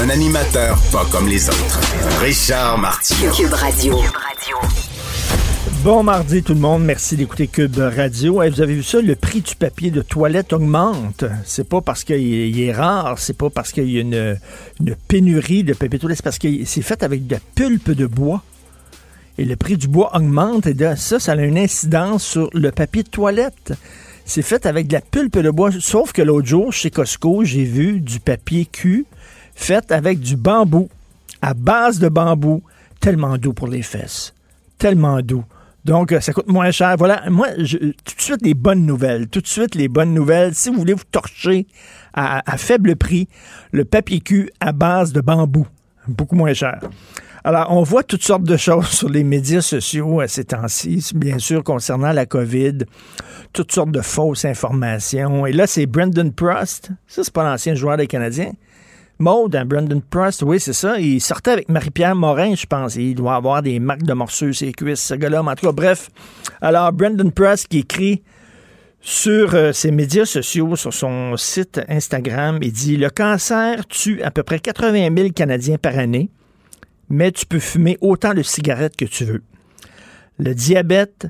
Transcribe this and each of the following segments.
Un animateur pas comme les autres. Richard Martineau. Cube Radio. Bon mardi tout le monde, merci d'écouter Cube Radio. Hey, vous avez vu ça, le prix du papier de toilette augmente. C'est pas parce qu'il est rare, c'est pas parce qu'il y a une, une pénurie de papier de toilette, c'est parce que c'est fait avec de la pulpe de bois. Et le prix du bois augmente et de ça, ça a une incidence sur le papier de toilette. C'est fait avec de la pulpe de bois, sauf que l'autre jour, chez Costco, j'ai vu du papier cul fait avec du bambou, à base de bambou, tellement doux pour les fesses. Tellement doux. Donc, euh, ça coûte moins cher. Voilà, moi, je, tout de suite, les bonnes nouvelles. Tout de suite, les bonnes nouvelles. Si vous voulez vous torcher à, à faible prix, le papier cul à base de bambou, beaucoup moins cher. Alors, on voit toutes sortes de choses sur les médias sociaux à ces temps-ci, bien sûr, concernant la COVID, toutes sortes de fausses informations. Et là, c'est Brendan Prost. Ça, c'est pas l'ancien joueur des Canadiens. Maud, hein, Brendan Prost, oui, c'est ça. Il sortait avec Marie-Pierre Morin, je pense. Il doit avoir des marques de morceaux sur les cuisses, ce gars-là. En tout cas, bref. Alors, Brendan Prost qui écrit sur euh, ses médias sociaux, sur son site Instagram, il dit Le cancer tue à peu près 80 000 Canadiens par année, mais tu peux fumer autant de cigarettes que tu veux. Le diabète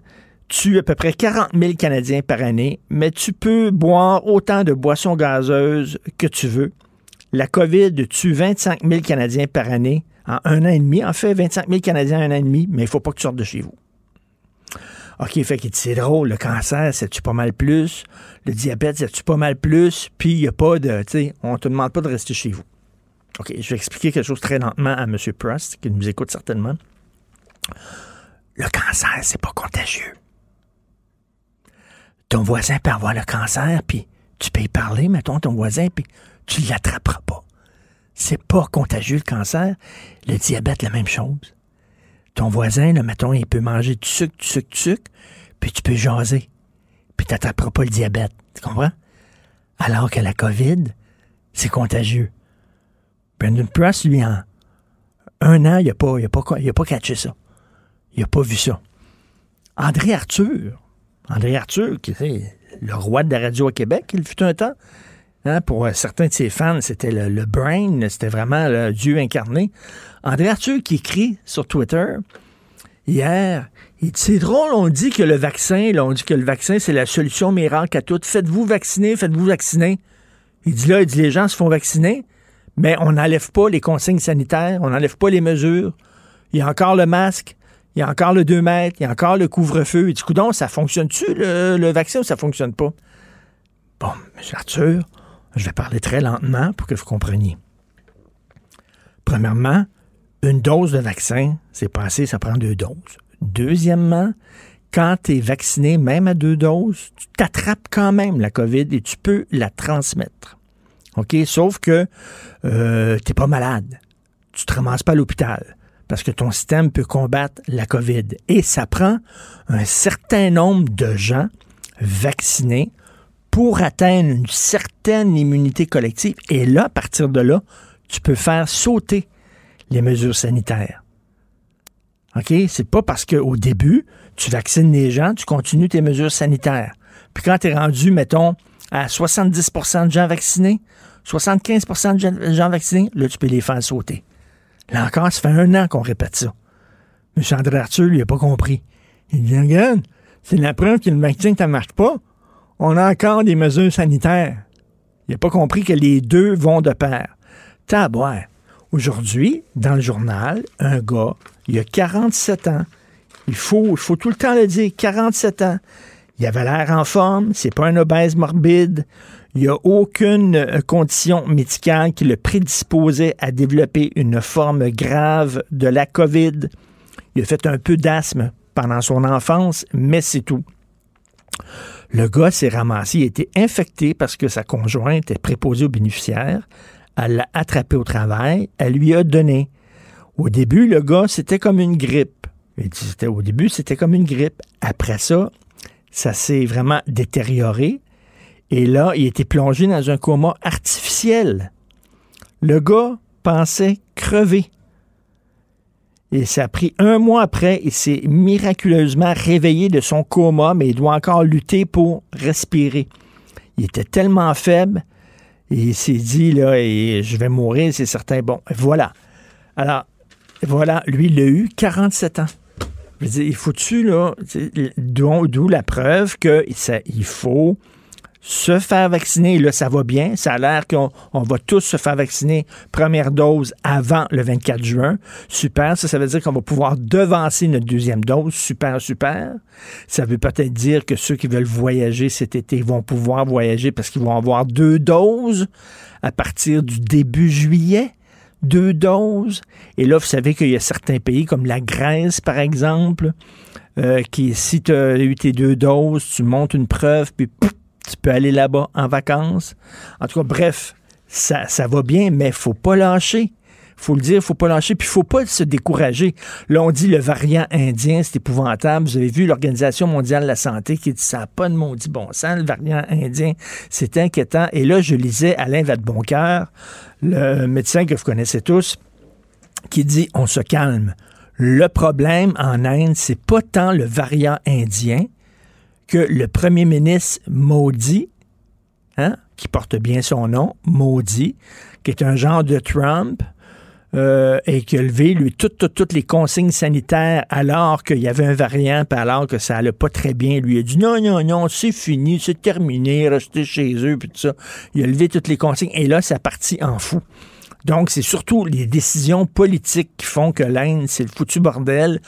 tue à peu près 40 000 Canadiens par année, mais tu peux boire autant de boissons gazeuses que tu veux. La COVID tue 25 000 Canadiens par année en un an et demi. En fait, 25 000 Canadiens en un an et demi, mais il ne faut pas que tu sortes de chez vous. OK, fait que c'est drôle, le cancer, ça tue pas mal plus. Le diabète, ça tue pas mal plus. Puis, il n'y a pas de, tu sais, on te demande pas de rester chez vous. OK, je vais expliquer quelque chose très lentement à M. Prost, qui nous écoute certainement. Le cancer, c'est pas contagieux. Ton voisin peut avoir le cancer, puis tu peux y parler, mettons, ton voisin, puis tu ne l'attraperas pas. C'est pas contagieux le cancer. Le diabète, la même chose. Ton voisin, là, mettons, il peut manger du sucre, du sucre, du sucre, puis tu peux jaser. Puis tu n'attraperas pas le diabète. Tu comprends? Alors que la COVID, c'est contagieux. Brendan Press, lui, en un an, il n'a pas, pas, pas catché ça. Il n'a pas vu ça. André Arthur, André Arthur, qui était le roi de la radio à Québec, il fut un temps. Hein, pour certains de ses fans, c'était le, le brain, c'était vraiment le Dieu incarné. André Arthur qui écrit sur Twitter hier, il dit, c'est drôle, on dit que le vaccin, là, on dit que le vaccin, c'est la solution miracle à tout. Faites-vous vacciner, faites-vous vacciner. Il dit là, il dit, les gens se font vacciner, mais on n'enlève pas les consignes sanitaires, on n'enlève pas les mesures. Il y a encore le masque, il y a encore le 2 mètres, il y a encore le couvre-feu. Il dit, coudon, ça fonctionne-tu, le, le vaccin, ou ça fonctionne pas? Bon, M. Arthur, je vais parler très lentement pour que vous compreniez. Premièrement, une dose de vaccin, c'est passé, ça prend deux doses. Deuxièmement, quand tu es vacciné, même à deux doses, tu t'attrapes quand même la COVID et tu peux la transmettre. OK? Sauf que euh, tu n'es pas malade. Tu ne te ramasses pas à l'hôpital parce que ton système peut combattre la COVID. Et ça prend un certain nombre de gens vaccinés pour atteindre une certaine immunité collective. Et là, à partir de là, tu peux faire sauter les mesures sanitaires. OK? C'est pas parce qu'au début, tu vaccines les gens, tu continues tes mesures sanitaires. Puis quand tu es rendu, mettons, à 70% de gens vaccinés, 75% de gens vaccinés, là, tu peux les faire sauter. Là encore, ça fait un an qu'on répète ça. M. André Arthur, il n'a pas compris. Il dit, regarde, c'est la preuve que le vaccin, ça marche pas. On a encore des mesures sanitaires. Il n'a pas compris que les deux vont de pair. Tabouin. Aujourd'hui, dans le journal, un gars, il a 47 ans. Il faut, il faut tout le temps le dire, 47 ans. Il avait l'air en forme, c'est pas un obèse morbide. Il n'y a aucune euh, condition médicale qui le prédisposait à développer une forme grave de la COVID. Il a fait un peu d'asthme pendant son enfance, mais c'est tout. Le gars s'est ramassé, il a été infecté parce que sa conjointe est préposée aux bénéficiaires Elle l'a attrapé au travail, elle lui a donné. Au début, le gars, c'était comme une grippe. au début, c'était comme une grippe. Après ça, ça s'est vraiment détérioré. Et là, il était plongé dans un coma artificiel. Le gars pensait crever. Et ça a pris un mois après, il s'est miraculeusement réveillé de son coma, mais il doit encore lutter pour respirer. Il était tellement faible, il s'est dit, là, je vais mourir, c'est certain. Bon, voilà. Alors, voilà, lui, il a eu 47 ans. Il faut-tu, là, d'où la preuve qu'il faut se faire vacciner. Là, ça va bien. Ça a l'air qu'on va tous se faire vacciner première dose avant le 24 juin. Super. Ça, ça veut dire qu'on va pouvoir devancer notre deuxième dose. Super, super. Ça veut peut-être dire que ceux qui veulent voyager cet été vont pouvoir voyager parce qu'ils vont avoir deux doses à partir du début juillet deux doses. Et là, vous savez qu'il y a certains pays comme la Grèce, par exemple, euh, qui, si tu as eu tes deux doses, tu montes une preuve, puis tu peux aller là-bas en vacances. En tout cas, bref, ça, ça va bien, mais faut pas lâcher faut le dire, faut pas lâcher, puis faut pas se décourager. Là, on dit le variant indien, c'est épouvantable. Vous avez vu l'Organisation mondiale de la santé qui dit ça n'a pas de maudit bon sens, le variant indien, c'est inquiétant. Et là, je lisais Alain Vadeboncoeur, le médecin que vous connaissez tous, qui dit on se calme. Le problème en Inde, c'est pas tant le variant indien, que le premier ministre maudit, hein, qui porte bien son nom, maudit, qui est un genre de Trump, euh, et qui a levé, lui, toutes, les consignes sanitaires alors qu'il y avait un variant, alors que ça allait pas très bien. Lui a dit non, non, non, c'est fini, c'est terminé, restez chez eux, puis tout ça. Il a levé toutes les consignes, et là, ça partit en fou. Donc, c'est surtout les décisions politiques qui font que l'Inde, c'est le foutu bordel.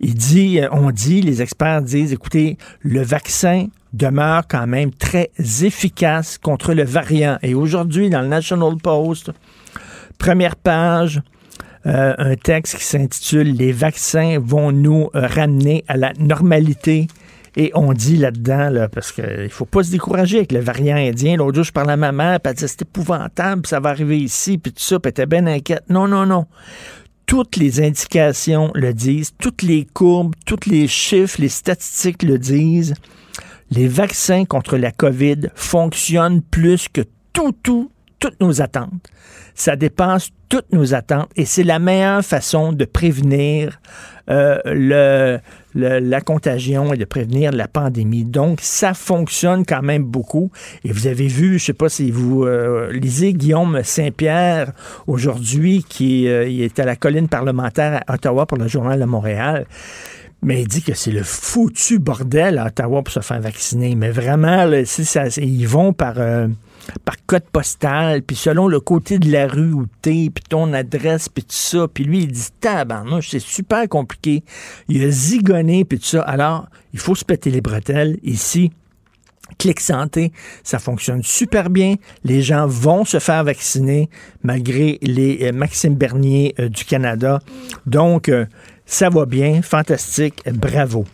Il dit, euh, on dit, les experts disent, écoutez, le vaccin demeure quand même très efficace contre le variant. Et aujourd'hui, dans le National Post, première page, euh, un texte qui s'intitule Les vaccins vont nous ramener à la normalité. Et on dit là-dedans, là, parce qu'il ne faut pas se décourager avec le variant indien. L'autre jour, je parlais à ma mère, elle disait, c'est épouvantable, ça va arriver ici, puis tout ça, puis elle était bien inquiète. Non, non, non. Toutes les indications le disent, toutes les courbes, tous les chiffres, les statistiques le disent. Les vaccins contre la COVID fonctionnent plus que tout, tout, toutes nos attentes. Ça dépasse toutes nos attentes et c'est la meilleure façon de prévenir euh, le, la contagion et de prévenir la pandémie. Donc, ça fonctionne quand même beaucoup. Et vous avez vu, je sais pas si vous euh, lisez Guillaume Saint-Pierre aujourd'hui, qui euh, est à la colline parlementaire à Ottawa pour le Journal de Montréal. Mais il dit que c'est le foutu bordel à Ottawa pour se faire vacciner. Mais vraiment, ils vont par par code postal, puis selon le côté de la rue où t'es, puis ton adresse, puis tout ça. Puis lui, il dit, tabarnouche, c'est super compliqué. Il a zigonné, puis tout ça. Alors, il faut se péter les bretelles. Ici, Clic Santé, ça fonctionne super bien. Les gens vont se faire vacciner malgré les euh, Maxime Bernier euh, du Canada. Donc, euh, ça va bien, fantastique, bravo.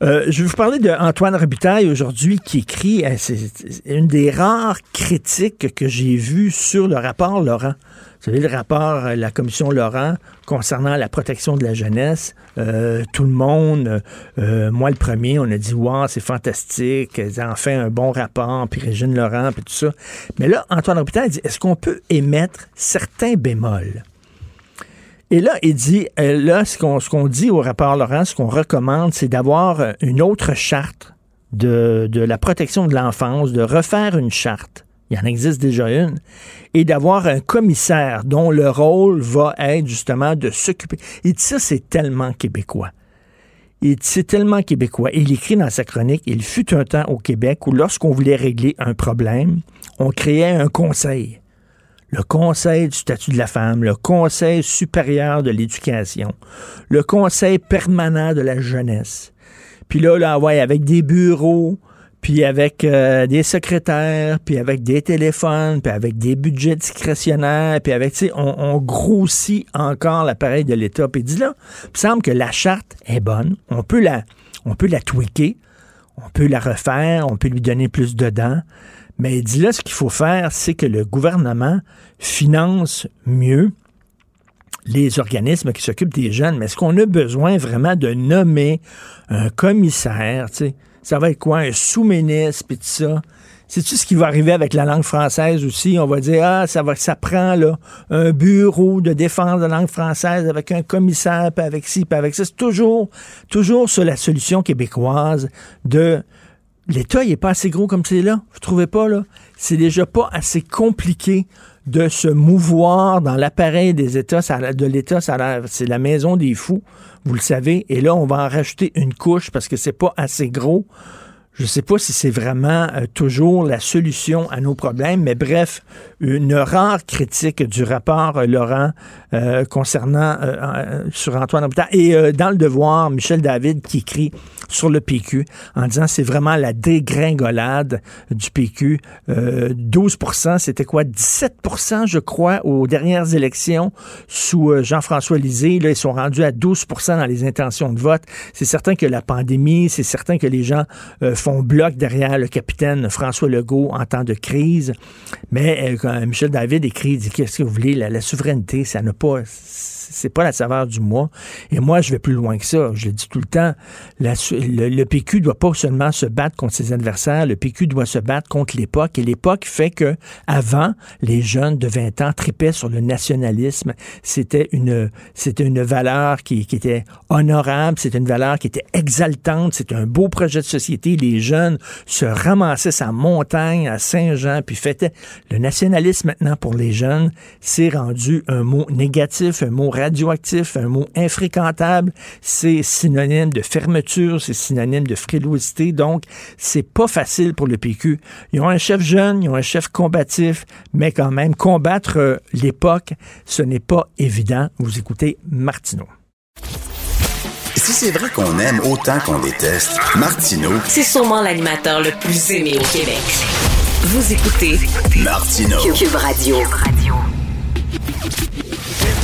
Euh, je vais vous parler d'Antoine Robitaille aujourd'hui qui écrit, euh, c'est une des rares critiques que j'ai vues sur le rapport Laurent. Vous savez, le rapport de la commission Laurent concernant la protection de la jeunesse, euh, tout le monde, moi le premier, on a dit wow, c'est fantastique, fait un bon rapport, puis Régine Laurent, puis tout ça. Mais là, Antoine Robitaille dit, est-ce qu'on peut émettre certains bémols? Et là, il dit, euh, là, ce qu'on dit au rapport Laurent, ce qu'on recommande, c'est d'avoir euh, une autre charte de, de la protection de l'enfance, de refaire une charte. Il y en existe déjà une. Et d'avoir un commissaire dont le rôle va être justement de s'occuper. Dit ça, c'est tellement québécois. Dit c'est tellement québécois. Il écrit dans sa chronique, il fut un temps au Québec où lorsqu'on voulait régler un problème, on créait un conseil le Conseil du statut de la femme, le Conseil supérieur de l'éducation, le Conseil permanent de la jeunesse. Puis là, là, ouais, avec des bureaux, puis avec euh, des secrétaires, puis avec des téléphones, puis avec des budgets discrétionnaires, puis avec, tu sais, on, on, grossit encore l'appareil de l'État. Puis dit là, il me semble que la charte est bonne, on peut la, on peut la tweaker, on peut la refaire, on peut lui donner plus dedans, Mais il dit là, ce qu'il faut faire, c'est que le gouvernement finance mieux les organismes qui s'occupent des jeunes. Mais est-ce qu'on a besoin vraiment de nommer un commissaire, tu sais? Ça va être quoi, un sous-ministre, puis tout ça? C'est-tu ce qui va arriver avec la langue française aussi? On va dire, ah, ça va, ça prend, là, un bureau de défense de la langue française avec un commissaire, puis avec ci, puis avec ça. C'est toujours, toujours sur la solution québécoise de l'État, il n'est pas assez gros comme c'est là. Vous trouvez pas, là? C'est déjà pas assez compliqué de se mouvoir dans l'appareil des États, de l'État, c'est la maison des fous, vous le savez. Et là, on va en rajouter une couche parce que c'est pas assez gros. Je ne sais pas si c'est vraiment euh, toujours la solution à nos problèmes, mais bref, une rare critique du rapport euh, Laurent euh, concernant sur Antoine Robitaille. Et dans le Devoir, Michel David qui écrit sur le PQ en disant c'est vraiment la dégringolade du PQ. 12% c'était quoi? 17% je crois aux dernières élections sous Jean-François Lisée. Là, ils sont rendus à 12% dans les intentions de vote. C'est certain que la pandémie, c'est certain que les gens font on bloque derrière le capitaine François Legault en temps de crise. Mais euh, Michel David écrit, dit qu'est-ce que vous voulez, la, la souveraineté, ça n'a pas c'est pas la saveur du mois. Et moi, je vais plus loin que ça. Je le dis tout le temps. le, le, PQ doit pas seulement se battre contre ses adversaires. Le PQ doit se battre contre l'époque. Et l'époque fait que, avant, les jeunes de 20 ans tripaient sur le nationalisme. C'était une, c'était une valeur qui, qui était honorable. C'était une valeur qui était exaltante. C'était un beau projet de société. Les jeunes se ramassaient sa montagne à Saint-Jean puis fêtaient. Le nationalisme, maintenant, pour les jeunes, c'est rendu un mot négatif, un mot radioactif, un mot infréquentable, c'est synonyme de fermeture, c'est synonyme de frilosité. Donc, c'est pas facile pour le PQ. Ils ont un chef jeune, ils ont un chef combatif, mais quand même, combattre euh, l'époque, ce n'est pas évident. Vous écoutez Martineau. Si c'est vrai qu'on aime autant qu'on déteste, Martineau, c'est sûrement l'animateur le plus aimé au Québec. Vous écoutez Martineau. Cube Radio.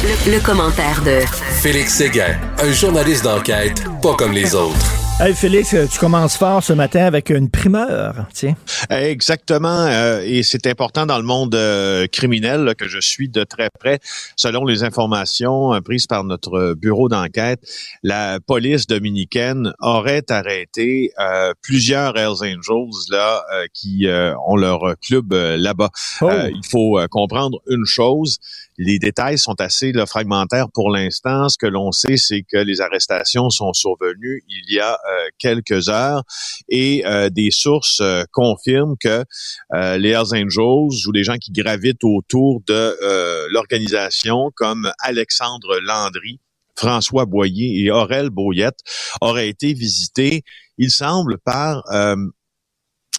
Le, commentaire de Félix Séguin, un journaliste d'enquête pas comme les autres. Hey Félix, euh, tu commences fort ce matin avec une primeur, tiens. Exactement, euh, et c'est important dans le monde euh, criminel que je suis de très près. Selon les informations prises par notre bureau d'enquête, la police dominicaine aurait arrêté plusieurs Hells Angels là qui ont leur club là-bas. Oh. il faut comprendre une chose les détails sont assez fragmentaires pour l'instant. Ce que l'on sait, c'est que les arrestations sont survenues il y a euh, quelques heures et euh, des sources euh, confirment que les Hells Angels ou les gens qui gravitent autour de l'organisation comme Alexandre Landry, François Boyer et Aurel Boyette auraient été visités, il semble, par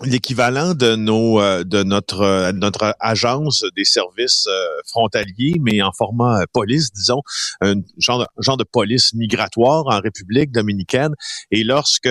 l'équivalent de nos euh, de notre euh, notre agence des services euh, frontaliers mais en format police disons un genre de, genre de police migratoire en République dominicaine. Et lorsque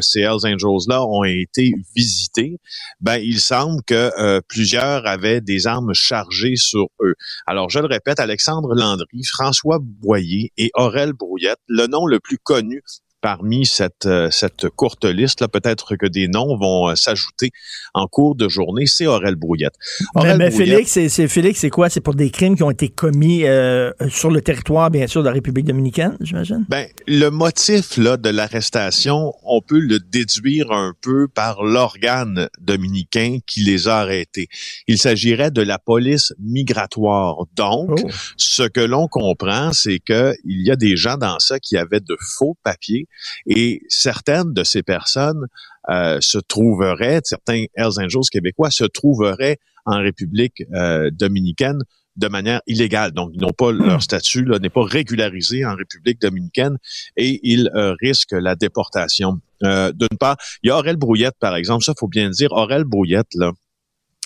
ces Hells Angels là ont été visités ben il semble que plusieurs avaient des armes chargées sur eux. Alors je le répète Alexandre Landry François Boyer et Aurel Brouillette le nom le plus connu parmi cette, euh, cette courte liste, là, peut-être que des noms vont euh, s'ajouter en cours de journée, c'est Aurel Brouillette. mais, Félix, c'est Félix, c'est quoi? C'est pour des crimes qui ont été commis euh, sur le territoire, bien sûr, de la République dominicaine, j'imagine? Ben, le motif là, de l'arrestation, on peut le déduire un peu par l'organe dominicain qui les a arrêtés. Il s'agirait de la police migratoire. Donc, oh. ce que l'on comprend, c'est que il y a des gens dans ça qui avaient de faux papiers et certaines de ces personnes euh, se trouveraient, certains Hells Angels québécois se trouveraient en République euh, dominicaine de manière illégale. Donc, ils n'ont pas leur statut, n'est pas régularisé en République dominicaine et ils euh, risquent la déportation. D'une part, il y a Aurel Brouillette, par exemple. Ça, faut bien dire. Aurel Brouillette, là,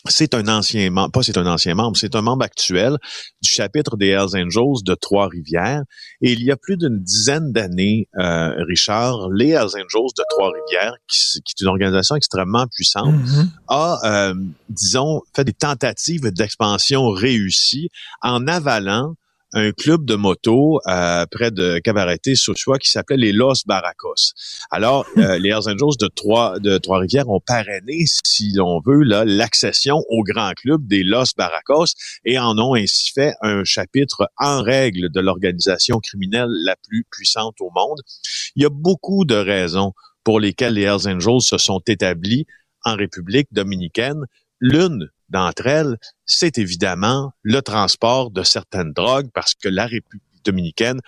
c'est un ancien membre, pas c'est un ancien membre, c'est un membre actuel du chapitre des Hells Angels de Trois-Rivières. Et il y a plus d'une dizaine d'années, euh, Richard, les Hells Angels de Trois-Rivières, qui, est une organisation extrêmement puissante, mm-hmm. a, euh, disons, fait des tentatives d'expansion réussies en avalant un club de moto euh, près de Cabarete, Sochua, qui s'appelait les Los Barracos. Alors, euh, les Hells Angels de Trois de Trois-Rivières ont parrainé, si l'on veut, l'accession au grand club des Los Barracos et en ont ainsi fait un chapitre en règle de l'organisation criminelle la plus puissante au monde. Il y a beaucoup de raisons pour lesquelles les Hells Angels se sont établis en République dominicaine. L'une d'entre elles, c'est évidemment le transport de certaines drogues parce que la République dominicaine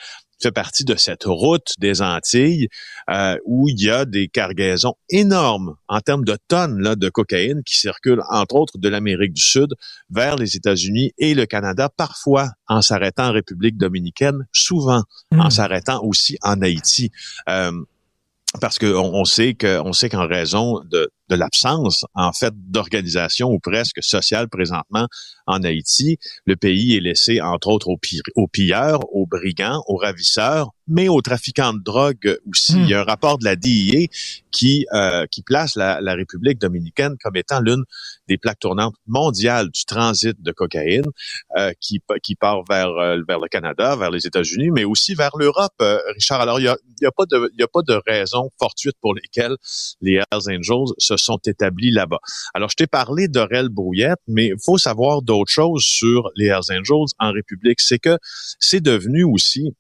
fait partie de cette route des Antilles euh, où il y a des cargaisons énormes en termes de tonnes là, de cocaïne qui circulent entre autres de l'Amérique du Sud vers les États-Unis et le Canada, parfois en s'arrêtant en République dominicaine, souvent en hmm. s'arrêtant aussi en Haïti. Euh, parce qu'on on sait que on sait qu'en raison de, de l'absence en fait d'organisation ou presque sociale présentement en Haïti, le pays est laissé entre autres aux, aux pilleurs, aux brigands, aux ravisseurs, mais aux trafiquants de drogue aussi. Hmm. Il y a un rapport de la DIA qui euh, qui place la, la, République dominicaine comme étant l'une des plaques tournantes mondiales du transit de cocaïne euh, qui qui part vers euh, vers le Canada, vers les États-Unis, mais aussi vers l'Europe. Euh, Richard, alors il y a, il y a pas de il y a pas de raison fortuite pour lesquelles les Hells Angels se sont établis là-bas. Alors je t'ai parlé d'Aurel Brouillette, mais il faut savoir d'autres choses sur les Hells Angels en République, c'est que c'est devenu aussi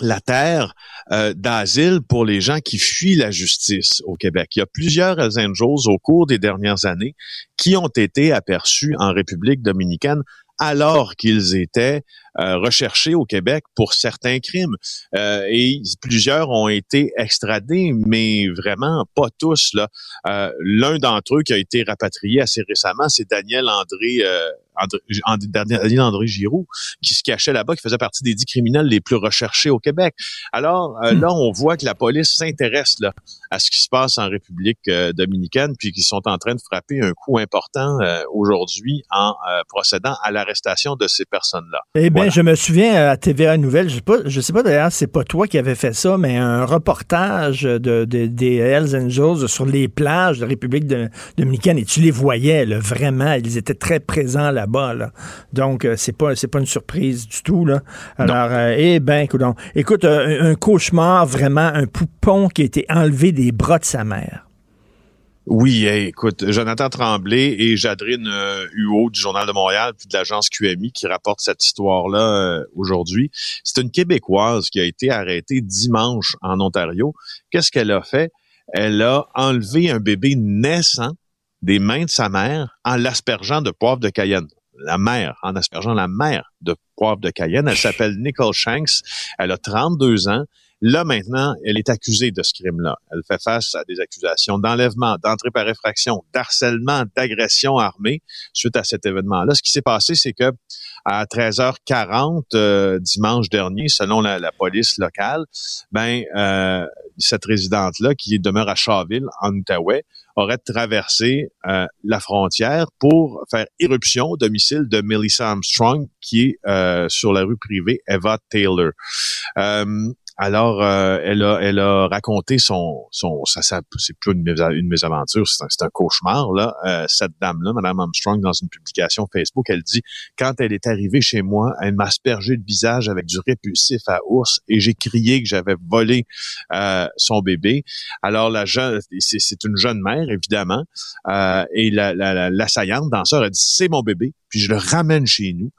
la terre euh, d'asile pour les gens qui fuient la justice au Québec. Il y a plusieurs Hells Angels au cours des dernières années qui ont été aperçus en République dominicaine alors qu'ils étaient euh, recherchés au Québec pour certains crimes. Euh, et plusieurs ont été extradés, mais vraiment pas tous. Là. Euh, l'un d'entre eux qui a été rapatrié assez récemment, c'est Daniel André, André, Daniel André Giroux, qui se cachait là-bas, qui faisait partie des dix criminels les plus recherchés au Québec. Alors hmm. là, on voit que la police s'intéresse là à ce qui se passe en République dominicaine, puis qu'ils sont en train de frapper un coup important aujourd'hui en procédant à l'arrestation de ces personnes-là. Eh bien, je me souviens euh, à TVA Nouvelle, je sais pas, je sais pas d'ailleurs, c'est pas toi qui avais fait ça, mais un reportage de, des Hells Angels sur les plages de la République dominicaine et tu les voyais là, vraiment, ils étaient très présents là-bas. Là. Donc euh, c'est pas pas une surprise du tout là. Alors euh, eh ben écoute, écoute un cauchemar vraiment un poupon qui a été enlevé des bras de sa mère. Oui, écoute, Jonathan Tremblay et Jadrine euh, Huot du Journal de Montréal puis de l'agence QMI qui rapportent cette histoire-là euh, aujourd'hui. C'est une Québécoise qui a été arrêtée dimanche en Ontario. Qu'est-ce qu'elle a fait? Elle a enlevé un bébé naissant des mains de sa mère en l'aspergeant de poivre de Cayenne. La mère, en aspergeant la mère de poivre de Cayenne. Elle s'appelle Nicole Shanks. Elle a 32 ans. Là, maintenant, elle est accusée de ce crime-là. Elle fait face à des accusations d'enlèvement, d'entrée par effraction, d'harcèlement, d'agression armée suite à cet événement-là. Ce qui s'est passé, c'est que à 13h40 euh, dimanche dernier, selon la, police locale, ben euh, cette résidente-là, qui demeure à Shawville, en Outaouais, aurait traversé euh, la frontière pour faire irruption au domicile de Melissa Armstrong, qui est sur la rue privée Eva Taylor. Alors, euh, elle a, elle a raconté son, son, ça, ça c'est plus une, mésaventure, c'est un, un, cauchemar là. Euh, cette dame-là, Madame Armstrong, dans une publication Facebook, elle dit quand elle est arrivée chez moi, elle m'a aspergé le visage avec du répulsif à ours et j'ai crié que j'avais volé euh, son bébé. Alors la jeune, c'est une jeune mère évidemment, et la, la, l'assaillante danseur a dit c'est mon bébé, puis je le ramène chez nous.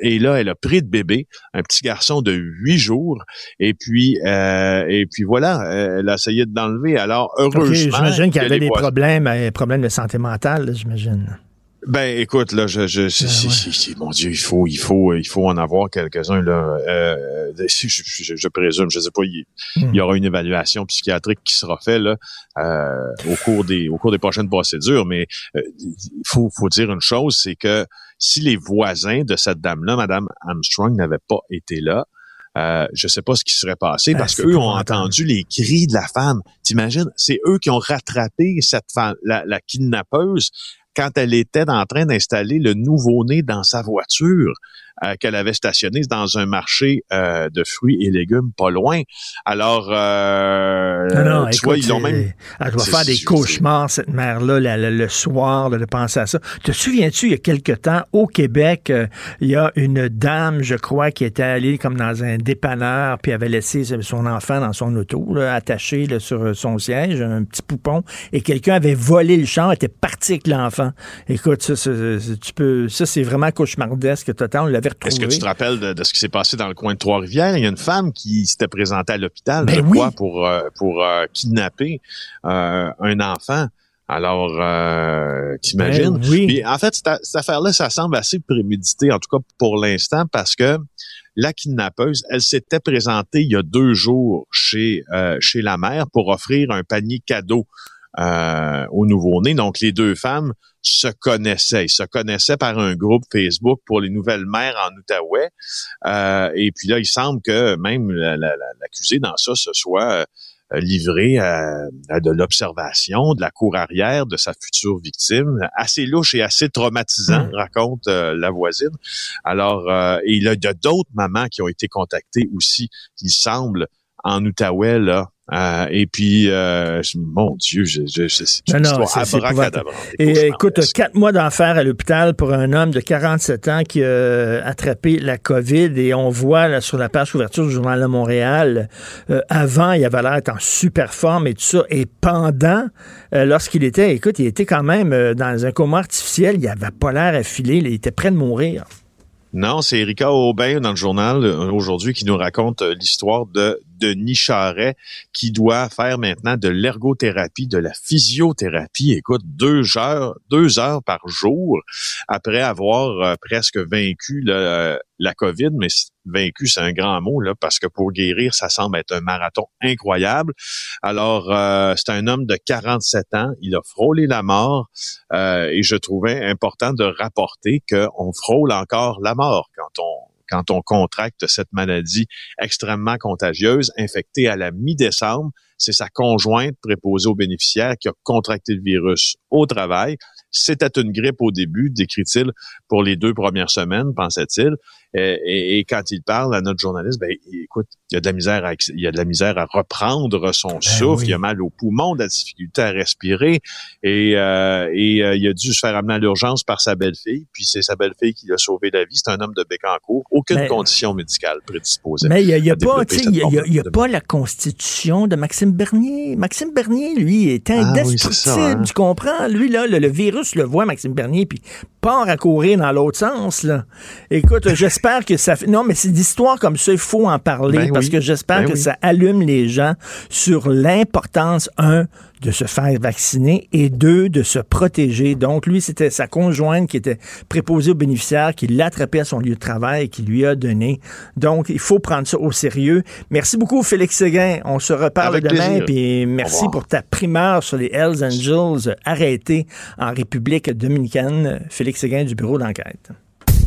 Et là, elle a pris de bébé, un petit garçon de huit jours, et puis euh, et puis voilà, elle a essayé de l'enlever. Alors heureusement, j'imagine qu'il y avait des problèmes, des euh, problèmes de santé mentale, j'imagine. Ben, écoute, là, je, je, ben, mon Dieu, il faut, il faut, il faut en avoir quelques-uns là. Euh, je, je, présume, je sais pas, il, hmm. y aura une évaluation psychiatrique qui sera faite là euh, au cours des, au cours des prochaines procédures. Mais euh, il faut, faut dire une chose, c'est que si les voisins de cette dame-là, Madame Armstrong, n'avaient pas été là, euh, je sais pas ce qui serait passé ben, parce qu'eux ont entendu les cris de la femme. T'imagines, c'est eux qui ont rattrapé cette femme, la, la kidnappeuse quand elle était en train d'installer le nouveau-né dans sa voiture. Euh, qu'elle avait stationné dans un marché euh, de fruits et légumes pas loin. Alors, euh, non, tu vois, ils ont même... Elle doit faire des cauchemars, cette mère-là, le, soir, de penser à ça. Te souviens-tu, il y a quelque temps, au Québec, il y a une dame, je crois, qui était allée comme dans un dépanneur, puis avait laissé son enfant dans son auto, attaché sur son siège, un petit poupon, et quelqu'un avait volé le champ, était parti avec l'enfant. Écoute, ça, tu peux, ça c'est vraiment cauchemardesque total. On retrouvé. Est-ce que tu te rappelles de, ce qui s'est passé dans le coin de Trois-Rivières? Il y a une femme qui s'était présentée à l'hôpital, ben pour, euh, pour euh, kidnapper euh, un enfant. Alors, t'imagines? Ben oui. en fait, cette, affaire-là, ça semble assez prémédité, en tout cas pour l'instant, parce que la kidnappeuse, elle s'était présentée il y a deux jours chez chez la mère pour offrir un panier cadeau euh, au nouveau-né. Donc, les deux femmes se connaissaient. Ils se connaissaient par un groupe Facebook pour les nouvelles mères en Outaouais. Euh, et puis là, il semble que même l'accusé dans ça se soit euh, livré à, de l'observation de la cour arrière de sa future victime, assez louche et assez traumatisant, hmm. raconte la voisine. Alors, et il y a d'autres mamans qui ont été contactées aussi, il semble, en Outaouais, là, euh, et puis, euh, mon Dieu, je, je, c'est une histoire Et écoute, quatre mois d'enfer à l'hôpital pour un homme de 47 ans qui a attrapé la COVID et on voit là, sur la page couverture du Journal de Montréal, euh, avant, il avait l'air d'être en super forme et tout ça, et pendant, lorsqu'il était, écoute, il était quand même dans un coma artificiel, il avait pas l'air affilé, il était près de mourir. Non, c'est Erika Aubin dans le journal aujourd'hui qui nous raconte l'histoire de Denis Charret qui doit faire maintenant de l'ergothérapie, de la physiothérapie. Écoute, deux heures, deux heures par jour après avoir euh, presque vaincu la COVID, mais vaincu, c'est un grand mot, là, parce que pour guérir, ça semble être un marathon incroyable. Alors, euh, c'est un homme de 47 ans, il a frôlé la mort, euh, et je trouvais important de rapporter qu'on frôle encore la mort quand on quand on contracte cette maladie extrêmement contagieuse, infectée à la mi-décembre. C'est sa conjointe préposée aux bénéficiaires qui a contracté le virus au travail. C'était une grippe au début, décrit-il, pour les deux premières semaines, pensait-il. Et, quand il parle à notre journaliste, ben écoute, il y a de la misère à, il y a de la misère à reprendre son ben souffle, il y a mal au poumon, de la difficulté à respirer, et, euh, et euh, il a dû se faire amener à l'urgence par sa belle-fille, puis c'est sa belle-fille qui lui a sauvé la vie. C'est un homme de Bécancourt, aucune condition médicale prédisposée. Mais il n'y a, pas, il y a, pas la constitution de Maxime Bernier. Maxime Bernier, lui, est ah indestructible, hein. tu comprends? Lui, là, le, virus le voit, Maxime Bernier, puis part à courir dans l'autre sens, là. Écoute, j'espère j'espère que ça. Non, mais c'est d'histoires comme ça, il faut en parler ben parce que j'espère ben que ça allume les gens sur l'importance, un, de se faire vacciner et deux, de se protéger. Donc, lui, c'était sa conjointe qui était préposée aux bénéficiaires, qui l'attrapait à son lieu de travail et qui lui a donné. Donc, il faut prendre ça au sérieux. Merci beaucoup, Félix Séguin. On se reparle demain. Puis merci pour ta primeur sur les Hells Angels arrêtés en République dominicaine. Félix Séguin du bureau d'enquête.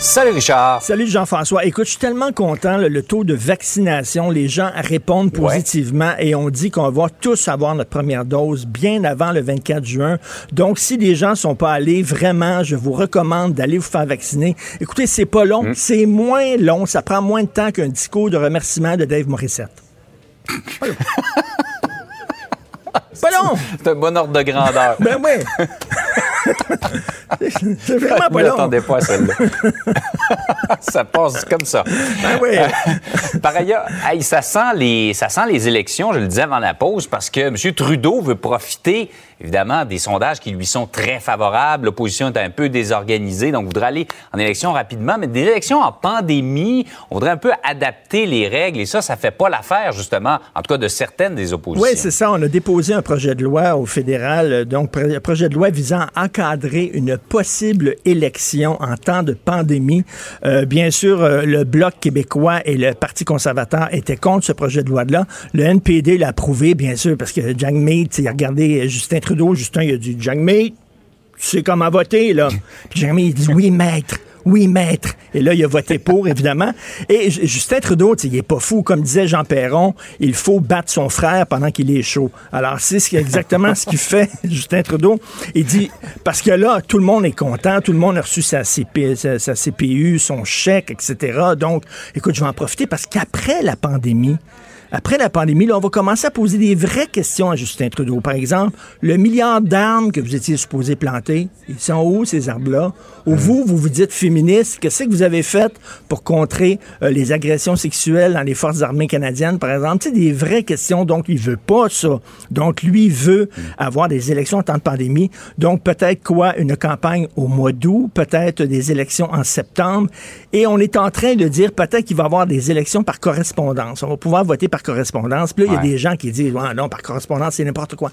Salut Richard. Salut Jean-François. Écoute, je suis tellement content. le taux de vaccination, les gens répondent positivement et on dit qu'on va tous avoir notre première dose bien avant le 24 juin. Donc, si les gens sont pas allés, vraiment, je vous recommande d'aller vous faire vacciner. Écoutez, c'est pas long, hmm. c'est moins long, ça prend moins de temps qu'un discours de remerciement de Dave Morissette. Pas long! C'est un bon ordre de grandeur. ben oui! c'est vraiment pas long. attendez pas à celle-là. ça passe comme ça. Ben oui. Euh, par ailleurs, ça, sent les, ça sent les élections, je le disais avant la pause, parce que M. Trudeau veut profiter évidemment, des sondages qui lui sont très favorables. L'opposition est un peu désorganisée, donc voudrait aller en élection rapidement. Mais des élections en pandémie, on voudrait un peu adapter les règles. Et ça, ça fait pas l'affaire, justement, en tout cas de certaines des oppositions. Oui, c'est ça. On a déposé un projet de loi au fédéral, donc projet de loi visant à encadrer une possible élection en temps de pandémie. Euh, bien sûr, euh, le Bloc québécois et le Parti conservateur étaient contre ce projet de loi-là. Le NPD l'a approuvé, bien sûr, parce que Jack Meade, il a regardé Justin Trudeau. Justin, il a dit, Meade, tu sais comment voter, là. Puis il dit, oui, maître. Oui, maître. Et là, il a voté pour, évidemment. Et Justin Trudeau, il est pas fou. Comme disait Jean Perron, il faut battre son frère pendant qu'il est chaud. Alors, c'est exactement ce qu'il fait, Justin Trudeau. Il dit, parce que là, tout le monde est content, tout le monde a reçu sa, sa CPU, son chèque, etc. Donc, écoute, je vais en profiter parce qu'après la pandémie, après la pandémie, là, on va commencer à poser des vraies questions à Justin Trudeau. Par exemple, le milliard d'armes que vous étiez supposé planter, ils sont où ces arbres-là? Ou vous, vous vous dites féministe, qu'est-ce que vous avez fait pour contrer euh, les agressions sexuelles dans les forces armées canadiennes, par exemple? C'est des vraies questions, donc il veut pas ça. Donc lui veut avoir des élections en temps de pandémie. Donc peut-être quoi? Une campagne au mois d'août, peut-être des élections en septembre. Et on est en train de dire peut-être qu'il va y avoir des élections par correspondance. On va pouvoir voter par correspondance. Puis là, il y a des gens qui disent non, par correspondance, c'est n'importe quoi.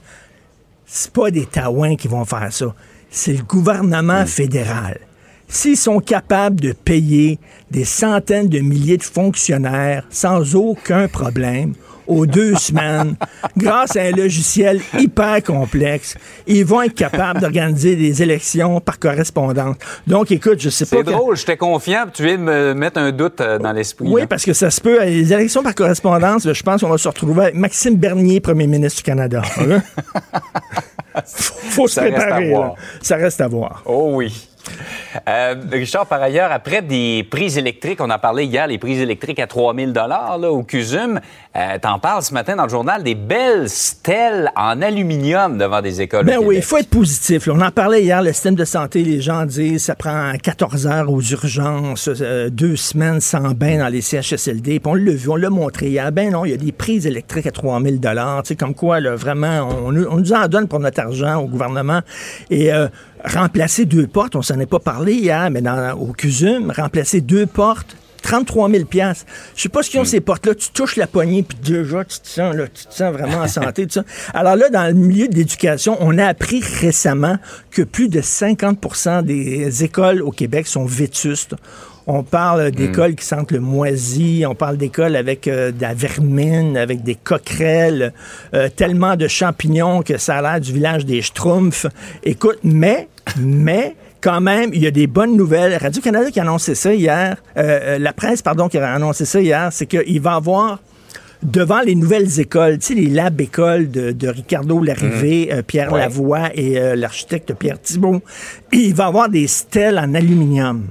C'est pas des Taouins qui vont faire ça. C'est le gouvernement mm. fédéral. S'ils sont capables de payer des centaines de milliers de fonctionnaires sans aucun problème, aux deux semaines, grâce à un logiciel hyper complexe, ils vont être capables d'organiser des élections par correspondance. Donc, écoute, je sais pas. C'est drôle, j'étais confiant, tu viens de me mettre un doute euh, dans l'esprit. Oui, parce que ça se peut. Les élections par correspondance, je pense qu'on va se retrouver avec Maxime Bernier, premier ministre du Canada. faut, faut se préparer. Ça reste à voir. Oh oui. Euh, Richard, par ailleurs, après des prises électriques, on a parlé hier, les prises électriques à 3000 dollars au CUSUM. Euh, T'en parles ce matin dans le journal, des belles stèles en aluminium devant des écoles. Ben oui, il faut être positif. On en parlait hier, le système de santé, les gens disent ça prend 14 heures aux urgences, euh, deux semaines sans bain dans les CHSLD. Puis on l'a vu, on l'a montré hier. Ben non, il y a des prises électriques à 3000 dollars. Tu sais, comme quoi, là, vraiment, on, nous en donne pour notre argent au gouvernement. Et remplacer deux portes, on s'en est pas parlé hier, mais dans, au CUSUM, remplacer deux portes, 33 000 Je sais pas ce qu'ils ont hmm. ces portes-là. Tu touches la poignée, puis déjà, tu te sens, là, tu te sens vraiment en santé. Tout ça. Alors là, dans le milieu de l'éducation, on a appris récemment que plus de 50% des écoles au Québec sont vétustes. On parle d'écoles hmm. qui sentent le moisi, on parle d'écoles avec euh, de la vermine, avec des coquerelles, euh, tellement de champignons que ça a l'air du village des Schtroumpfs. Écoute, mais, mais, quand même, il y a des bonnes nouvelles. Radio-Canada qui a annoncé ça hier, euh, la presse, pardon, qui a annoncé ça hier, c'est qu'il va avoir devant les nouvelles écoles, tu sais, les lab écoles de, Ricardo Larrivé, euh, Pierre Lavoie et l'architecte Pierre Thibault, il va avoir des stèles en aluminium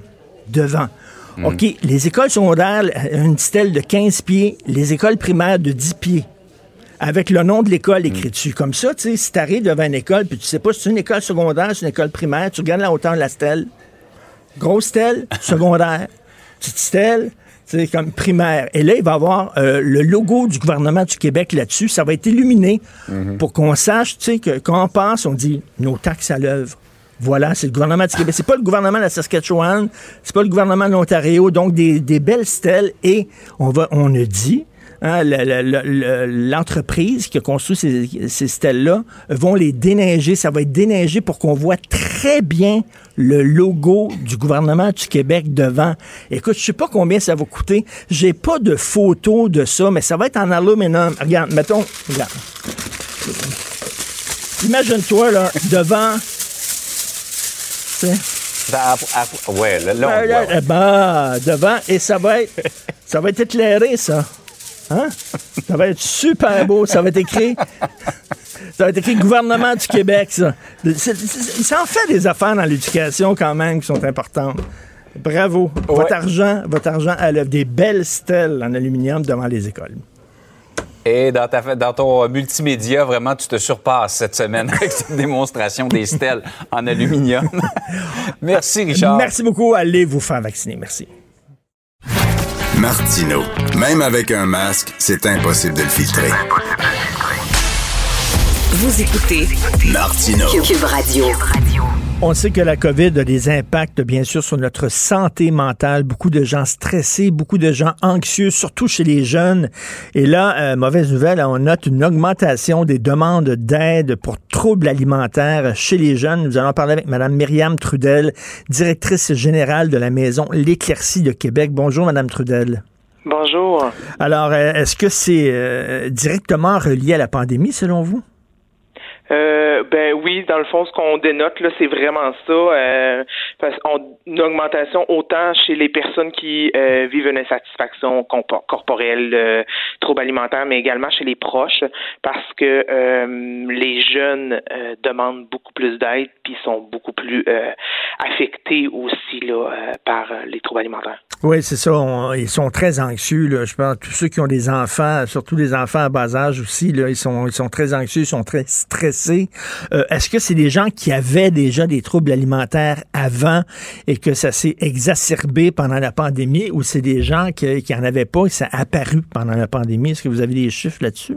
devant. Mhm. OK, les écoles secondaires, une stèle de 15 pieds, les écoles primaires de 10 pieds avec le nom de l'école écrit dessus. Comme ça, tu sais, si tu arrives devant une école, puis tu sais pas si c'est une école secondaire, c'est une école primaire, tu regardes la hauteur de la stèle. Grosse stèle, secondaire. Petite stèle, c'est comme primaire. Et là, il va y avoir euh, le logo du gouvernement du Québec là-dessus. Ça va être illuminé mhm. pour qu'on sache, tu sais, que quand on pense, on dit nos taxes à l'œuvre. Voilà, c'est le gouvernement du Québec. C'est pas le gouvernement de la Saskatchewan, c'est pas le gouvernement de l'Ontario. Donc, des, belles stèles. Et on va, on dit, Hein, l'entreprise qui a construit ces, stèles-là vont les déneiger. Ça va être déneigé pour qu'on voit très bien le logo du gouvernement du Québec devant. Écoute, je sais pas combien ça va coûter. J'ai pas de photo de ça, mais ça va être en aluminium. Regarde, mettons, regarde. Imagine-toi, là, devant. Ouais, là, ben, devant, et ça va être, ça va être éclairé, ça. Hein? Ça va être super beau. Ça va être écrit. Ça va être écrit gouvernement du Québec, ça. Ça en fait des affaires dans l'éducation quand même qui sont importantes. Bravo. Votre argent, votre argent a des belles stèles en aluminium devant les écoles. Et dans, ta, dans ton multimédia, vraiment, tu te surpasses cette semaine avec cette démonstration des stèles en aluminium. Merci, Richard. Merci beaucoup. Allez vous faire vacciner. Merci. Martino. Même avec un masque, c'est impossible de le filtrer. Vous écoutez Martino. Cube Radio. On sait que la COVID a des impacts, bien sûr, sur notre santé mentale. Beaucoup de gens stressés, beaucoup de gens anxieux, surtout chez les jeunes. Et là, euh, mauvaise nouvelle, on note une augmentation des demandes d'aide pour troubles alimentaires chez les jeunes. Nous allons parler avec Mme Myriam Trudel, directrice générale de la maison L'Éclaircie de Québec. Bonjour, Mme Trudel. Bonjour. Alors, euh, est-ce que c'est euh, directement relié à la pandémie, selon vous? Euh, ben oui, dans le fond, ce qu'on dénote là, c'est vraiment ça. Euh, une augmentation autant chez les personnes qui euh, vivent une insatisfaction corporelle, euh, troubles alimentaires, mais également chez les proches, parce que euh, les jeunes demandent beaucoup plus d'aide, puis sont beaucoup plus affectés aussi là par les troubles alimentaires. Oui, c'est ça. ils sont très anxieux. Là. Je pense tous ceux qui ont des enfants, surtout des enfants à bas âge aussi, là, ils sont ils sont très anxieux, ils sont très stressés euh, est-ce que c'est des gens qui avaient déjà des troubles alimentaires avant et que ça s'est exacerbé pendant la pandémie ou c'est des gens qui, qui en avaient pas et ça a apparu pendant la pandémie? Est-ce que vous avez des chiffres là-dessus?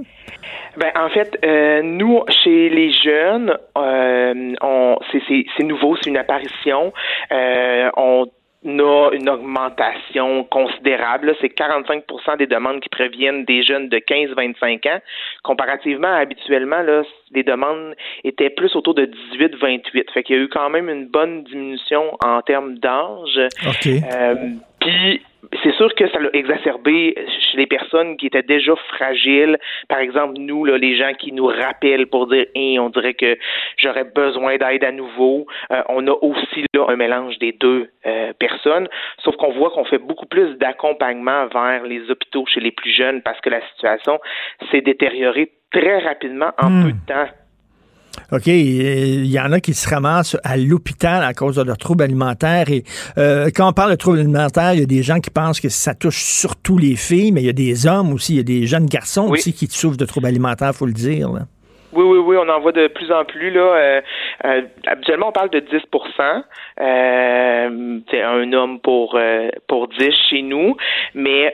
Ben, en fait, euh, nous, chez les jeunes, euh, c'est, nouveau, c'est une apparition. on a une augmentation considérable. C'est 45% des demandes qui proviennent des jeunes de 15-25 ans. Comparativement, habituellement, là, les demandes étaient plus autour de 18-28. Fait qu'il y a eu quand même une bonne diminution en termes d'âge. Euh, puis c'est sûr que ça l'a exacerbé chez les personnes qui étaient déjà fragiles. Par exemple, nous, là, les gens qui nous rappellent pour dire hey, on dirait que j'aurais besoin d'aide à nouveau. Euh, on a aussi là un mélange des deux euh, personnes. Sauf qu'on voit qu'on fait beaucoup plus d'accompagnement vers les hôpitaux chez les plus jeunes parce que la situation s'est détériorée très rapidement en hmm. peu de temps. OK, il y en a qui se ramassent à l'hôpital à cause de leurs troubles alimentaires. Et euh, quand on parle de troubles alimentaires, il y a des gens qui pensent que ça touche surtout les filles, mais il y a des hommes aussi, il y a des jeunes garçons aussi qui souffrent de troubles alimentaires, faut le dire. Oui, oui, oui, on en voit de plus en plus. Là, euh, euh, habituellement, on parle de 10 euh, C'est un homme pour euh, pour 10 chez nous, mais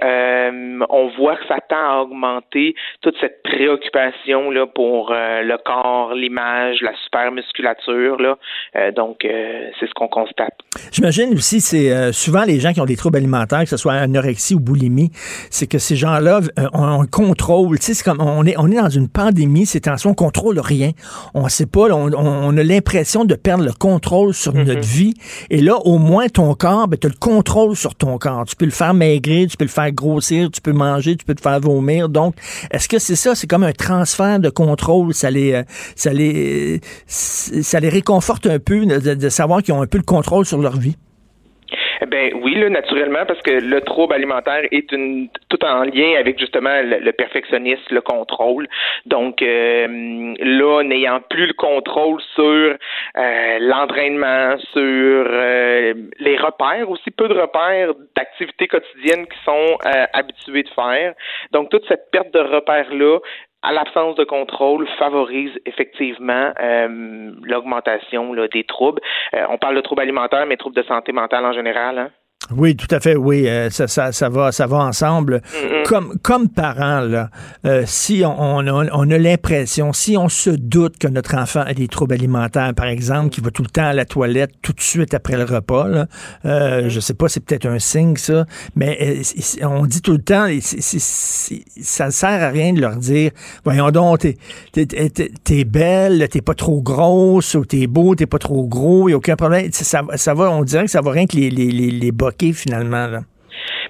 on voit que ça tend à augmenter toute cette préoccupation là pour le corps, l'image, la supermusculature. Là. donc, c'est ce qu'on constate. J'imagine aussi, c'est souvent les gens qui ont des troubles alimentaires, que ce soit anorexie ou boulimie, c'est que ces gens-là ont un contrôle. C'est comme on est on est dans une pandémie, c'est en son contrôle rien. On sait pas, on, a l'impression de perdre le contrôle sur notre mhm. vie. Et là, au moins, ton corps, ben, tu as le contrôle sur ton corps. Tu peux le faire maigrir, tu peux le faire grossir, tu peux manger, tu peux te faire vomir. Donc, est-ce que c'est ça? C'est comme un transfert de contrôle. Ça les, euh, ça les, ça les réconforte un peu de savoir qu'ils ont un peu le contrôle sur leur vie. Eh ben oui, là, naturellement, parce que le trouble alimentaire est une, tout en lien avec justement le, perfectionnisme, le contrôle. Donc euh, là, n'ayant plus le contrôle sur euh, l'entraînement, sur euh, les repères, aussi peu de repères d'activités quotidiennes qui sont habitués de faire. Donc toute cette perte de repères-là à l'absence de contrôle, favorise effectivement euh, l'augmentation des troubles. Euh, on parle de troubles alimentaires, mais troubles de santé mentale en général. Hein? Oui, tout à fait, oui. Euh, ça, ça, ça, va, ça va ensemble. Comme, comme parents, là, euh, si on, on, a, on a l'impression, si on se doute que notre enfant a des troubles alimentaires, par exemple, qui va tout le temps à la toilette tout de suite après le repas, là, euh, je sais pas, c'est peut-être un signe, ça, mais euh, on dit tout le temps, ça ne sert à rien de leur dire, voyons donc, t'es, t'es, belle, t'es pas trop grosse, ou t'es beau, t'es pas trop gros, il n'y a aucun problème. Ça, ça va, on dirait que ça va rien que les, les, les, les finalement. Là?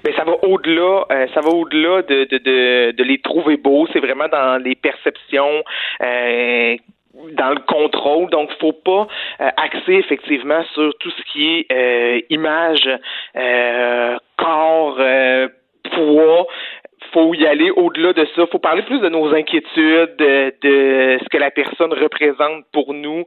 Mais ça va au-delà, euh, ça va au-delà de, de, de, les trouver beaux. C'est vraiment dans les perceptions. Euh, dans le contrôle, donc faut pas euh, axer effectivement sur tout ce qui est image, corps, poids, faut y aller au-delà de ça. faut parler plus de nos inquiétudes, de, de, ce que la personne représente pour nous,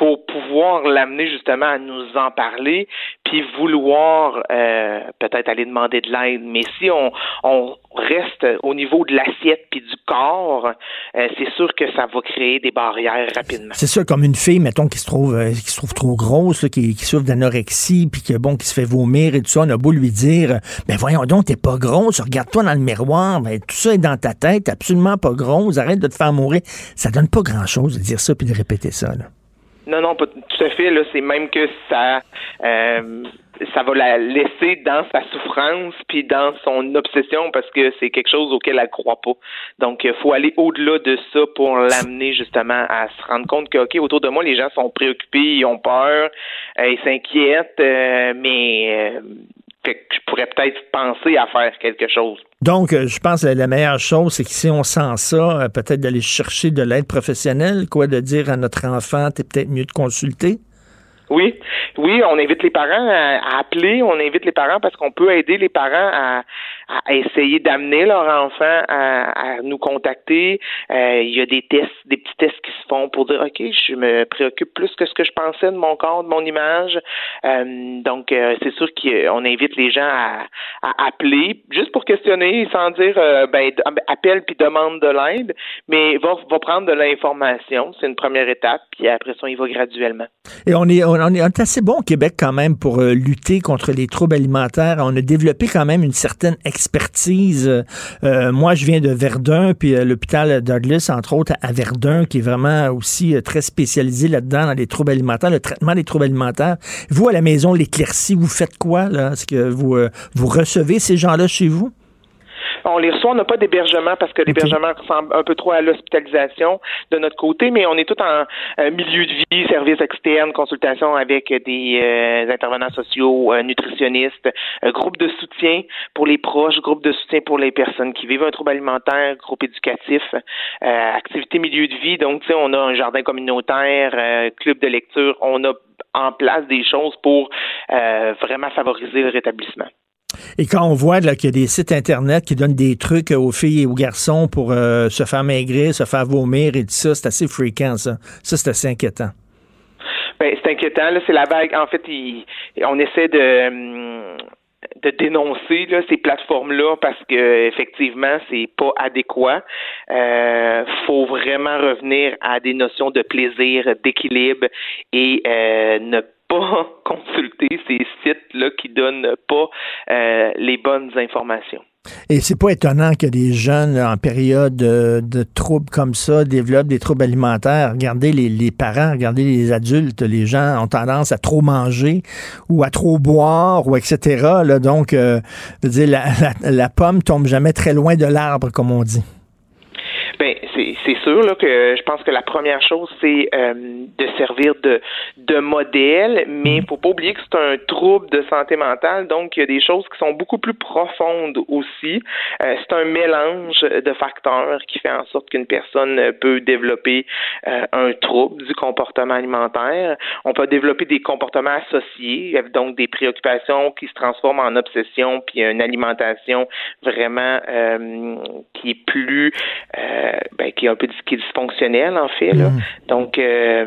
pour pouvoir l'amener justement à nous en parler, puis vouloir euh, peut-être aller demander de l'aide. Mais si on, on reste au niveau de l'assiette puis du corps, euh, c'est sûr que ça va créer des barrières rapidement. C'est sûr, comme une fille, mettons, qui se trouve, euh, qui se trouve trop grosse, qui, qui, souffre d'anorexie, puis que bon, qui se fait vomir et tout ça, on a beau lui dire, ben voyons donc, t'es pas grosse, regarde-toi dans le miroir, ben tout ça est dans ta tête, absolument pas grosse, arrête de te faire mourir. Ça donne pas grand-chose de dire ça puis de répéter ça. Là. Non, non, pas tout à fait. Là, c'est même que ça, euh, ça va la laisser dans sa souffrance puis dans son obsession parce que c'est quelque chose auquel elle croit pas. Donc, il faut aller au-delà de ça pour l'amener justement à se rendre compte que, ok, autour de moi, les gens sont préoccupés, ils ont peur, euh, ils s'inquiètent, euh, mais fait que je pourrais peut-être penser à faire quelque chose. Donc, euh, je pense que la meilleure chose, c'est que si on sent ça, euh, peut-être d'aller chercher de l'aide professionnelle, quoi, de dire à notre enfant, t'es peut-être mieux de consulter. Oui, oui, on invite les parents à, appeler, on invite les parents parce qu'on peut aider les parents à, à essayer d'amener leur enfant à, à nous contacter. Euh, il y a des tests, des petits tests qui se font pour dire ok, je me préoccupe plus que ce que je pensais de mon corps, de mon image. Euh, donc euh, c'est sûr qu'on invite les gens à, à, appeler juste pour questionner sans dire ben appelle puis demande de l'aide, mais va, va prendre de l'information. C'est une première étape, puis après ça, il va graduellement. Et on est, on est assez bon au Québec quand même pour lutter contre les troubles alimentaires. On a développé quand même une certaine expertise. Euh, moi, je viens de Verdun, puis euh, l'hôpital Douglas, entre autres, à Verdun, qui est vraiment aussi euh, très spécialisé là-dedans, dans les troubles alimentaires, le traitement des troubles alimentaires. Vous, à la maison, l'éclaircie, vous faites quoi, là? Est-ce que vous, vous recevez ces gens-là chez vous? On les reçoit, on n'a pas d'hébergement parce que l'hébergement ressemble un peu trop à l'hospitalisation de notre côté, mais on est tout en euh, milieu de vie, services externes, consultation avec des euh, intervenants sociaux, euh, nutritionnistes, groupe de soutien pour les proches, groupe de soutien pour les personnes qui vivent un trouble alimentaire, groupe éducatif, activité milieu de vie. Donc, tu sais, on a un jardin communautaire, club de lecture, on a en place des choses pour vraiment favoriser le rétablissement. Et quand on voit qu'il y a des sites Internet qui donnent des trucs aux filles et aux garçons pour euh, se faire maigrir, se faire vomir et tout ça, c'est assez fréquent, ça. Ça, c'est assez inquiétant. Ben, c'est inquiétant. Là, c'est la vague. En fait, on essaie de dénoncer ces plateformes-là parce que effectivement c'est pas adéquat. Euh, faut vraiment revenir à des notions de plaisir, d'équilibre et euh, ne pas consulter ces sites-là qui donnent pas euh, les bonnes informations. Et c'est pas étonnant que des jeunes en période de, troubles comme ça développent des troubles alimentaires. Regardez les, parents, regardez les adultes, les gens ont tendance à trop manger ou à trop boire ou etc. Là, donc, euh, dire, la, la, la pomme tombe jamais très loin de l'arbre, comme on dit. Ben, c'est sûr là, que je pense que la première chose, c'est euh, de servir de, de modèle, mais il faut pas oublier que c'est un trouble de santé mentale, donc il y a des choses qui sont beaucoup plus profondes aussi. Euh, c'est un mélange de facteurs qui fait en sorte qu'une personne peut développer euh, un trouble du comportement alimentaire. On peut développer des comportements associés, donc des préoccupations qui se transforment en obsession, puis une alimentation vraiment qui est plus euh, ben, qui est un peu qui est dysfonctionnel en fait. Là. Mm. Donc, euh,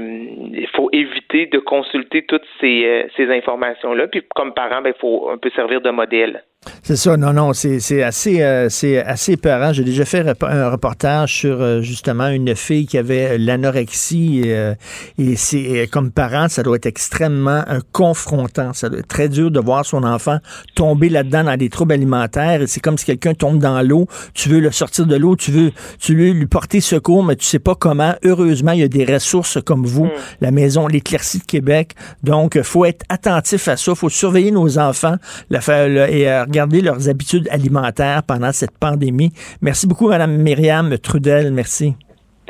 il faut éviter de consulter toutes ces, euh, ces informations-là. Puis, comme parent, ben, il faut un peu servir de modèle. C'est ça, non, non, c'est assez, euh, c'est assez peurant. J'ai déjà fait un reportage sur euh, justement une fille qui avait l'anorexie euh, et c'est comme parent, ça doit être extrêmement confrontant. Ça doit être très dur de voir son enfant tomber là-dedans dans des troubles alimentaires. C'est comme si quelqu'un tombe dans l'eau, tu veux le sortir de l'eau, tu veux, tu veux lui porter secours, mais tu sais pas comment. Heureusement, il y a des ressources comme vous, mm. la maison l'éclaircie de Québec. Donc, faut être attentif à ça, faut surveiller nos enfants, la, et regarder leurs habitudes alimentaires pendant cette pandémie. Merci beaucoup, Mme Myriam Trudel. Merci.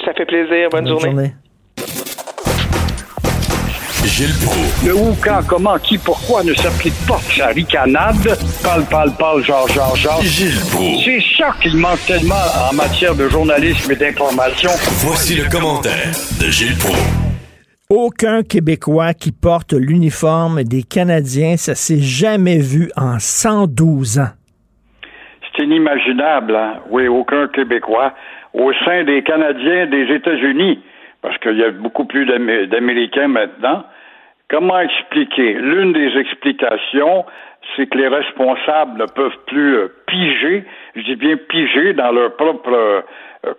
Ça fait plaisir. Bonne, journée. Gilles Proulx. Le où, quand, comment, qui, pourquoi ne s'applique pas sa ricanade? Parle, parle, parle, genre, genre, genre. Gilles Proulx. C'est ça qu'il manque tellement en matière de journalisme et d'information. Voici le commentaire de Gilles Proulx. Aucun Québécois qui porte l'uniforme des Canadiens, ça s'est jamais vu en 112 ans. C'est inimaginable, hein? Oui, aucun Québécois au sein des Canadiens des États-Unis, parce qu'il y a beaucoup plus d'Américains maintenant. Comment expliquer? L'une des explications, c'est que les responsables ne peuvent plus euh, piger, je dis bien piger dans leur propre euh,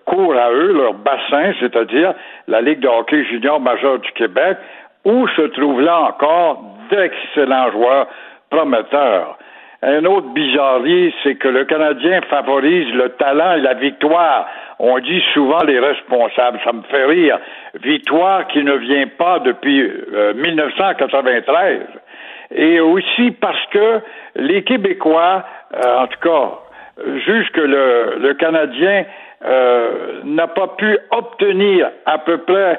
cours à eux, leur bassin, c'est-à-dire la Ligue de hockey junior majeur du Québec, où se trouvent là encore d'excellents joueurs prometteurs. un autre bizarrerie, c'est que le Canadien favorise le talent et la victoire. On dit souvent les responsables, ça me fait rire. Victoire qui ne vient pas depuis 1993. Euh, et aussi parce que les Québécois, euh, en tout cas, jugent que le, le Canadien euh, n'a pas pu obtenir à peu près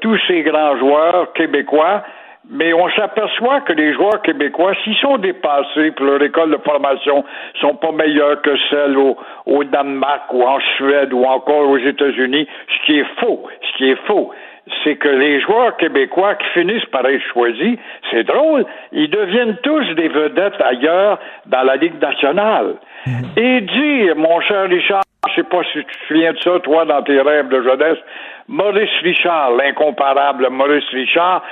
tous ces grands joueurs québécois mais on s'aperçoit que les joueurs québécois, s'ils sont dépassés, pour leur école de formation sont pas meilleurs que celles au, au Danemark ou en Suède ou encore aux États-Unis, ce qui est faux, ce qui est faux c'est que les joueurs québécois qui finissent par être choisis, c'est drôle, ils deviennent tous des vedettes ailleurs dans la Ligue nationale. Et dire, mon cher Richard, je sais pas si tu te souviens de ça, toi, dans tes rêves de jeunesse, Maurice Richard, l'incomparable Maurice Richard,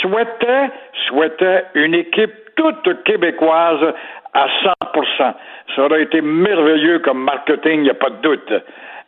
souhaitait, souhaitait une équipe toute québécoise à 100%. Ça aurait été merveilleux comme marketing, il n'y a pas de doute.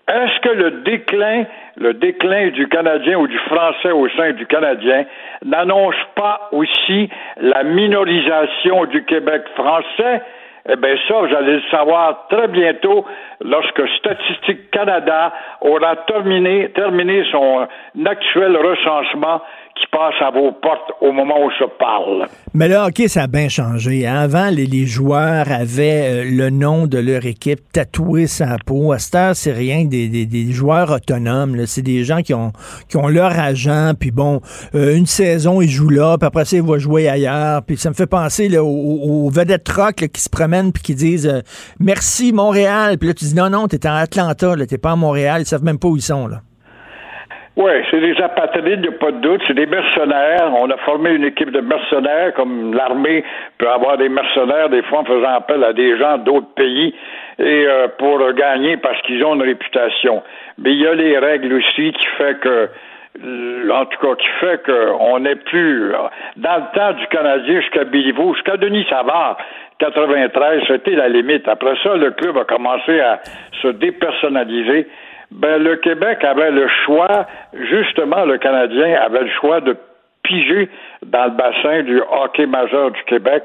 Est-ce que le déclin, le déclin du Canadien ou du Français au sein du Canadien n'annonce pas aussi la minorisation du Québec français? Eh bien, ça, vous allez le savoir très bientôt lorsque Statistique Canada aura terminé, terminé son actuel recensement qui passe à vos portes au moment où je parle. Mais là, OK, ça a bien changé. Avant, les, joueurs avaient euh, le nom de leur équipe tatoué sa peau. À cette heure, c'est rien des, des, joueurs autonomes. C'est des gens qui ont, qui ont leur agent, puis bon, euh, une saison, ils jouent là, puis après ça, ils vont jouer ailleurs. Puis ça me fait penser là, aux, vedettes rock qui se promènent puis qui disent euh, Merci Montréal. Puis là, tu dis non, non, t'es en Atlanta, t'es pas à Montréal, ils savent même pas où ils sont. là. Oui, c'est des apatrides, il n'y a pas de doute. C'est des mercenaires. On a formé une équipe de mercenaires, comme l'armée peut avoir des mercenaires, des fois en faisant appel à des gens d'autres pays, et euh, pour gagner parce qu'ils ont une réputation. Mais il y a les règles aussi qui fait que en tout cas, qui fait qu'on n'est plus dans le temps du Canadien jusqu'à Béliveau, jusqu'à Denis Savard, 93, c'était la limite. Après ça, le club a commencé à se dépersonnaliser ben, le Québec avait le choix, justement, le Canadien avait le choix de piger dans le bassin du hockey majeur du Québec,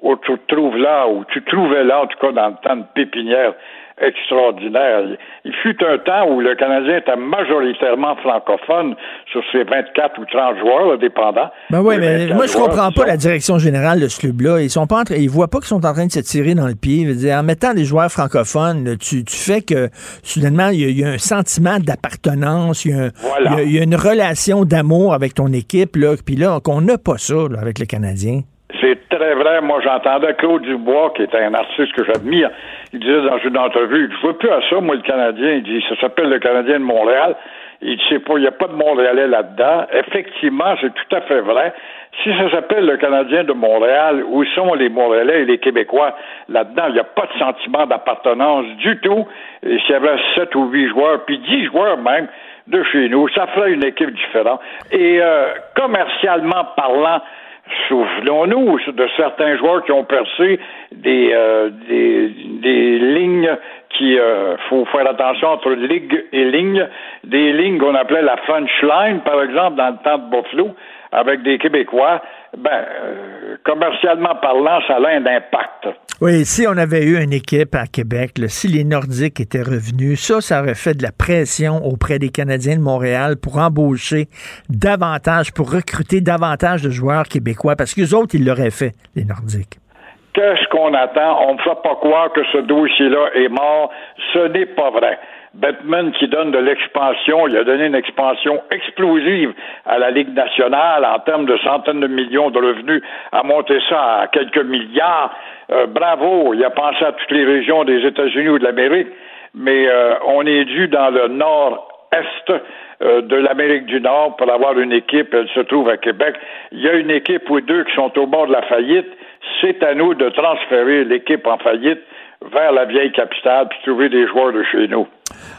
où tu trouves là, où tu trouvais là, en tout cas dans le temps de pépinière, extraordinaire. Il fut un temps où le Canadien était majoritairement francophone sur ses 24 ou 30 joueurs, dépendants. Ben oui, mais moi, je comprends pas la direction générale de ce club-là. Ils sont pas ils voient pas qu'ils sont en train de se tirer dans le pied. Dire, en mettant des joueurs francophones, tu, tu fais que, soudainement, il y, a, un sentiment d'appartenance, il, y, a une relation d'amour avec ton équipe, là, puis là, qu'on n'a pas ça, avec le Canadien. C'est très vrai. Moi, j'entendais Claude Dubois, qui est un artiste que j'admire. Il disait dans une entrevue, je veux plus à ça, moi, le Canadien. Il dit, ça s'appelle le Canadien de Montréal. Il dit, pas, il n'y a pas de Montréalais là-dedans. Effectivement, c'est tout à fait vrai. Si ça s'appelle le Canadien de Montréal, où sont les Montréalais et les Québécois là-dedans? Il n'y a pas de sentiment d'appartenance du tout. S'il y avait sept ou huit joueurs, puis dix joueurs même, de chez nous, ça ferait une équipe différente. Et euh, commercialement parlant, Souvenons-nous de certains joueurs qui ont percé des, euh, des, lignes qui euh, faut faire attention entre ligue et ligne, des lignes qu'on appelait la French Line, par exemple, dans le temps de Buffalo, avec des Québécois, ben, euh, commercialement parlant, ça a un impact. Oui, si on avait eu une équipe à Québec, si les Nordiques étaient revenus, ça, ça aurait fait de la pression auprès des Canadiens de Montréal pour embaucher davantage, pour recruter davantage de joueurs québécois, parce que autres, ils l'auraient fait, les Nordiques. Qu'est-ce qu'on attend? On ne fait pas croire que ce dossier-là est mort. Ce n'est pas vrai. Batman qui donne de l'expansion, il a donné une expansion explosive à la Ligue nationale en termes de centaines de millions de revenus, a monté ça à quelques milliards. Euh, bravo, il a pensé à toutes les régions des États-Unis ou de l'Amérique, mais euh, on est dû dans le nord-est euh, de l'Amérique du Nord pour avoir une équipe, elle se trouve à Québec. Il y a une équipe ou deux qui sont au bord de la faillite. C'est à nous de transférer l'équipe en faillite vers la vieille capitale puis trouver des joueurs de chez nous.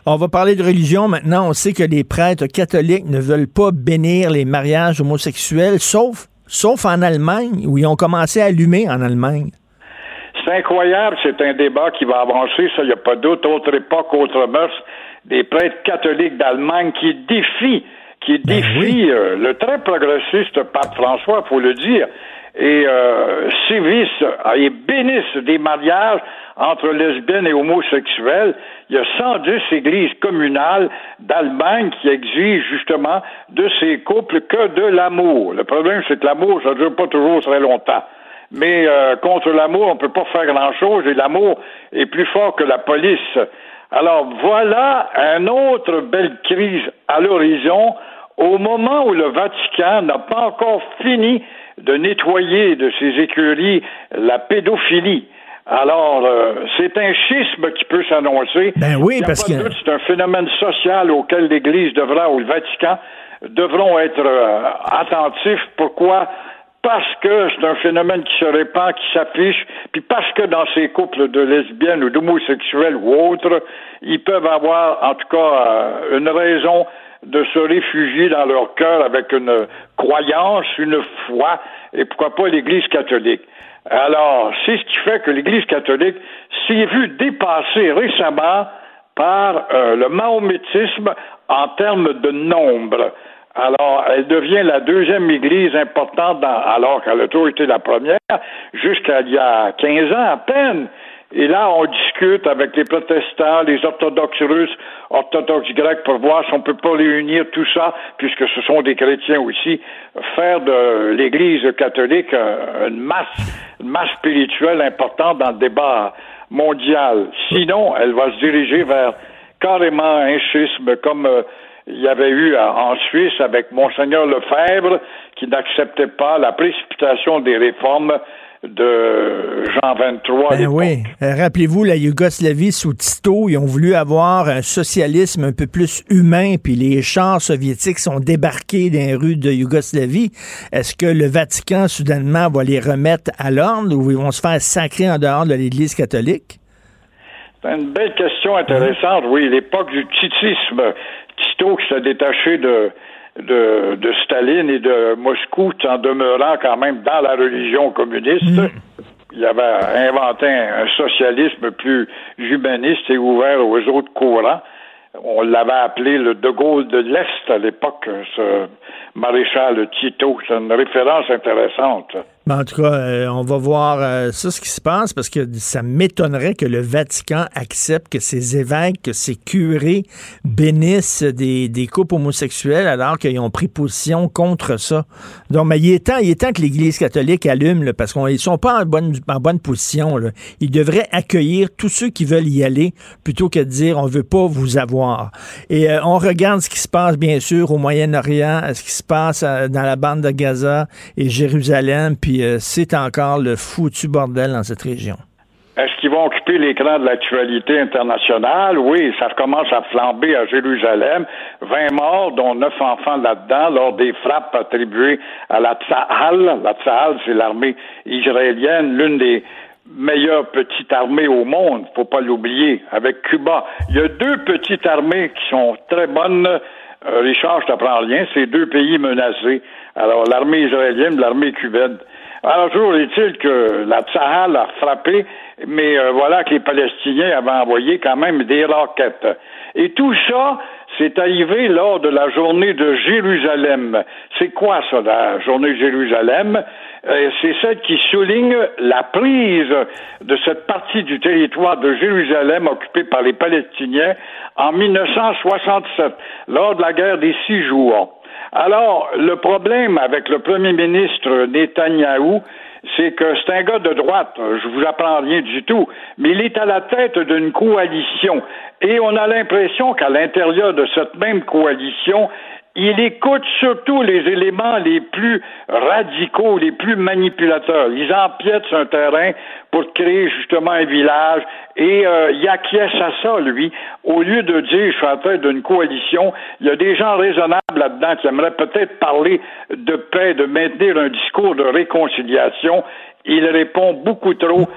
On va parler de religion maintenant. On sait que les prêtres catholiques ne veulent pas bénir les mariages homosexuels, sauf, sauf en Allemagne, où ils ont commencé à allumer en Allemagne. C'est incroyable, c'est un débat qui va avancer, ça, il n'y a pas d'autre, autre époque, autre mœurs, des prêtres catholiques d'Allemagne qui défient, qui ben défient euh, le très progressiste pape François, il faut le dire. et euh, sévissent et bénissent des mariages entre lesbiennes et homosexuels. Il y a 110 églises communales d'Allemagne qui exigent justement de ces couples que de l'amour. Le problème, c'est que l'amour, ça ne dure pas toujours très longtemps. Mais euh, contre l'amour, on ne peut pas faire grand-chose et l'amour est plus fort que la police. Alors voilà une autre belle crise à l'horizon au moment où le Vatican n'a pas encore fini de nettoyer de ses écuries la pédophilie. Alors, euh, c'est un schisme qui peut s'annoncer. Ben oui, parce que c'est un phénomène social auquel l'Église devra ou le Vatican devront être euh, attentifs. Pourquoi? Parce que c'est un phénomène qui se répand, qui s'affiche, puis parce que dans ces couples de lesbiennes ou d'homosexuels ou autres, ils peuvent avoir en tout cas euh, une raison de se réfugier dans leur cœur avec une croyance, une foi, et pourquoi pas l'Église catholique? Alors, c'est ce qui fait que l'Église catholique s'est vue dépasser récemment par euh, le mahométisme en termes de nombre. Alors, elle devient la deuxième église importante, alors qu'elle a toujours été la première, jusqu'à il y a 15 ans à peine. Et là, on discute avec les protestants, les orthodoxes russes, orthodoxes grecs, pour voir si on peut pas réunir tout ça, puisque ce sont des chrétiens aussi, faire de l'Église catholique euh, une masse, masse spirituelle importante dans le débat mondial. Sinon, elle va se diriger vers carrément un schisme comme euh, il y avait eu en Suisse avec Monseigneur Lefebvre qui n'acceptait pas la précipitation des réformes de Jean 23. Ben oui. Euh, rappelez-vous, la Yougoslavie sous Tito, ils ont voulu avoir un socialisme un peu plus humain, puis les chars soviétiques sont débarqués dans les rues de Yougoslavie. Est-ce que le Vatican, soudainement, va les remettre à l'ordre ou ils vont se faire sacrer en dehors de l'Église catholique? C'est une belle question intéressante, oui. L'époque du titisme. Tito qui s'est détaché de, de, de, Staline et de Moscou en demeurant quand même dans la religion communiste. Mm. Il avait inventé un, socialisme plus humaniste et ouvert aux autres courants. On l'avait appelé le De Gaulle de l'Est à l'époque, ce maréchal Tito. C'est une référence intéressante. Ben, en tout cas, euh, on va voir euh, ça, ce qui se passe, parce que ça m'étonnerait que le Vatican accepte que ses évêques, que ses curés bénissent des, des couples homosexuels alors qu'ils ont pris position contre ça. Donc, mais il est temps, que l'Église catholique allume, parce qu'ils ne sont pas en bonne, bonne position. Ils devraient accueillir tous ceux qui veulent y aller plutôt que de dire on veut pas vous avoir. Et euh, on regarde ce qui se passe, bien sûr, au Moyen-Orient, ce qui se passe dans la bande de Gaza et Jérusalem, puis euh, c'est encore le foutu bordel dans cette région. Est-ce qu'ils vont occuper l'écran de l'actualité internationale? Oui, ça commence à flamber à Jérusalem. 20 morts, dont 9 enfants là-dedans, lors des frappes attribuées à la Tsahal. La Tsahal, c'est l'armée israélienne, l'une des meilleures petites armées au monde, faut pas l'oublier, avec Cuba. Il y a deux petites armées qui sont très bonnes. Euh, Richard, je t'apprends rien, c'est deux pays menacés. Alors, l'armée israélienne, l'armée cubaine. Alors, toujours est-il que la Tsahal a frappé, mais euh, voilà que les Palestiniens avaient envoyé quand même des roquettes. Et tout ça, c'est arrivé lors de la journée de Jérusalem. C'est quoi ça, la journée de Jérusalem? Euh, c'est celle qui souligne la prise de cette partie du territoire de Jérusalem occupée par les Palestiniens en 1967, lors de la guerre des six jours. Alors, le problème avec le premier ministre Netanyahou, c'est que c'est un gars de droite, je vous apprends rien du tout, mais il est à la tête d'une coalition. Et on a l'impression qu'à l'intérieur de cette même coalition, il écoute surtout les éléments les plus radicaux, les plus manipulateurs. Ils empiètent un terrain pour créer justement un village et euh, il acquiesce à ça, lui. Au lieu de dire je suis en tête d'une coalition, il y a des gens raisonnables là-dedans qui aimeraient peut-être parler de paix, de maintenir un discours de réconciliation. Il répond beaucoup trop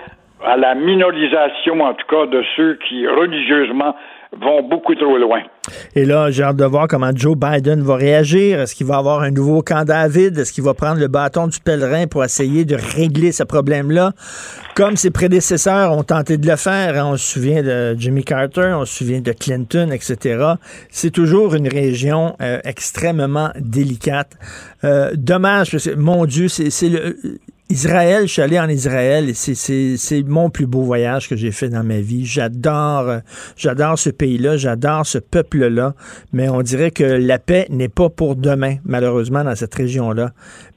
à la minorisation, en tout cas, de ceux qui religieusement vont beaucoup trop loin. Et là, j'ai hâte de voir comment Joe Biden va réagir. Est-ce qu'il va avoir un nouveau camp David? Est-ce qu'il va prendre le bâton du pèlerin pour essayer de régler ce problème-là? Comme ses prédécesseurs ont tenté de le faire. Hein. On se souvient de Jimmy Carter, on se souvient de Clinton, etc. C'est toujours une région euh, extrêmement délicate. Euh, dommage, mon Dieu, c'est le Israël, je suis allé en Israël et c'est mon plus beau voyage que j'ai fait dans ma vie. J'adore euh, j'adore ce pays-là, j'adore ce peuple-là, mais on dirait que la paix n'est pas pour demain, malheureusement, dans cette région-là.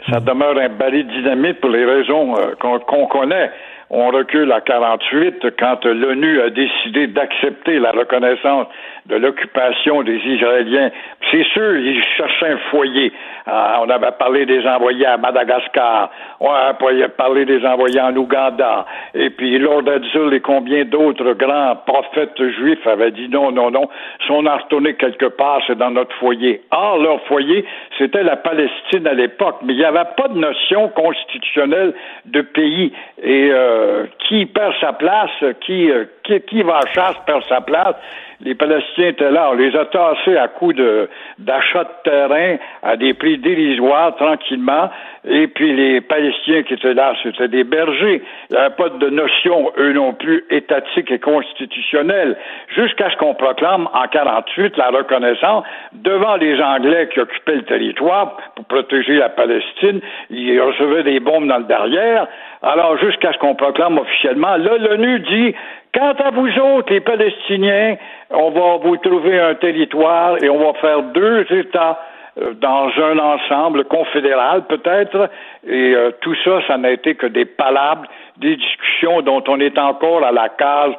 Ça demeure un balai dynamique pour les raisons euh, qu'on connaît on recule à 48 quand l'ONU a décidé d'accepter la reconnaissance de l'occupation des Israéliens. C'est sûr, ils cherchaient un foyer. Ah, on avait parlé des envoyés à Madagascar, on a parlé des envoyés en Ouganda, et puis Lord Edzul et combien d'autres grands prophètes juifs avaient dit non, non, non, si on a retourné quelque part, c'est dans notre foyer. Or, leur foyer, c'était la Palestine à l'époque, mais il n'y avait pas de notion constitutionnelle de pays. Et euh, qui perd sa place, qui, euh, qui, va en chasse perd sa place les Palestiniens étaient là. On les a tassés à coups de, d'achat de terrain à des prix dérisoires, tranquillement. Et puis les Palestiniens qui étaient là, c'était des bergers. Il n'y avait pas de notion, eux non plus, étatique et constitutionnelle. Jusqu'à ce qu'on proclame en 48 la reconnaissance devant les Anglais qui occupaient le territoire pour protéger la Palestine. Ils recevaient des bombes dans le derrière. Alors, jusqu'à ce qu'on proclame officiellement, là, l'ONU dit Quant à vous autres, les Palestiniens, on va vous trouver un territoire et on va faire deux États euh, dans un ensemble confédéral peut-être, et euh, tout ça, ça n'a été que des palabres, des discussions dont on est encore à la case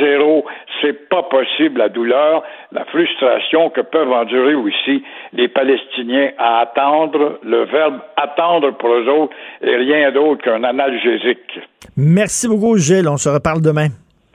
zéro. C'est pas possible la douleur, la frustration que peuvent endurer aussi les Palestiniens à attendre, le verbe attendre pour eux autres et rien d'autre qu'un analgésique. Merci beaucoup, Gilles. On se reparle demain.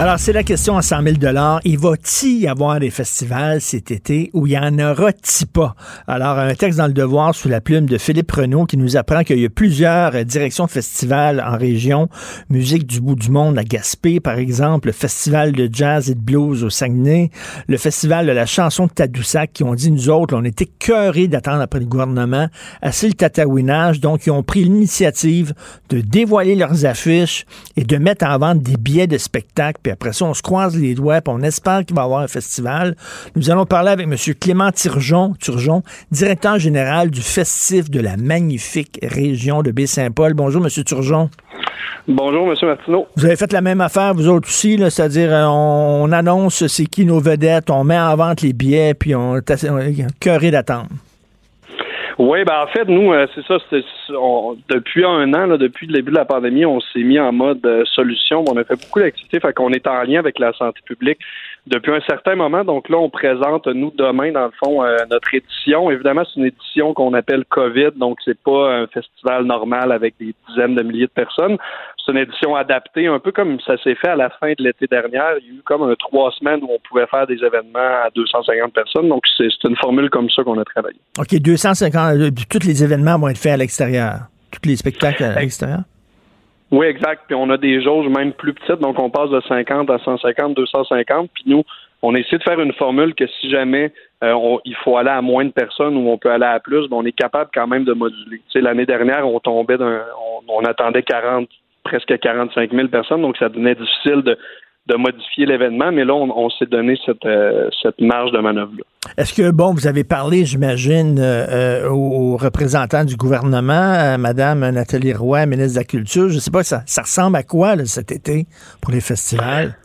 Alors, c'est la question à 100 000 Il va-t-il y avoir des festivals cet été ou il y en aura-t-il pas? Alors, un texte dans le Devoir sous la plume de Philippe Renault qui nous apprend qu'il y a plusieurs directions de festivals en région. Musique du bout du monde à Gaspé, par exemple, le festival de jazz et de blues au Saguenay, le festival de la chanson de Tadoussac qui ont dit, nous autres, on était cœurés d'attendre après le gouvernement, assez le tatouinage, donc ils ont pris l'initiative de dévoiler leurs affiches et de mettre en vente des billets de spectacle après ça, on se croise les doigts, et on espère qu'il va y avoir un festival. Nous allons parler avec M. Clément Turgeon, Turgeon, directeur général du Festif de la magnifique région de Baie-Saint-Paul. Bonjour, M. Turgeon. Bonjour, M. Martineau. Vous avez fait la même affaire, vous autres aussi, c'est-à-dire euh, on, annonce c'est qui nos vedettes, on met en vente les billets, puis on est cœuré d'attendre. Oui, ben en fait, nous, euh, c'est ça, depuis un an, là, depuis le début de la pandémie, on s'est mis en mode euh, solution. On a fait beaucoup d'activités, fait qu'on est en lien avec la santé publique depuis un certain moment. Donc là, on présente, nous, demain, dans le fond, euh, notre édition. Évidemment, c'est une édition qu'on appelle COVID, donc c'est pas un festival normal avec des dizaines de milliers de personnes c'est une édition adaptée, un peu comme ça s'est fait à la fin de l'été dernier. Il y a eu comme un trois semaines où on pouvait faire des événements à 250 personnes. Donc, c'est une formule comme ça qu'on a travaillé. OK, 250, euh, tous les événements vont être faits à l'extérieur. Tous les spectacles à l'extérieur? Oui, exact. Puis on a des jauges même plus petites, donc on passe de 50 à 150, 250. Puis nous, on essaie de faire une formule que si jamais euh, il faut aller à moins de personnes ou on peut aller à plus, ben on est capable quand même de moduler. L'année dernière, on tombait d'un, on, on attendait 40 presque 45 000 personnes, donc ça devenait difficile de, modifier l'événement, mais là, on, s'est donné cette, euh, cette marge de manœuvre-là. Est-ce que, bon, vous avez parlé, j'imagine, euh, euh, aux, représentants du gouvernement, Madame Nathalie Roy, ministre de la Culture, je ne sais pas, ça, ça ressemble à quoi cet été pour les festivals?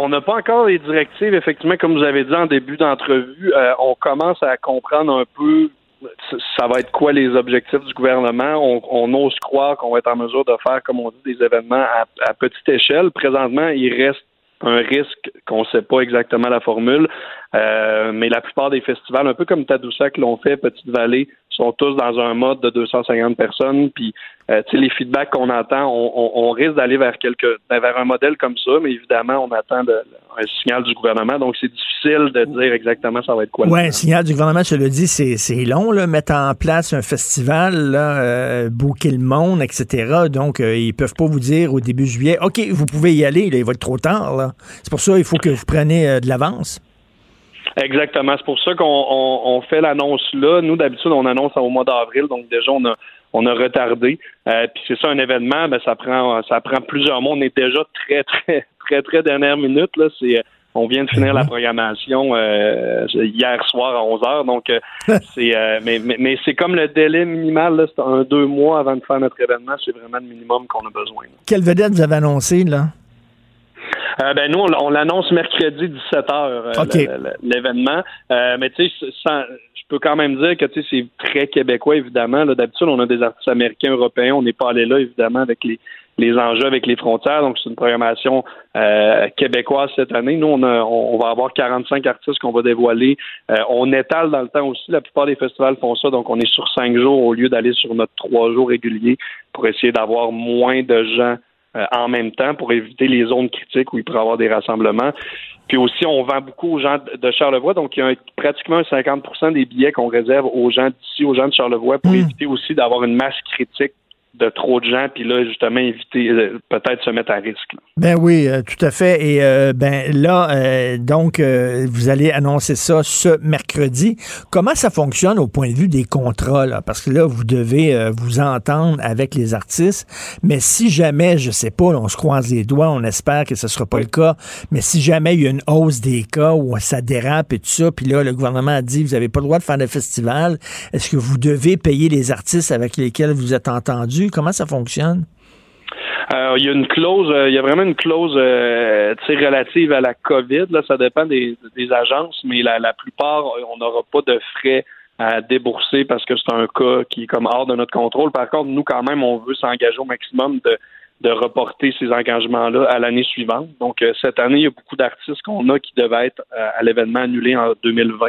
on n'a pas encore les directives, effectivement, comme vous avez dit en début d'entrevue. on commence à comprendre un peu ça va être quoi les objectifs du gouvernement? On, ose croire qu'on va être en mesure de faire, comme on dit, des événements à, petite échelle. Présentement, il reste un risque qu'on ne sait pas exactement la formule, euh, mais la plupart des festivals, un peu comme Tadoussac l'ont fait, Petite Vallée, sont tous dans un mode de 250 personnes. Puis, euh, tu sais, les feedbacks qu'on entend, on, risque d'aller vers quelque, vers un modèle comme ça, mais évidemment, on attend un signal du gouvernement. Donc, c'est difficile de dire exactement ça va être quoi. Oui, un signal du gouvernement, je le dis, c'est long, là, mettre en place un festival, là, euh, bouquer le monde, etc. Donc, euh, ils peuvent pas vous dire au début juillet, OK, vous pouvez y aller, il va être trop tard. Là. C'est pour ça il faut que vous preniez de l'avance. Exactement. C'est pour ça qu'on fait l'annonce là. Nous, d'habitude, on annonce au mois d'avril. Donc, déjà, on a, on a retardé. puis c'est ça un événement, ben ça prend ça prend plusieurs mois. On est déjà très très très très dernière minute là. C'est on vient de finir la mhm. programmation euh, hier soir à 11 h donc euh, c'est euh, mais, mais, c'est comme le délai minimal, c'est un deux mois avant de faire notre événement, c'est vraiment le minimum qu'on a besoin. Quelle vedette vous avez annoncé là? Ben nous, on, l'annonce mercredi 17h, l'événement. mais tu sais, je peux quand même dire que tu sais, c'est très québécois, évidemment. D'habitude, on a des artistes américains, européens. On n'est pas allé là, évidemment, avec les, les enjeux avec les frontières. Donc, c'est une programmation euh, québécoise cette année. Nous, on, on, va avoir 45 artistes qu'on va dévoiler. Euh, on étale dans le temps aussi. La plupart des festivals font ça. Donc, on est sur cinq jours au lieu d'aller sur notre trois jours réguliers pour essayer d'avoir moins de gens euh, en même temps pour éviter les zones critiques où il pourrait y avoir des rassemblements. Puis aussi, on vend beaucoup aux gens de Charlevoix, donc il y a pratiquement 50% des billets qu'on réserve aux gens d'ici, aux gens de Charlevoix, pour hmm. éviter aussi d'avoir une masse critique de trop de gens, puis là, justement, éviter, euh, peut-être se mettre à risque. Ben oui, euh, tout à fait. Et euh, ben là, donc, vous allez annoncer ça ce mercredi. Comment ça fonctionne au point de vue des contrats? Là? Parce que là, vous devez vous entendre avec les artistes, mais si jamais, je sais pas, on se croise les doigts, on espère que ce sera pas le cas, mais si jamais il y a une hausse des cas où ça dérape et tout ça, puis là, le gouvernement a dit, vous n'avez pas le droit de faire de festival, est-ce que vous devez payer les artistes avec lesquels vous êtes Comment ça fonctionne? Euh, il y a une clause, euh, il y a vraiment une clause euh, relative à la COVID. Là, ça dépend des, agences, mais la, la plupart, on n'aura pas de frais à débourser parce que c'est un cas qui est comme hors de notre contrôle. Par contre, nous, quand même, on veut s'engager au maximum de de reporter ces engagements-là à l'année suivante. Donc, euh, cette année, il y a beaucoup d'artistes qu'on a qui devaient être euh, à l'événement annulé en 2020.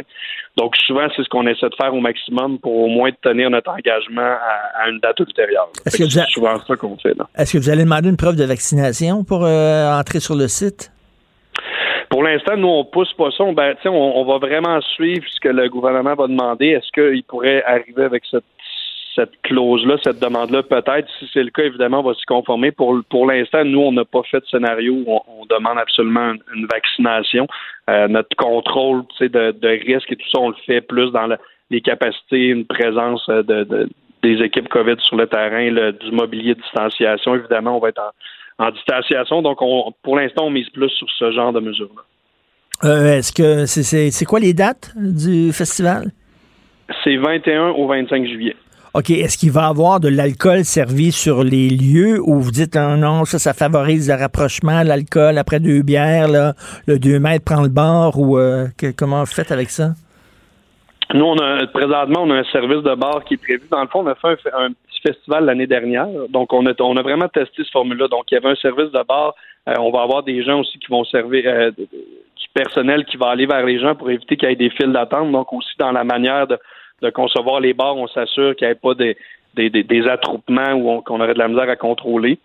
Donc, souvent, c'est ce qu'on essaie de faire au maximum pour au moins tenir notre engagement à, une date ultérieure. Est-ce que c'est souvent ça qu'on fait. Est-ce que vous allez demander une preuve de vaccination pour euh, entrer sur le site? Pour l'instant, nous, on pousse pas ça. Ben, on, on va vraiment suivre ce que le gouvernement va demander. Est-ce qu'il pourrait arriver avec cette cette clause-là, cette demande-là, peut-être, si c'est le cas, évidemment, on va s'y conformer. Pour, pour l'instant, nous, on n'a pas fait de scénario où on, demande absolument une, vaccination. Euh, notre contrôle de, de risque et tout ça, on le fait plus dans les capacités, une présence euh, de, des équipes COVID sur le terrain, du mobilier de distanciation. Évidemment, on va être en, distanciation. Donc, on, pour l'instant, on mise plus sur ce genre de mesures-là. Euh, est-ce que c'est quoi les dates du festival? C'est 21 au 25 juillet. OK, est-ce qu'il va y avoir de l'alcool servi sur les lieux où vous dites non, ça, ça favorise le rapprochement, l'alcool après deux bières, le 2 mètres prend le bord ou euh, comment vous faites avec ça? Nous, on a présentement, on a un service de bar qui est prévu. Dans le fond, on a fait un, petit festival l'année dernière. Donc, on a, vraiment testé ce formule-là. Donc, il y avait un service de bar. Euh, on va avoir des gens aussi qui vont servir euh, du personnel qui va aller vers les gens pour éviter qu'il y ait des files d'attente. Donc, aussi dans la manière de de concevoir les bars, on s'assure qu'il n'y ait pas des, des, des, attroupements ou qu'on aurait de la misère à contrôler.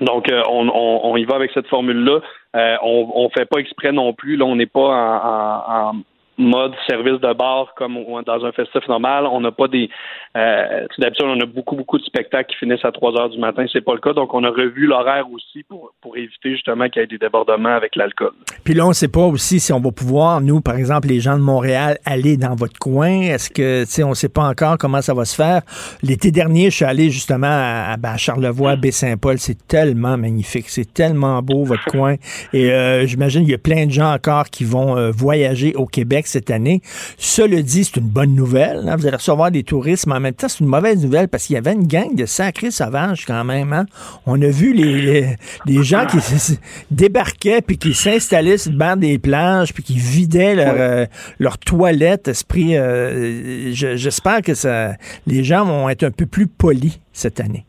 Donc, euh, on, on, y va avec cette formule-là. Euh, on ne fait pas exprès non plus. Là, on n'est pas en, en, mode service de bar comme dans un festif normal. On n'a pas des. Euh, D'habitude, on a beaucoup, beaucoup de spectacles qui finissent à 3 heures du matin. C'est pas le cas. Donc, on a revu l'horaire aussi pour, pour éviter justement qu'il y ait des débordements avec l'alcool. Puis là, on ne sait pas aussi si on va pouvoir, nous, par exemple, les gens de Montréal, aller dans votre coin. Est-ce que, tu sais, on ne sait pas encore comment ça va se faire. L'été dernier, je suis allé justement à, Charlevoix, Baie-Saint-Paul. C'est tellement magnifique. C'est tellement beau, votre coin. Et euh, j'imagine qu'il y a plein de gens encore qui vont euh, voyager au Québec cette année. Cela dit, c'est une bonne nouvelle. Hein. Vous allez recevoir des touristes, mais en même temps, c'est une mauvaise nouvelle parce qu'il y avait une gang de sacrés sauvages quand même. Hein. On a vu les, les, gens qui débarquaient puis qui s'installaient sur le banc des plages puis qui vidaient leur, euh, leur toilette. Esprit, euh, j'espère que ça, les gens vont être un peu plus polis cette année.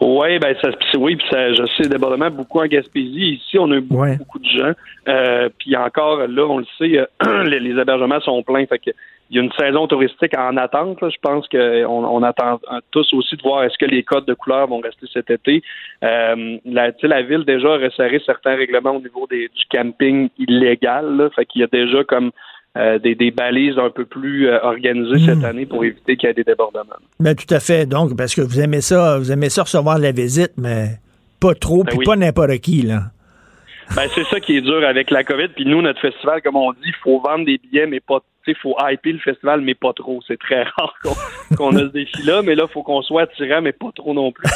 Oui, ben ça, oui, puis ça, je sais débordement beaucoup en Gaspésie. Ici, on a eu beaucoup, de gens. Euh, puis encore là, on le sait, euh, les, hébergements sont pleins. Fait que il y a une saison touristique en attente. Je pense qu'on on attend tous aussi de voir est-ce que les codes de couleur vont rester cet été. Euh, la, la ville déjà a resserré certains règlements au niveau des, du camping illégal. Là, fait qu'il y a déjà comme euh, des, balises un peu plus euh, organisées cette hmm. année pour éviter qu'il y ait des débordements. Ben, tout à fait. Donc, parce que vous aimez ça, vous aimez ça recevoir la visite, mais pas trop, ben puis pas n'importe qui, là. Ben, c'est ça qui est dur avec la COVID. Puis nous, notre festival, comme on dit, il faut vendre des billets, mais pas il faut hyper le festival, mais pas trop. C'est très rare qu'on a ce défi-là, mais là, il faut qu'on soit attirant, mais pas trop non plus.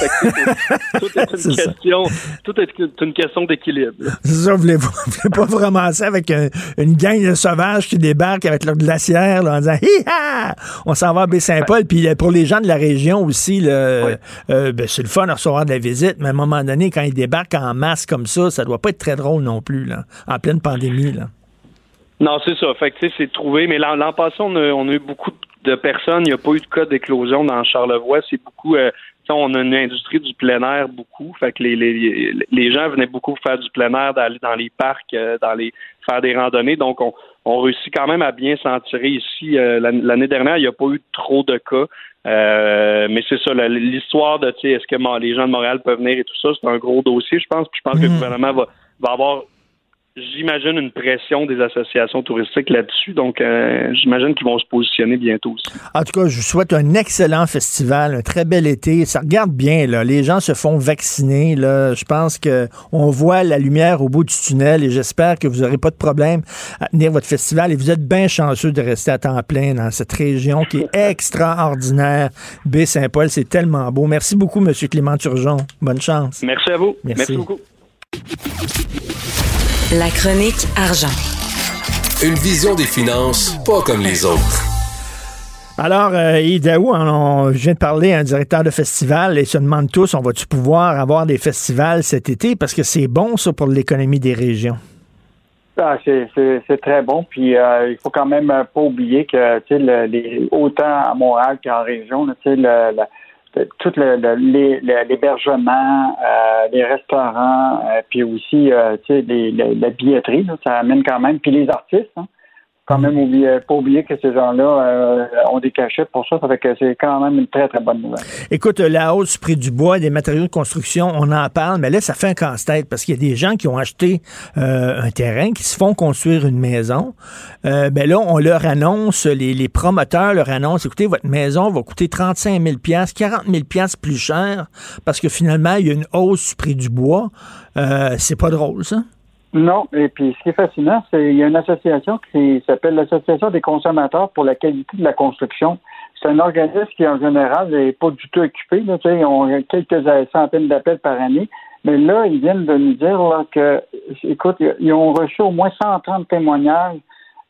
tout est une question, tout est une question d'équilibre. C'est ça, vous voulez, voulez pas vraiment ça avec une gang de sauvages qui débarquent avec leur glacière là, en disant Hi-ha! On s'en va à Baie-Saint-Paul. Puis pour les gens de la région aussi, le, euh, ben, c'est le fun de recevoir de la visite, mais à un moment donné, quand ils débarquent en masse comme ça, ça doit pas être très drôle non plus, là, en pleine pandémie. Là. Non, c'est ça. Fait que, c'est trouvé. Mais l'an passé, on a, eu beaucoup de personnes. Il n'y a pas eu de cas d'éclosion dans Charlevoix. C'est beaucoup. Euh, on a une industrie du plein air beaucoup. Fait que les, les, les gens venaient beaucoup faire du plein air, d'aller dans les parcs, euh, dans les faire des randonnées. Donc, on, on réussit quand même à bien s'en tirer ici. Euh, l'année dernière, il n'y a pas eu trop de cas. mais c'est ça, l'histoire de, est-ce que les gens de Montréal peuvent venir et tout ça, c'est un gros dossier, je pense. Puis je pense que le mmh. gouvernement va, va avoir j'imagine une pression des associations touristiques là-dessus. Donc, euh, j'imagine qu'ils vont se positionner bientôt aussi. En tout cas, je vous souhaite un excellent festival, un très bel été. Ça regarde bien, là. Les gens se font vacciner, là. Je pense que on voit la lumière au bout du tunnel et j'espère que vous n'aurez pas de problème à tenir votre festival. Et vous êtes bien chanceux de rester à temps plein dans cette région qui est extraordinaire. Baie-Saint-Paul, c'est tellement beau. Merci beaucoup, M. Clément Turgeon. Bonne chance. Merci à vous. Merci beaucoup. La chronique argent. Une vision des finances pas comme les autres. Alors, euh, Idaou, on, vient de parler à un directeur de festival et se demande tous, on va-tu pouvoir avoir des festivals cet été? Parce que c'est bon, ça, pour l'économie des régions. Ah, c'est très bon. Puis euh, il faut quand même pas oublier que le, autant à Montréal qu'en région, le, le, tout l'hébergement, euh, les restaurants, euh, puis aussi euh, la billetterie, ça amène quand même, puis les artistes. Hein quand même pas oublier que ces gens-là euh, ont des cachettes pour ça. Ça fait que c'est quand même une très, très bonne nouvelle. Écoute, la hausse du prix du bois, des matériaux de construction, on en parle, mais là, ça fait un casse-tête parce qu'il y a des gens qui ont acheté euh, un terrain, qui se font construire une maison. Euh, ben là, on leur annonce, les, promoteurs leur annoncent, écoutez, votre maison va coûter 35 000 40 000 plus cher parce que finalement, il y a une hausse du prix du bois. Euh, c'est pas drôle, ça? Non, et puis ce qui est fascinant, c'est qu'il y a une association qui s'appelle l'Association des consommateurs pour la qualité de la construction. C'est un organisme qui, en général, n'est pas du tout occupé. Là, ils ont quelques centaines d'appels par année. Mais là, ils viennent de nous dire là, que, écoute, ils ont reçu au moins 130 témoignages,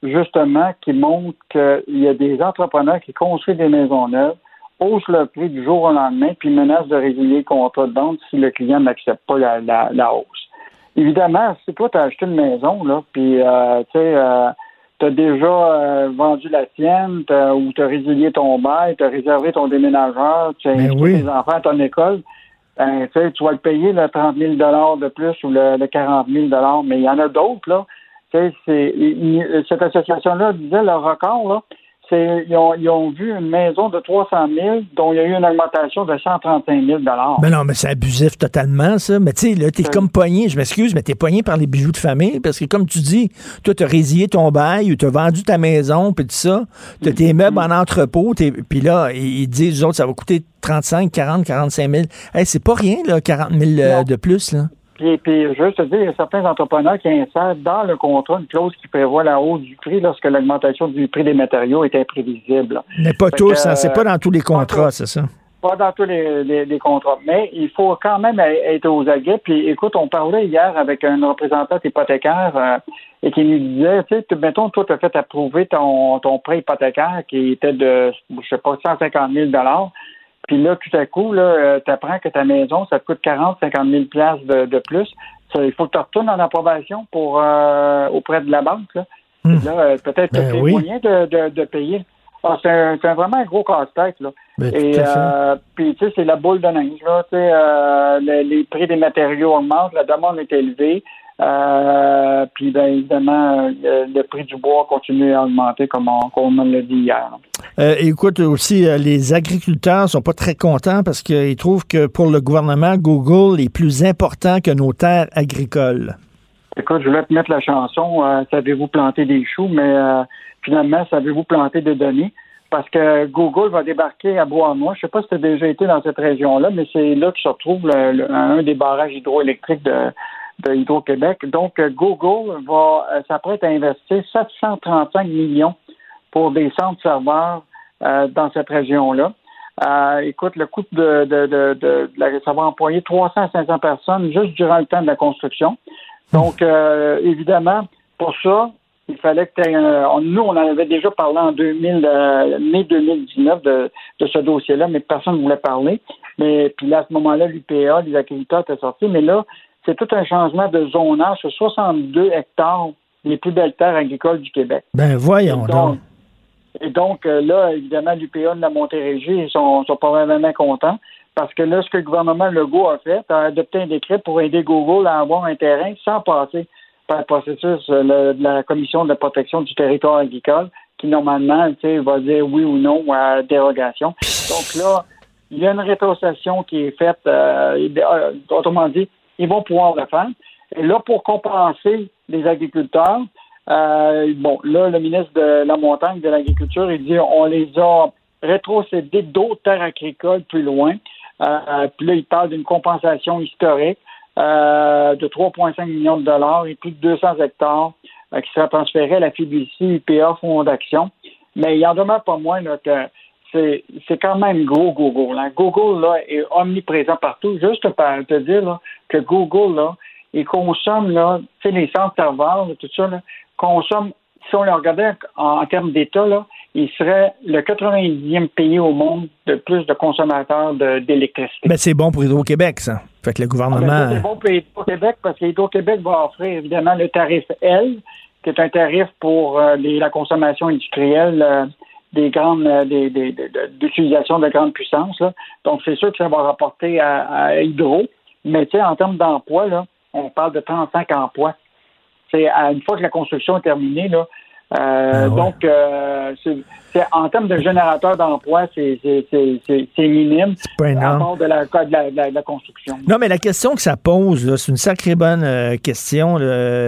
justement, qui montrent qu'il y a des entrepreneurs qui construisent des maisons neuves, haussent le prix du jour au lendemain, puis menacent de résilier le contrat de vente si le client n'accepte pas la, la hausse évidemment, si toi, tu as acheté une maison, là, puis, euh, tu sais, euh, tu as déjà euh, vendu la tienne, ou tu as résilié ton bail, tu as réservé ton déménageur, tu as ben invité tes enfants à ton école, ben, tu vas le payer le 30 000 de plus ou le, le 40 000 mais il y en a d'autres, là. C'est, cette association-là disait le record, là, ils ont, vu une maison de 300 000 dont il y a eu une augmentation de 135 000 Mais non, mais c'est abusif totalement, ça. Mais tu sais, là, t'es comme pogné, je m'excuse, mais t'es pogné par les bijoux de famille parce que, comme tu dis, toi, t'as résilié ton bail ou t'as vendu ta maison, puis tout ça. T'as tes mm-hmm. meubles en entrepôt, puis là, ils disent, eux autres, ça va coûter 35, 40, 45 000. Hey, c'est pas rien, là, 40 000 euh, de plus, là. Puis, puis je veux te dire, il y a certains entrepreneurs qui insèrent dans le contrat une clause qui prévoit la hausse du prix lorsque l'augmentation du prix des matériaux est imprévisible. Mais pas tous, hein, c'est pas dans tous les contrats, c'est ça? Pas dans tous les, contrats. Mais il faut quand même être aux aguets. Puis écoute, on parlait hier avec un représentant hypothécaire euh, et qui nous disait, tu sais, mettons, toi, tu as fait approuver ton, ton prêt hypothécaire qui était de, je sais pas, 150 000 puis là, tout à coup, là, euh, tu apprends que ta maison, ça te coûte 40, 50 000 places de, plus. il faut que tu retournes en approbation pour euh, auprès de la banque. Là, hmm. là euh, peut-être que tu as moyen de, de, payer. Ah, c'est, un, vraiment un gros casse-tête. Là. Ben, Et puis, tu sais, c'est la boule de neige. Là, tu sais, les prix des matériaux augmentent, la demande est élevée. Euh, puis bien évidemment, euh, le prix du bois continue à augmenter comme on, l'a dit hier. Euh, écoute, aussi, les agriculteurs sont pas très contents parce qu'ils trouvent que pour le gouvernement, Google est plus important que nos terres agricoles. Écoute, je voulais te mettre la chanson Savez-vous planter des choux, mais finalement, savez-vous planter des données? Parce que Google va débarquer à Bois-Moi. Je ne sais pas si tu as déjà été dans cette région-là, mais c'est là que se retrouve un des barrages hydroélectriques de, de Hydro-Québec. Donc, euh, Google va euh, s'apprête à investir 735 millions pour des centres serveurs dans cette région-là. écoute, le coût de, de, de, de, ça va employer 300 à 500 personnes juste durant le temps de la construction. Donc, évidemment, pour ça, il fallait que nous, on en avait déjà parlé en 2000, euh, mai 2019 de, de ce dossier-là, mais personne ne voulait parler. Mais puis là, à ce moment-là, l'UPA, les agriculteurs étaient sortis. Mais là, c'est tout un changement de zonage sur 62 hectares, les plus belles terres agricoles du Québec. Ben voyons donc. Et donc, euh, là, évidemment, l'UPA de la Montérégie, ils sont, sont pas vraiment contents. Parce que là, ce que le gouvernement Legault a fait, a adopté un décret pour aider Google à avoir un terrain sans passer par le processus euh, de la Commission de la protection du territoire agricole qui, normalement, va dire oui ou non à dérogation. Donc là, il y a une rétrocession qui est faite. Euh, euh, autrement dit, ils vont pouvoir le faire. Et là, pour compenser les agriculteurs, bon, là, le ministre de la Montagne, de l'Agriculture, il dit on les a rétrocédés d'autres terres agricoles plus loin. puis là, il parle d'une compensation historique. Euh, de 3,5 millions de dollars et plus de 200 hectares euh, qui sera transférés à la Fiducie IPA Fonds d'Action. Mais il en demeure pas moins là, que c'est, quand même gros Google. Hein. Google là, est omniprésent partout. Juste pour te dire là, que Google, là, il consomme là, les centres serveurs, tout ça, là, consomme, si on le regardait en, en termes d'État, là, il serait le 90e pays au monde de plus de consommateurs d'électricité. Mais ben, c'est bon pour Hydro-Québec, ça. Fait que le gouvernement. Ah, ben, c'est bon pour Hydro-Québec parce que Hydro-Québec va offrir évidemment le tarif L, qui est un tarif pour euh, la consommation industrielle euh, des grandes euh, d'utilisation de grande puissance. Donc c'est sûr que ça va rapporter à, Hydro. Mais en termes d'emploi, là, on parle de 35 emplois. C'est une fois que la construction est terminée, là, euh, ah donc, euh, en termes de générateur d'emploi, c'est minime. C'est pas énorme. De la, de, la, construction. Non, mais la question que ça pose, c'est une sacrée bonne euh, question.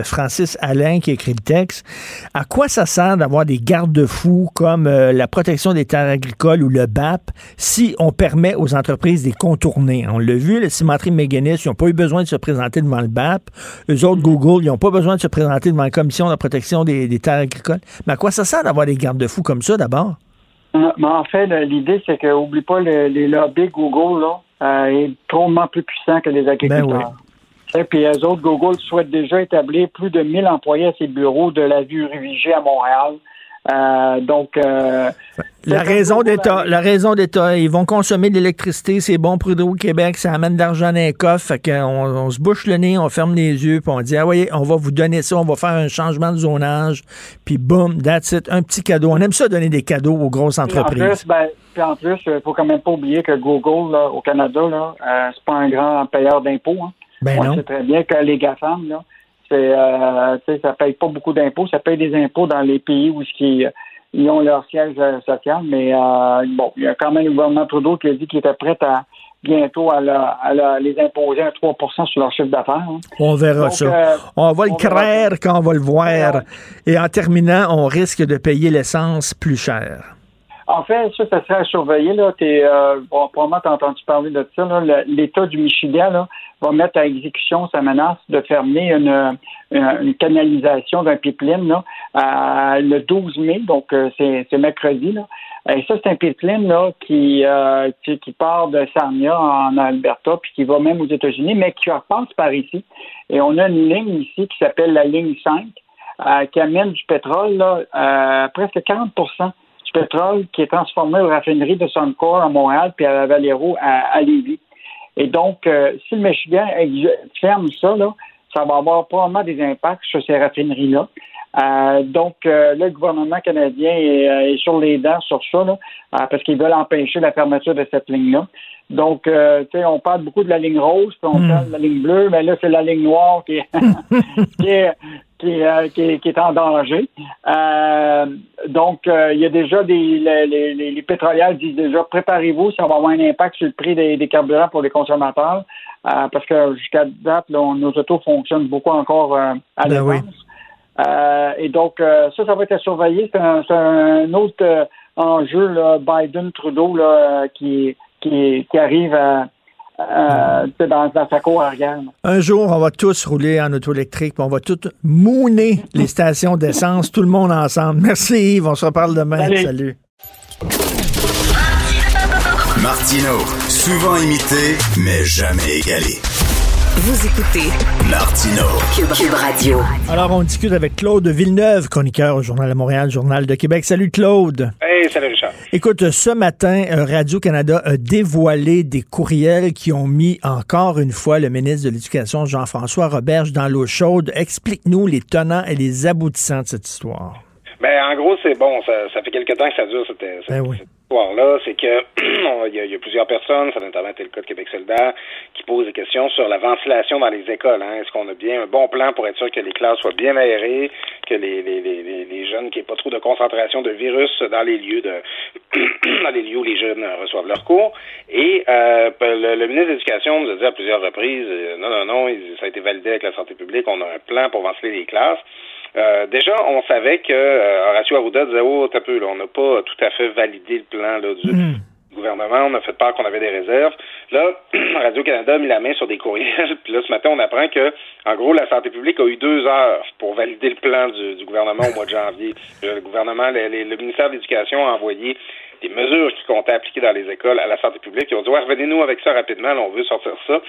Francis Alain qui écrit le texte. À quoi ça sert d'avoir des garde-fous comme la protection des terres agricoles ou le BAP si on permet aux entreprises de les contourner? On l'a vu, les cimenteries Méganis, ils n'ont pas eu besoin de se présenter devant le BAP. Eux autres, Google, ils n'ont pas besoin de se présenter devant la Commission de la protection des, des terres agricoles. Mais à quoi ça sert d'avoir des garde-fous comme ça d'abord? Euh, mais en fait, l'idée, c'est que oublie pas les lobbies Google là, euh, est trop plus puissant que les ben agriculteurs. Et puis les autres, Google souhaite déjà établir plus de 1000 employés à ses bureaux de la vue Ruvigé à Montréal. Euh, donc, euh, la raison d'État, la raison d'État, ils vont consommer de l'électricité, c'est bon pour Hydro-Québec, ça amène de l'argent dans les coffres, fait qu'on on se bouche le nez, on ferme les yeux, puis on dit, ah oui, on va vous donner ça, on va faire un changement de zonage, puis boum, that's it, un petit cadeau. On aime ça donner des cadeaux aux grosses entreprises. En plus, ben, puis en plus, il faut quand même pas oublier que Google, là, au Canada, là, euh, c'est pas un grand payeur d'impôts. Hein. Ben on sait très bien que les GAFAM, là, c'est, euh, ça paye pas beaucoup d'impôts. Ça paye des impôts dans les pays où ils, ils ont leur siège euh, social. Mais euh, bon, il y a quand même le gouvernement Trudeau qui a dit qu'il était prêt à bientôt à, les imposer à 3% sur leur chiffre d'affaires. Hein. On verra ça. Euh, on va le craindre quand on va le voir. Et en terminant, on risque de payer l'essence plus cher. En fait, ça, ça serait à surveiller. Là. T'es, euh, bon, probablement, tu as entendu parler de ça. Là? L'État du Michigan là, va mettre à exécution sa menace de fermer une, une, canalisation d'un pipeline là, le 12 mai, donc euh, c'est, mercredi. Là. Et ça, c'est un pipeline là, qui, euh, qui, part de Sarnia en Alberta, puis qui va même aux États-Unis, mais qui repasse par ici. Et on a une ligne ici qui s'appelle la ligne 5, euh, qui amène du pétrole là, euh, presque 40% pétrole qui est transformé aux raffineries de Suncor à Montréal puis à Valero à, à Lévis. Et donc, euh, si le Michigan ferme ça, là, ça va avoir probablement des impacts sur ces raffineries-là. Euh, donc, euh, le gouvernement canadien est, sur les dents sur ça, là, parce qu'ils veulent empêcher la fermeture de cette ligne-là. Donc, tu sais, on parle beaucoup de la ligne rose, puis on hmm. parle de la ligne bleue, mais là, c'est la ligne noire qui qui est, euh, qui, est, en danger. Euh, donc, euh, il y a déjà des les, les, pétrolières disent déjà préparez-vous, ça va avoir un impact sur le prix des, carburants pour les consommateurs, parce que jusqu'à date, nos autos fonctionnent beaucoup encore à ben l'avance. et donc, ça, ça va être à surveiller. C'est un, autre enjeu, Biden-Trudeau, qui, qui, qui arrive à euh, dans, dans, sa cour arrière. Un jour, on va tous rouler en auto électrique, on va tous mouner les stations d'essence, tout le monde ensemble. Merci Yves, on se reparle demain. Salut. Martino, souvent imité, mais jamais égalé. Vous écoutez Martino, Cube, Radio. Alors, on discute avec Claude Villeneuve, chroniqueur au Journal de Montréal, Journal de Québec. Salut Claude. Hey, salut Richard. Écoute, ce matin, euh, Radio-Canada a dévoilé des courriels qui ont mis encore une fois le ministre de l'Éducation, Jean-François Roberge, dans l'eau chaude. Explique-nous les tenants et les aboutissants de cette histoire. Ben, en gros, c'est bon. Ça, ça, fait quelque temps que ça dure, cette, cette, ben oui. cette histoire-là. C'est que il y, y, a plusieurs personnes, ça a notamment le cas de Québec solidaire, qui posent des questions sur la ventilation dans les écoles. Hein. Est-ce qu'on a bien un bon plan pour être sûr que les classes soient bien aérées, que les, les, les, les jeunes, qu'il n'y ait pas trop de concentration de virus dans les lieux de dans les lieux où les jeunes reçoivent leurs cours? Et euh, le, le, ministre de l'Éducation nous a dit à plusieurs reprises, euh, non, non, non, ça a été validé avec la santé publique, on a un plan pour ventiler les classes. Euh, déjà, on savait que euh, Horacio Arruda disait Oh, t'as peu, là, on n'a pas tout à fait validé le plan là, du Mm. gouvernement, on a fait part qu'on avait des réserves. Là, Radio-Canada a mis la main sur des courriels, puis là, ce matin, on apprend que, en gros, la santé publique a eu deux heures pour valider le plan du, du gouvernement au mois de janvier. Le gouvernement, le, le ministère de l'Éducation a envoyé des mesures qui comptaient appliquer dans les écoles à la santé publique. Ils ont dit ouais, revenez-nous avec ça rapidement, là, on veut sortir ça.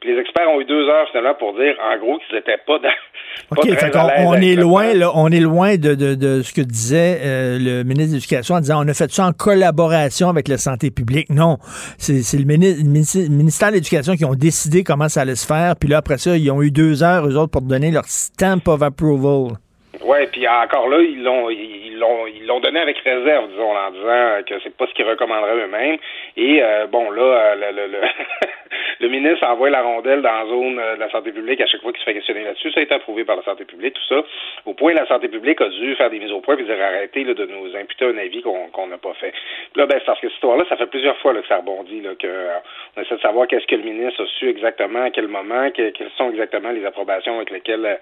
Puis les experts ont eu deux heures finalement pour dire en gros qu'ils n'étaient pas dans. OK, pas fait on, on est loin, là, on est loin de, de, de ce que disait euh, le ministre de l'Éducation en disant on a fait ça en collaboration avec la santé publique. Non, c'est le, le ministère de l'Éducation qui ont décidé comment ça allait se faire, puis là, après ça, ils ont eu deux heures, eux autres, pour donner leur stamp of approval. Ouais, puis encore là, ils l'ont ils l'ont ils l'ont donné avec réserve, disons, en disant que c'est pas ce qu'ils recommanderaient eux-mêmes. Et euh, bon, là, le, le, le, le, ministre envoie la rondelle dans la zone de la santé publique à chaque fois qu'il se fait questionner là-dessus. Ça a été approuvé par la santé publique, tout ça. Au point la santé publique a dû faire des mises au point et dire arrêtez là, de nous imputer un avis qu'on n'a pas fait. Là, ben, c'est parce que cette histoire-là, ça fait plusieurs fois là, que ça rebondit, là, que euh, on essaie de savoir qu'est-ce que le ministre a su exactement, à quel moment, que, quelles sont exactement les approbations avec lesquelles euh,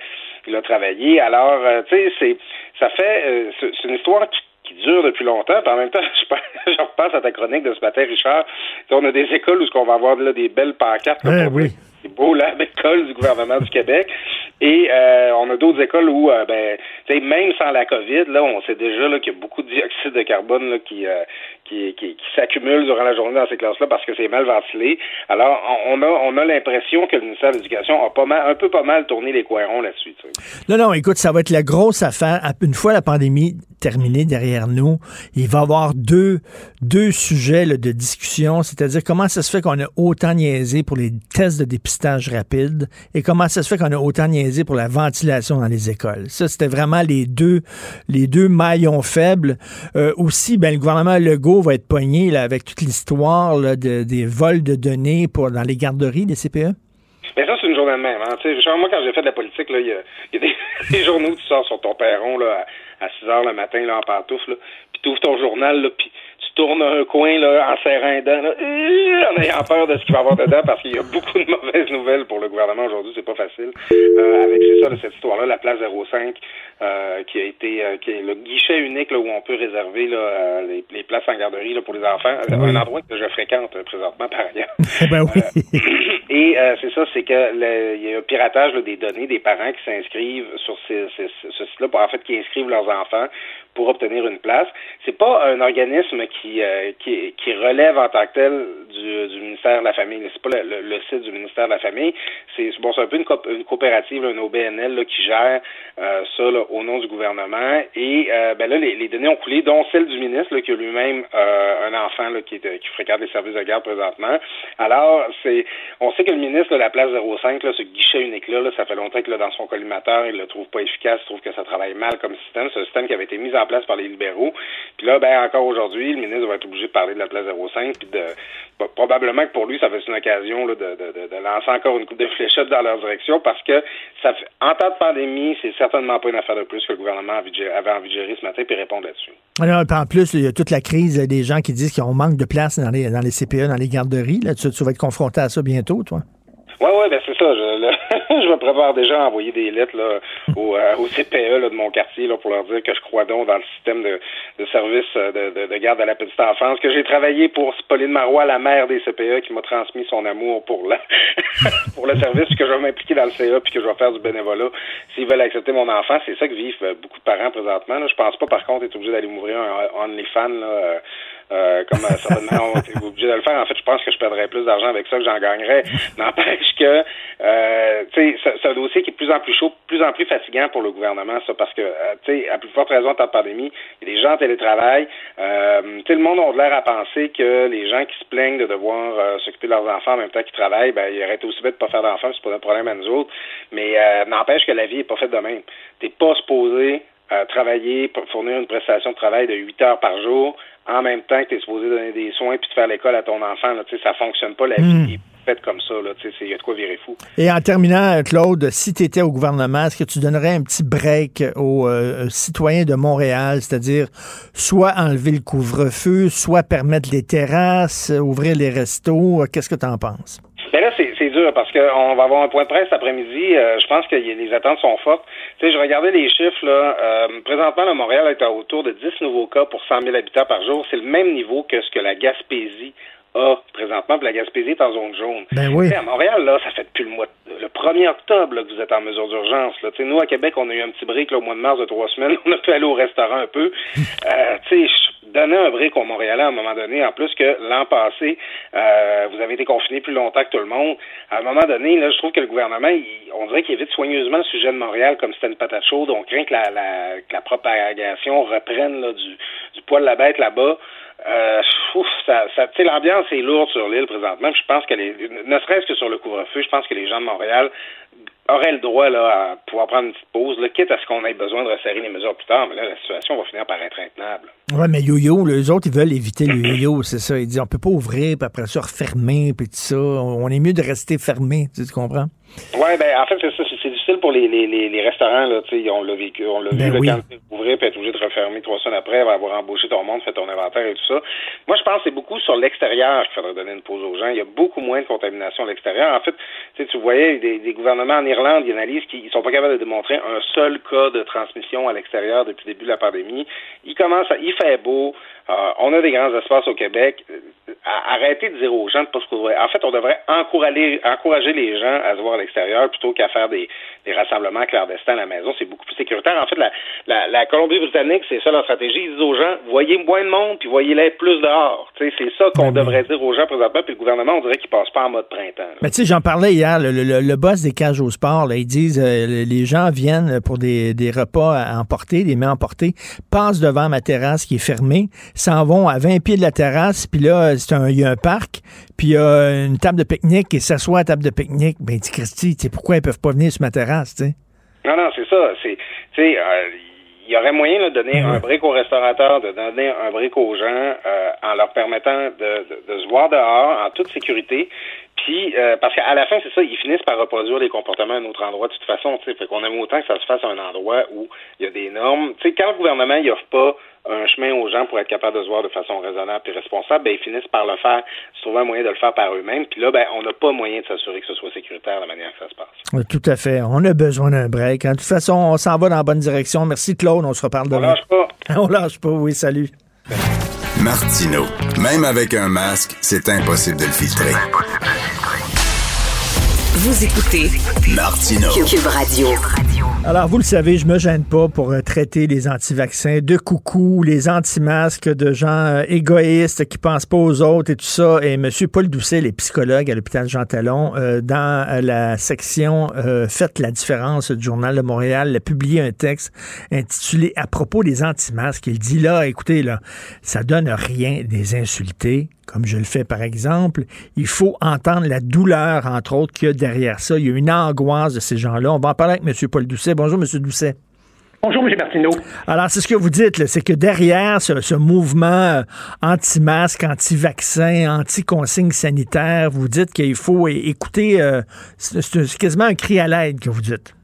il a travaillé. Alors, euh, tu sais, c'est ça fait euh, c'est une histoire qui, qui, dure depuis longtemps. Puis en même temps, je, je repasse à ta chronique de ce matin, Richard. on a des écoles où ce qu'on va avoir là, des belles pancartes. Eh, oui. Des beaux labs écoles du gouvernement du Québec. Et euh, on a d'autres écoles où, euh, ben, tu sais, même sans la COVID, là, on sait déjà là, qu'il y a beaucoup de dioxyde de carbone là, qui, euh, qui, qui, qui s'accumule durant la journée dans ces classes-là parce que c'est mal ventilé. Alors, on a, on a l'impression que le ministère de l'Éducation a pas mal, un peu pas mal tourné les coins là-dessus. Non, non, écoute, ça va être la grosse affaire. Une fois la pandémie terminée derrière nous, il va y avoir deux, deux sujets là, de discussion, c'est-à-dire comment ça se fait qu'on a autant niaisé pour les tests de dépistage rapide et comment ça se fait qu'on a autant niaisé pour la ventilation dans les écoles. Ça, c'était vraiment les deux, les deux maillons faibles. Euh, aussi, ben, le gouvernement Legault va être pogné là, avec toute l'histoire de, des vols de données pour, dans les garderies des CPE. Mais ça, c'est une journée de même. Hein. Moi, quand j'ai fait de la politique, il y a, des, des, journaux tu sors sur ton perron là, à, à 6 heures le matin là, en pantoufle, puis tu ouvres ton journal, puis tu tournes un coin là, en serrant un dent, là, en ayant peur de ce qu'il va y avoir dedans, parce qu'il y a beaucoup de mauvaises nouvelles pour le gouvernement aujourd'hui, c'est pas facile. Euh, avec c'est ça, là, cette histoire-là, la place 05, euh, qui a été euh, qui est le guichet unique là, où on peut réserver là, les, les, places en garderie là, pour les enfants. Oui. un endroit que je fréquente présentement par ailleurs. ben oui. et c'est ça, c'est que il y a un piratage là, des données des parents qui s'inscrivent sur ces, ces, ce site-là, en fait, qui inscrivent leurs enfants pour obtenir une place. C'est pas un organisme qui, euh, qui, qui relève en tant que tel du, du ministère de la Famille. C'est pas le, le, site du ministère de la Famille. C'est bon, c'est un peu une, co une coopérative, un OBNL là, qui gère euh, ça là, au nom du gouvernement. Et euh, ben là, les, les, données ont coulé, dont celle du ministre là, qui a lui-même euh, un enfant là, qui, qui fréquente les services de garde présentement. Alors, c'est on sait que le ministre de la place 05, là, ce guichet unique-là, là, ça fait longtemps que là, dans son collimateur, il le trouve pas efficace, il trouve que ça travaille mal comme système. C'est un système qui avait été mis en place par les libéraux. Puis là, ben encore aujourd'hui, le ministre va être obligé de parler de la place 05, puis de bah, probablement que pour lui, ça va être une occasion là, de, de, de, de, lancer encore une coupe de fléchettes dans leur direction parce que ça fait, en temps de pandémie, c'est certainement pas une affaire de plus que le gouvernement avait envie de gérer ce matin puis répondre là-dessus. Alors, en plus, il y a toute la crise des gens qui disent qu'on manque de place dans les, dans les CPE, dans les garderies. Là, tu, tu vas être confronté à ça bientôt, toi? Oui, oui, ben c'est ça. Je, je, me prépare déjà envoyer des lettres là, au, euh, au CPE là, de mon quartier là, pour leur dire que je crois donc dans le système de, de service euh, de, de, garde à la petite enfance, que j'ai travaillé pour Pauline Marois, la mère des CPE, qui m'a transmis son amour pour la pour le service, que je vais m'impliquer dans le CA puis que je vais faire du bénévolat s'ils veulent accepter mon enfant. C'est ça que vivent euh, beaucoup de parents présentement. Là. Je pense pas, par contre, être obligé d'aller m'ouvrir un OnlyFans là, euh, comme certainement on est obligé de le faire. En fait, je pense que je perdrais plus d'argent avec ça que j'en gagnerais. N'empêche que, euh, tu sais, c'est un dossier qui est de plus en plus chaud, plus en plus fatigant pour le gouvernement, ça, parce que, euh, tu sais, à plus forte raison en temps de pandémie, il y a des gens en télétravail. Euh, tu sais, le monde a l'air à penser que les gens qui se plaignent de devoir s'occuper de leurs enfants en même temps qu'ils travaillent, ben, ils auraient aussi bête de pas faire d'enfants, c'est pas un problème à nous autres. Mais n'empêche que la vie est pas faite de même. T'es pas supposé travailler pour fournir une prestation de travail de 8 heures par jour en même temps que tu es supposé donner des soins puis de faire l'école à ton enfant. Là, ça fonctionne pas, la hmm. vie est comme ça. Il y a de quoi virer fou. Et en terminant, Claude, si tu étais au gouvernement, est-ce que tu donnerais un petit break aux euh, citoyens de Montréal, c'est-à-dire soit enlever le couvre-feu, soit permettre les terrasses, ouvrir les restos? Qu'est-ce que tu en penses? Ben là, c'est dur parce qu'on va avoir un point de presse cet après-midi. Euh, je pense que les attentes sont fortes. Tu sais, je regardais les chiffres, là. Euh, présentement, le Montréal est à autour de 10 nouveaux cas pour 100 000 habitants par jour. C'est le même niveau que ce que la Gaspésie a présentement, puis la Gaspésie est en zone jaune. Ben oui. à Montréal, là, ça fait depuis le mois le 1er octobre que vous êtes en mesure d'urgence. Là. nous, à Québec, on a eu un petit break là, au mois de mars de trois semaines. On a pu aller au restaurant un peu. euh, tu sais, donner un break aux Montréalais à un moment donné, en plus que l'an passé, euh, vous avez été confiné plus longtemps que tout le monde. À un moment donné, là, je trouve que le gouvernement, on dirait qu'il évite soigneusement le sujet de Montréal comme si c'était une patate chaude. On craint que la, la, que la propagation reprenne là, du, du poil de la bête là-bas. Euh, ça, ça l'ambiance est lourde sur l'île présentement. Je pense que les, ne serait-ce que sur le couvre-feu, je pense que les gens de Montréal auraient le droit là, à pouvoir prendre une petite pause, là, quitte à ce qu'on ait besoin de resserrer les mesures plus tard, mais là, la situation va finir par être intenable. Oui, mais yo-yo, les autres, ils veulent éviter le yo-yo, c'est ça. Ils disent on peut pas ouvrir, puis après ça, refermer, puis tout ça. On est mieux de rester fermé, tu comprends? Oui, ben en fait, c'est ça. C'est difficile pour les, les, les, restaurants, là, tu sais, on l'a vécu, on l'a ben vu, oui. quand tu ouvrir puis être obligé de refermer trois semaines après, va avoir embauché ton monde, fait ton inventaire et tout ça. Moi, je pense que c'est beaucoup sur l'extérieur qu'il faudrait donner une pause aux gens. Il y a beaucoup moins de contamination à l'extérieur. En fait, tu voyais des, des gouvernements en Irlande, ils analysent qu'ils sont pas capables de démontrer un seul cas de transmission à l'extérieur depuis le début de la pandémie. Il commence à, il fait beau, euh, on a des grands espaces au Québec. Arrêtez de dire aux gens de pas se couvrir. En fait, on devrait encourager, encourager les gens à se voir à l'extérieur plutôt qu'à faire des, des rassemblements clandestins à la maison. C'est beaucoup plus sécuritaire. En fait, la, la, la Colombie-Britannique, c'est ça leur stratégie. Ils disent aux gens, voyez moins de monde, puis voyez-les plus dehors. C'est ça qu'on devrait dire aux gens présentement, puis le gouvernement, on dirait qu'il passe pas en mode printemps. Mais tu sais, j'en parlais hier, le, le, le, boss des cages au sport, là, ils disent euh, les gens viennent pour des, des repas à emporter, des mets emportés, passent devant ma terrasse qui est fermée, s'en vont à 20 pieds de la terrasse, puis là, il y a un parc, puis il y a une table de pique-nique et s'assoit à la table de pique-nique. Ben, dis Christy, tu pourquoi ils peuvent pas venir sur ma terrasse, tu sais? Non, non, c'est ça. C'est, tu sais, euh, il y aurait moyen de donner un brick aux restaurateurs, de donner un brick aux gens euh, en leur permettant de, de, se voir dehors en toute sécurité. Puis, euh, parce qu'à la fin, c'est ça, ils finissent par reproduire les comportements à un autre endroit de toute façon. tu sais Fait qu'on aime autant que ça se fasse à un endroit où il y a des normes. Tu sais, quand le gouvernement il offre pas un chemin aux gens pour être capable de se voir de façon raisonnable et responsable, ben, ils finissent par le faire, se trouver un moyen de le faire par eux-mêmes. Puis là, ben, on n'a pas moyen de s'assurer que ce soit sécuritaire de la manière que ça se passe. Oui, tout à fait. On a besoin d'un break. Hein. De toute façon, on s'en va dans la bonne direction. Merci, Claude. On se reparle demain. On lâche pas. on lâche pas, oui, salut. Martino. Même avec un masque, c'est impossible de le filtrer. Vous écoutez Martino. Cube Radio. Alors, vous le savez, je me gêne pas pour euh, traiter les anti-vaccins de coucou, les anti-masques, de gens euh, égoïstes qui pensent pas aux autres et tout ça. Et M. Paul Doucet, les psychologues à l'hôpital Jean Talon, euh, dans la section Faites la différence du Journal de Montréal, a publié un texte intitulé À propos des anti-masques. Il dit là, écoutez, là, ça donne rien des insulter comme je le fais par exemple, il faut entendre la douleur, entre autres, qu'il y a derrière ça. Il y a une angoisse de ces gens-là. On va en parler avec M. Paul Doucet. Bonjour, M. Doucet. Bonjour, M. Martineau. Alors, c'est ce que vous dites, c'est que derrière ce, mouvement euh, anti-masque, anti-vaccin, anti-consigne sanitaire, vous dites qu'il faut écouter, euh, c'est quasiment un cri à l'aide que vous dites.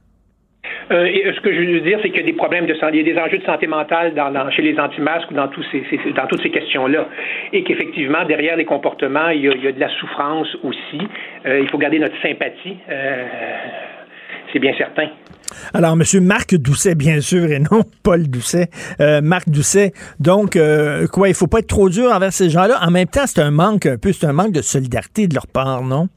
Euh, et ce que je veux dire, c'est qu'il y a des problèmes de santé, il y a des enjeux de santé mentale dans, chez les anti-masques ou dans, tous ces, dans toutes ces questions-là. Et qu'effectivement, derrière les comportements, il y, a, de la souffrance aussi. Euh, il faut garder notre sympathie. Euh, c'est bien certain. Alors, M. Marc Doucet, bien sûr, et non Paul Doucet. Marc Doucet. Donc, quoi, il faut pas être trop dur envers ces gens-là. En même temps, c'est un manque un peu, c'est un manque de solidarité de leur part, non?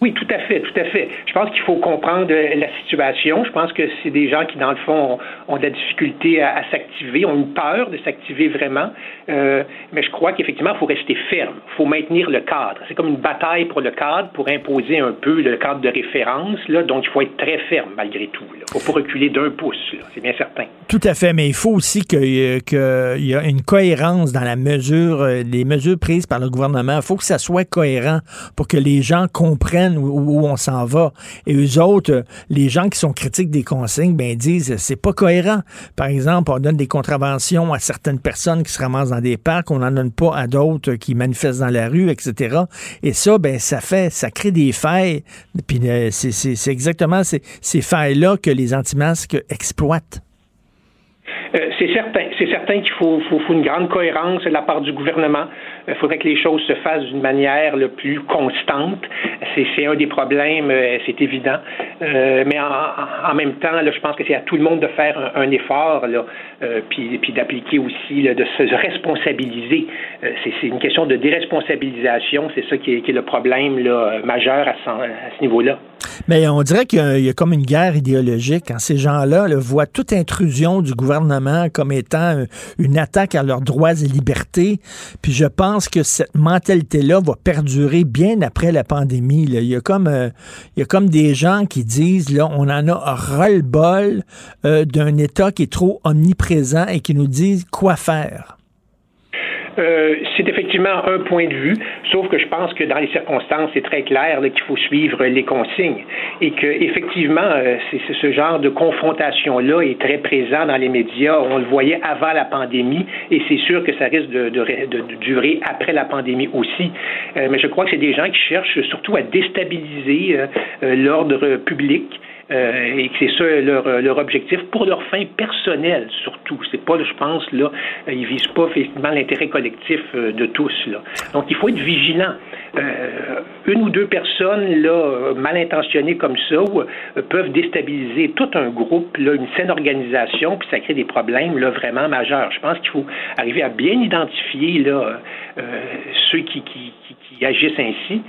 Oui, tout à fait, tout à fait. Je pense qu'il faut comprendre euh, la situation. Je pense que c'est des gens qui, dans le fond, ont, de la difficulté à, s'activer, ont une peur de s'activer vraiment. Euh, mais je crois qu'effectivement, il faut rester ferme. Il faut maintenir le cadre. C'est comme une bataille pour le cadre, pour imposer un peu le cadre de référence. Là. Donc, il faut être très ferme malgré tout. Il ne faut pas reculer d'un pouce. C'est bien certain. Tout à fait. Mais il faut aussi qu'il y ait une cohérence dans la mesure, euh, les mesures prises par le gouvernement. Il faut que ça soit cohérent pour que les gens comprennent où, on s'en va. Et eux autres, les gens qui sont critiques des consignes, ben disent c'est pas cohérent. Par exemple, on donne des contraventions à certaines personnes qui se ramassent dans des parcs, on n'en donne pas à d'autres qui manifestent dans la rue, etc. Et ça, ben ça fait, ça crée des failles. Puis euh, c'est exactement ces, ces failles-là que les anti-masques exploitent. Euh, c'est certain. Qu'il faut, une grande cohérence de la part du gouvernement. Il faudrait que les choses se fassent d'une manière le plus constante. C'est un des problèmes, euh, c'est évident. Euh, mais en, même temps, je pense que c'est à tout le monde de faire un, effort, là, puis, d'appliquer aussi, de se responsabiliser. C'est une question de déresponsabilisation. C'est ça qui est, le problème majeur à, ce niveau-là. Mais on dirait qu'il y, a comme une guerre idéologique quand ces gens-là voient toute intrusion du gouvernement comme étant une attaque à leurs droits et libertés. Puis je pense que cette mentalité-là va perdurer bien après la pandémie. Il, y a comme, euh, des gens qui disent, là, on en a ras-le-bol euh, d'un État qui est trop omniprésent et qui nous dit quoi faire. Euh, c'est effectivement un point de vue, sauf que je pense que dans les circonstances, c'est très clair qu'il faut suivre les consignes et que effectivement, euh, c'est ce genre de confrontation-là est très présent dans les médias. On le voyait avant la pandémie et c'est sûr que ça risque de, durer après la pandémie aussi. Euh, mais je crois que c'est des gens qui cherchent surtout à déstabiliser l'ordre public. Euh, et que c'est ça leur, euh, leur objectif pour leur fin personnelle surtout. C'est pas, je pense, là, euh, ils visent pas effectivement l'intérêt collectif de tous. Là. Donc il faut être vigilant. une ou deux personnes là, mal intentionnées comme ça peuvent déstabiliser tout un groupe, là, une saine organisation, puis ça crée des problèmes là, vraiment majeurs. Je pense qu'il faut arriver à bien identifier là, ceux qui, agissent ainsi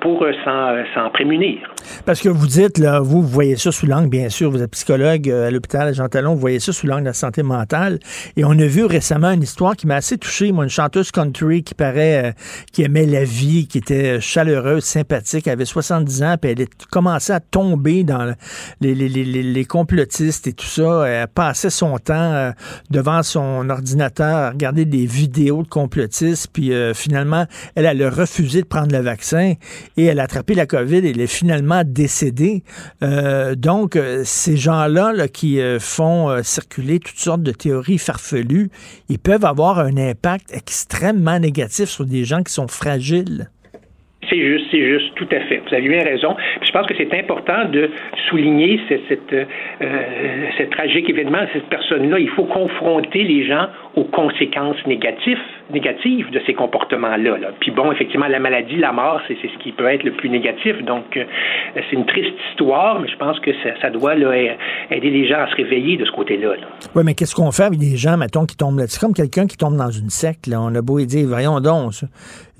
pour s'en prémunir. Parce que vous dites, là, vous, voyez ça sous l'angle, bien sûr, vous êtes psychologue euh, à l'hôpital Jean Talon, vous voyez ça sous l'angle de la santé mentale. Et on a vu récemment une histoire qui m'a assez touché, moi, une chanteuse country qui paraît, euh, qui aimait la vie, qui était chaleureuse, sympathique, avait 70 ans, puis elle a commencé à tomber dans les, les, complotistes et tout ça. Elle passait son temps euh, devant son ordinateur à regarder des vidéos de complotistes, puis finalement, elle, elle a refusé de prendre le vaccin et elle a attrapé la COVID et elle est finalement décédée. Euh, donc, euh, ces gens-là qui euh, font circuler toutes sortes de théories farfelues, ils peuvent avoir un impact extrêmement négatif sur des gens qui sont fragiles. C'est juste, c'est juste, tout à fait. Vous avez bien raison. je pense que c'est important de souligner cette, cette tragique événement, cette personne-là. Il faut confronter les gens aux conséquences négatives négative de ces comportements-là. Puis bon, effectivement, la maladie, la mort, c'est ce qui peut être le plus négatif. Donc, euh, c'est une triste histoire, mais je pense que ça, doit aider les gens à se réveiller de ce côté-là. Oui, mais qu'est-ce qu'on fait avec des gens, mettons, qui tombent là? C'est comme quelqu'un qui tombe dans une secte. Là. On a beau dire, voyons donc,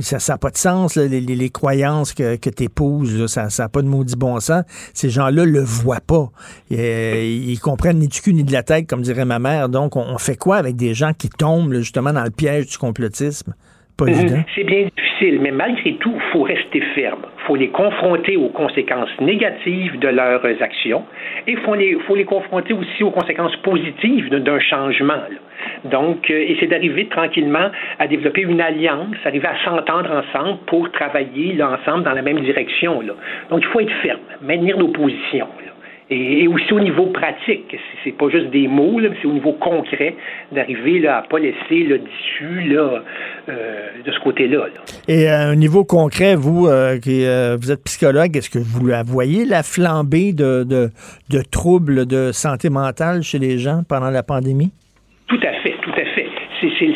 ça n'a pas de sens, les, croyances que, que tu épouses, ça n'a pas de maudit bon sens. Ces gens-là le voient pas. ils comprennent ni du cul ni de la tête, comme dirait ma mère. Donc, on, fait quoi avec des gens qui tombent justement dans le piège du complotisme? Mhm. C'est bien difficile, mais malgré tout, il faut rester ferme. Il faut les confronter aux conséquences négatives de leurs actions et il faut les, faut les confronter aussi aux conséquences positives d'un changement. Donc, euh, et c'est d'arriver tranquillement à développer une alliance, arriver à s'entendre ensemble pour travailler ensemble dans la même direction. Là. Donc, il faut être ferme, maintenir nos positions. Et, aussi au niveau pratique, c'est pas juste des mots, mais c'est au niveau concret d'arriver là, à pas laisser le dissus là, euh, de ce côté-là. Et à un niveau concret, vous euh, qui euh, vous êtes psychologue, est-ce que vous la voyez la flambée de, de, de troubles de santé mentale chez les gens pendant la pandémie? Tout à fait, tout à fait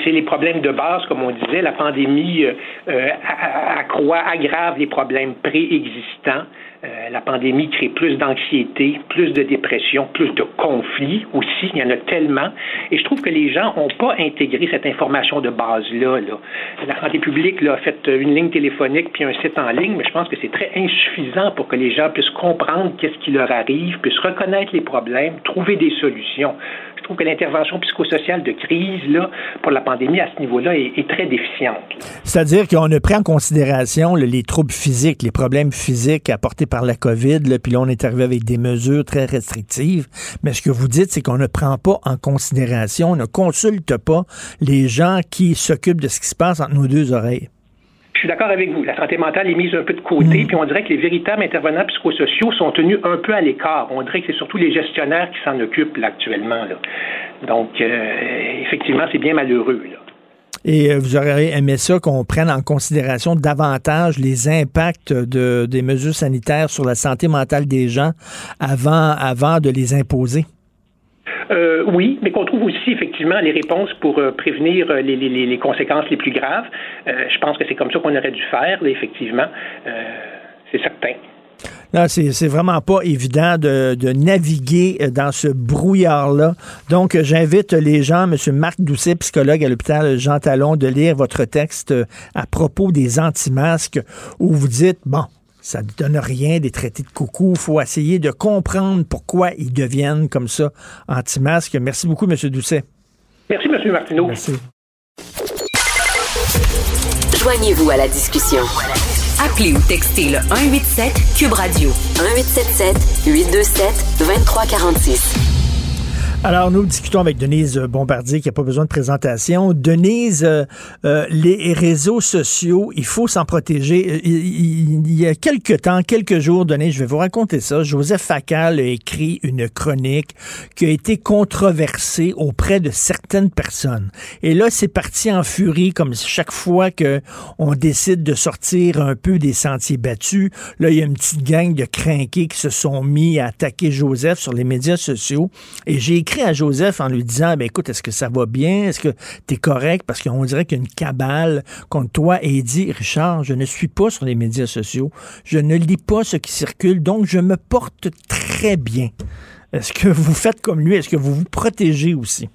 c'est les problèmes de base, comme on disait. La pandémie accroît, aggrave les problèmes préexistants. Euh, la pandémie crée plus d'anxiété, plus de dépression, plus de conflits aussi. Il y en a tellement. Et je trouve que les gens n'ont pas intégré cette information de base-là. La santé publique a fait une ligne téléphonique puis un site en ligne, mais je pense que c'est très insuffisant pour que les gens puissent comprendre qu'est-ce qui leur arrive, puissent reconnaître les problèmes, trouver des solutions trouve que l'intervention psychosociale de crise là, pour la pandémie à ce niveau-là est, très déficiente. C'est-à-dire qu'on a pris en considération les troubles physiques, les problèmes physiques apportés par la COVID, là, puis là, on est avec des mesures très restrictives. Mais ce que vous dites, c'est qu'on ne prend pas en considération, on ne consulte pas les gens qui s'occupent de ce qui se passe entre nos deux oreilles. Je suis d'accord avec vous. La santé mentale est mise un peu de côté, mm. puis on dirait que les véritables intervenants psychosociaux sont tenus un peu à l'écart. On dirait que c'est surtout les gestionnaires qui s'en occupent là, actuellement. Donc, euh, effectivement, c'est bien malheureux. Et euh, vous auriez aimé ça qu'on prenne en considération davantage les impacts de, des mesures sanitaires sur la santé mentale des gens avant, avant de les imposer? Euh, oui, mais qu'on trouve aussi effectivement les réponses pour euh, prévenir euh, les, les, les, conséquences les plus graves. je pense que c'est comme ça qu'on aurait dû faire, effectivement. c'est certain. Non, c'est vraiment pas évident de, de, naviguer dans ce brouillard-là. Donc, j'invite les gens, M. Marc Doucet, psychologue à l'hôpital Jean Talon, de lire votre texte à propos des anti-masques où vous dites, bon, ça ne donne rien des traités de coucou. Il faut essayer de comprendre pourquoi ils deviennent comme ça anti-masques. Merci beaucoup, M. Doucet. Merci, M. Martineau. Merci. Joignez-vous à la discussion. Appelez ou textez le 187 Cube Radio 1877 827 2346. Alors, nous discutons avec Denise Bombardier, qui n'a pas besoin de présentation. Denise, euh, euh, les réseaux sociaux, il faut s'en protéger. Euh, il, y a quelques temps, quelques jours, Denise, je vais vous raconter ça. Joseph Facal a écrit une chronique qui a été controversée auprès de certaines personnes. Et là, c'est parti en furie, comme chaque fois que on décide de sortir un peu des sentiers battus. Là, il y a une petite gang de crinqués qui se sont mis à attaquer Joseph sur les médias sociaux. Et j'ai écrit à Joseph en lui disant ben écoute, est-ce que ça va bien? Est-ce que tu es correct? Parce qu'on dirait qu'il y a une cabale contre toi. Et il dit Richard, je ne suis pas sur les médias sociaux. Je ne lis pas ce qui circule, donc je me porte très bien. Est-ce que vous faites comme lui? Est-ce que vous vous protégez aussi?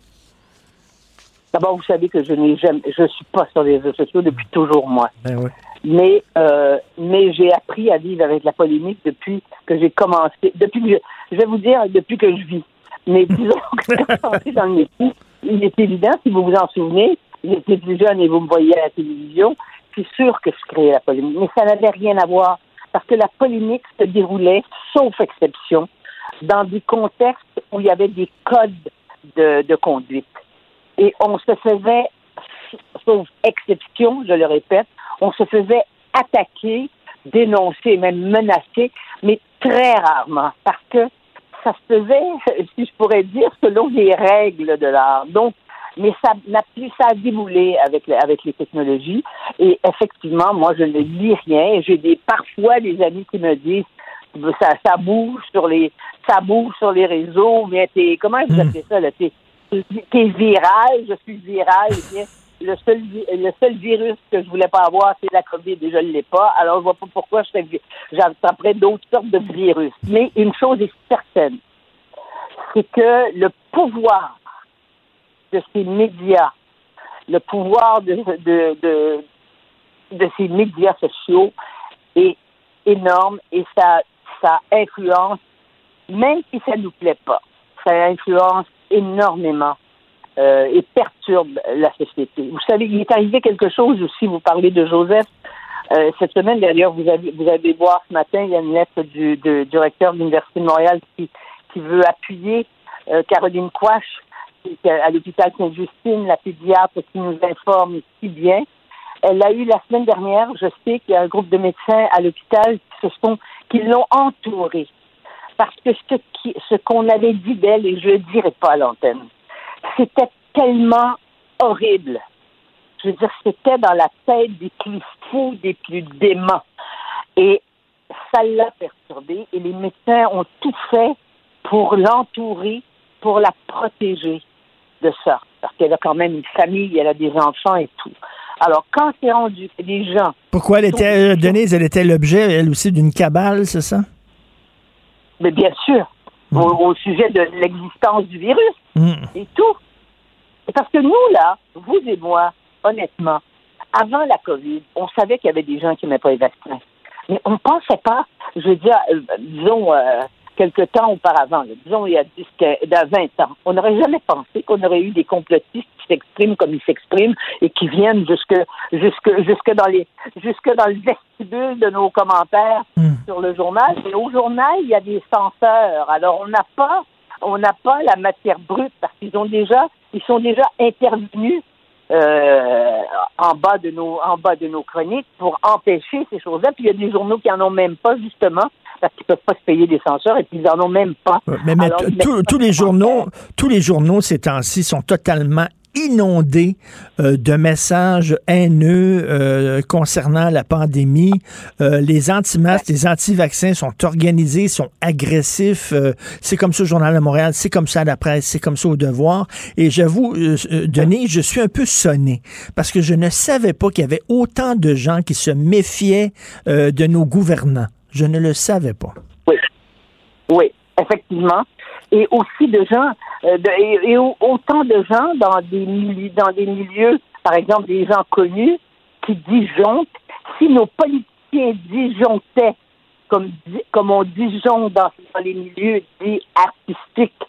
D'abord, vous savez que je n'ai jamais, je suis pas sur les réseaux sociaux depuis toujours moi. Ben mais euh, mais j'ai appris à vivre avec la polémique depuis que j'ai commencé, depuis que je, je vais vous dire depuis que je vis. Mais disons que quand dans le métier, il est évident, si vous vous en souvenez, j'étais plus jeune et vous me voyez à la télévision, c'est sûr que je créais la polémique. Mais ça n'avait rien à voir parce que la polémique se déroulait, sauf exception, dans des contextes où il y avait des codes de, de conduite. Et on se faisait, sauf exception, je le répète, on se faisait attaquer, dénoncer, même menacer, mais très rarement, parce que ça se faisait, si je pourrais dire, selon les règles de l'art. Donc, mais ça n'a plus, ça a déboulé avec, avec les technologies. Et effectivement, moi, je ne lis rien. J'ai des, parfois des amis qui me disent, ça, ça bouge sur les, ça bouge sur les réseaux, mais t'es, comment vous hmm. appelez ça, là? T'es, viral, je suis viral, le seul, le seul virus que je voulais pas avoir, c'est la COVID et je ne l'ai pas. Alors, je vois pas pourquoi j'attraperais d'autres sortes de virus. Mais une chose est certaine, c'est que le pouvoir de ces médias, le pouvoir de, de, de, de ces médias sociaux est énorme et ça, ça influence, même si ça ne nous plaît pas, ça influence énormément euh, et perturbe la société. Vous savez, il est arrivé quelque chose aussi, vous parlez de Joseph. Euh, cette semaine, d'ailleurs, vous avez, vous avez voir ce matin, il y a une lettre du, du directeur de l'Université de Montréal qui, qui veut appuyer euh, Caroline Quash à l'hôpital Sainte-Justine, la pédiatre qui nous informe si bien. Elle a eu la semaine dernière, je sais qu'il y a un groupe de médecins à l'hôpital qui se sont, qui l'ont entourée parce que ce qui, ce qu'on avait dit d'elle, et je le dirai pas à l'antenne, c'était tellement horrible. Je veux dire, c'était dans la tête des plus fous, des plus déments. Et ça l'a perturbée et les médecins ont tout fait pour l'entourer, pour la protéger de ça. Parce qu'elle a quand même une famille, elle a des enfants et tout. Alors, quand c'est rendu des gens. Pourquoi elle était, euh, Denise, elle était l'objet, elle aussi, d'une cabale, c'est ça? Mais bien sûr, au, au sujet de l'existence du virus Mm. et tout. Parce que nous, là, vous et moi, honnêtement, avant la COVID, on savait qu'il y avait des gens qui n'aimaient pas les vaccins. Mais on ne pensait pas, je veux dire, euh, disons, euh, quelque temps auparavant, là, disons il y a 10, que- dans 20 ans, on n'aurait jamais pensé qu'on aurait eu des complotistes qui s'expriment comme ils s'expriment et qui viennent jusque, jusque, jusque, dans les, jusque dans le vestibule de nos commentaires sur le journal. Et au journal, il y a des censeurs. Alors, on n'a pas, on n'a pas la matière brute parce qu'ils ont déjà, ils sont déjà intervenus euh, en bas de nos en bas de nos chroniques pour empêcher ces choses-là. Puis il y a des journaux qui en ont même pas justement parce qu'ils peuvent pas se payer des censeurs et puis ils en ont même pas. Mais, mais Alors, tous- les journaux, tous les journaux ces temps-ci sont totalement inondés euh, de messages haineux euh, concernant la pandémie. Euh, les anti-masques, les anti-vaccins sont organisés, sont agressifs. Euh, c'est comme ça au Journal de Montréal, c'est comme ça à la presse, c'est comme ça au Devoir. Et j'avoue, euh, euh, Denis, je suis un peu sonné parce que je ne savais pas qu'il y avait autant de gens qui se méfiaient de nos gouvernants. Je ne le savais pas. Oui, oui, effectivement. Et aussi de gens, euh, de- et, et au- autant de gens dans des, milieux, dans des milieux, par exemple des gens connus, qui disjonctent. Si nos politiciens disjonctaient, comme, comme on disjoncte dans, dans les milieux dits artistiques,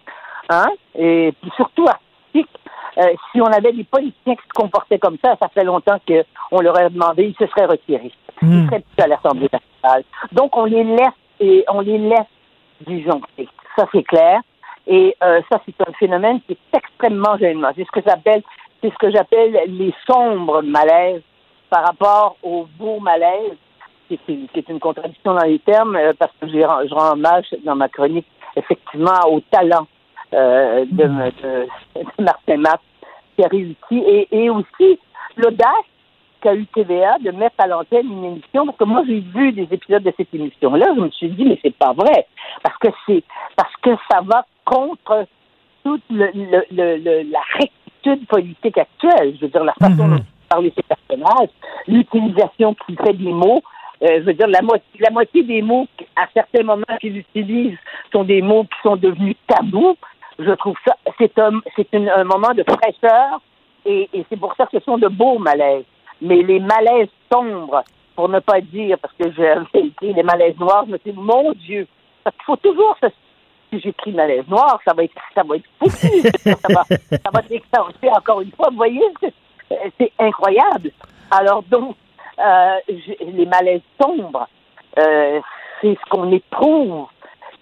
hein, et puis surtout artistiques, euh, si on avait des politiciens qui se comportaient comme ça, ça fait longtemps qu'on leur a demandé, ils se seraient retirés. Ils seraient plus à l'Assemblée nationale. Donc on les laisse et on les laisse disjoncter. Ça c'est clair. Et euh, ça c'est un phénomène qui est extrêmement gênant. C'est ce que j'appelle, c'est ce que j'appelle les sombres malaises par rapport au beau malaise, qui est, une- qui est une contradiction dans les termes, euh, parce que je rends hommage dans ma chronique effectivement au talent euh, de, de, de Martin Matt qui a réussi et, et aussi l'audace qu'a eu TVA de mettre à l'antenne une émission parce que moi j'ai vu des épisodes de cette émission là je me suis dit mais c'est pas vrai parce que c'est parce que ça va contre toute le, le, le- le- la rectitude politique actuelle je veux dire la façon dont parler ces personnages l'utilisation qu'il fait des mots euh, je veux dire, la moitié, la moitié des mots, à certains moments qu'il utilise, sont des mots qui sont devenus tabous. Je trouve ça, c'est un, c'est un moment de fraîcheur et, et c'est pour ça que ce sont de beaux malaises. Mais les malaises sombres, pour ne pas dire, parce que j'ai écrit les malaises noirs, je me suis dit, mon Dieu, parce qu'il faut toujours se si j'écris malaise noir, ça va être, ça va être foutu. ça va, ça va encore une fois. Vous voyez, c'est, c'est incroyable. Alors donc, euh, les malaises sombres, euh, c'est ce qu'on éprouve.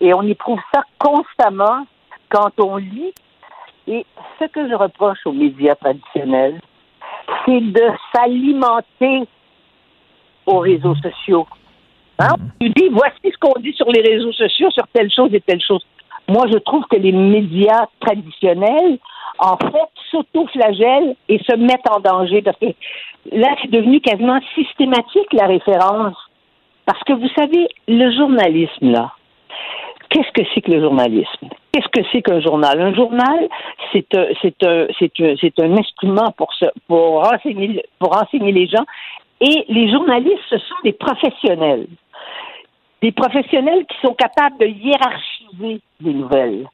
Et on éprouve ça constamment quand on lit. Et ce que je reproche aux médias traditionnels, c'est de s'alimenter aux réseaux sociaux. Hein? Tu dis, voici ce qu'on dit sur les réseaux sociaux, sur telle chose et telle chose. Moi, je trouve que les médias traditionnels, en fait, s'auto-flagellent et se mettent en danger parce que là, c'est devenu quasiment systématique la référence. Parce que vous savez, le journalisme, là, qu'est-ce que c'est que le journalisme? Qu'est-ce que c'est qu'un journal? Un journal, c'est un, c'est un, c'est un, c'est un instrument pour, se, pour, renseigner, pour renseigner les gens. Et les journalistes, ce sont des professionnels. Des professionnels qui sont capables de hiérarchiser les nouvelles.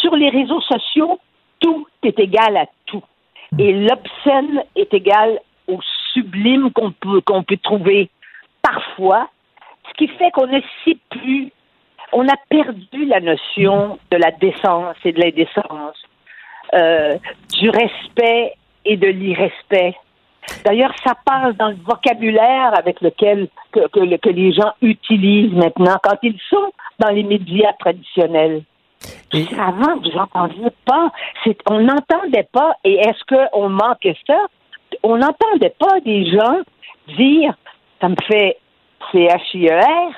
Sur les réseaux sociaux, tout est égal à tout. Et l'obscène est égal au sublime qu'on peut, qu'on peut trouver parfois, ce qui fait qu'on ne sait plus, on a perdu la notion de la décence et de l'indécence, euh, du respect et de l'irrespect. D'ailleurs, ça passe dans le vocabulaire avec lequel que, que, que les gens utilisent maintenant quand ils sont dans les médias traditionnels. Avant, vous n'entendiez pas. On n'entendait pas. Et est-ce qu'on manquait ça? On n'entendait pas des gens dire, ça me fait C-H-I-E-R.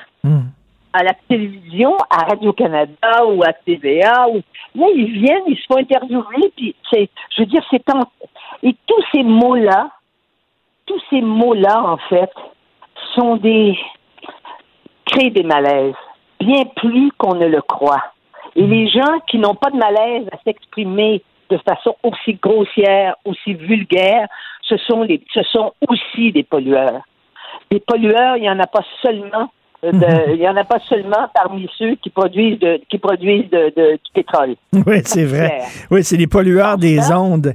à la télévision, à Radio-Canada ou à TVA. Ou... Là, ils viennent, ils se font interviewer, puis c'est, je veux dire, c'est en... Et tous ces mots-là, tous ces mots-là, en fait, sont des... créent des malaises, bien plus qu'on ne le croit. Et les gens qui n'ont pas de malaise à s'exprimer de façon aussi grossière, aussi vulgaire, ce sont, les, ce sont aussi des pollueurs. Des pollueurs, il n'y en a pas seulement euh, il n'y en a pas seulement parmi ceux qui produisent de, qui produisent de, du pétrole. Oui, c'est vrai. Oui, c'est les pollueurs des ondes.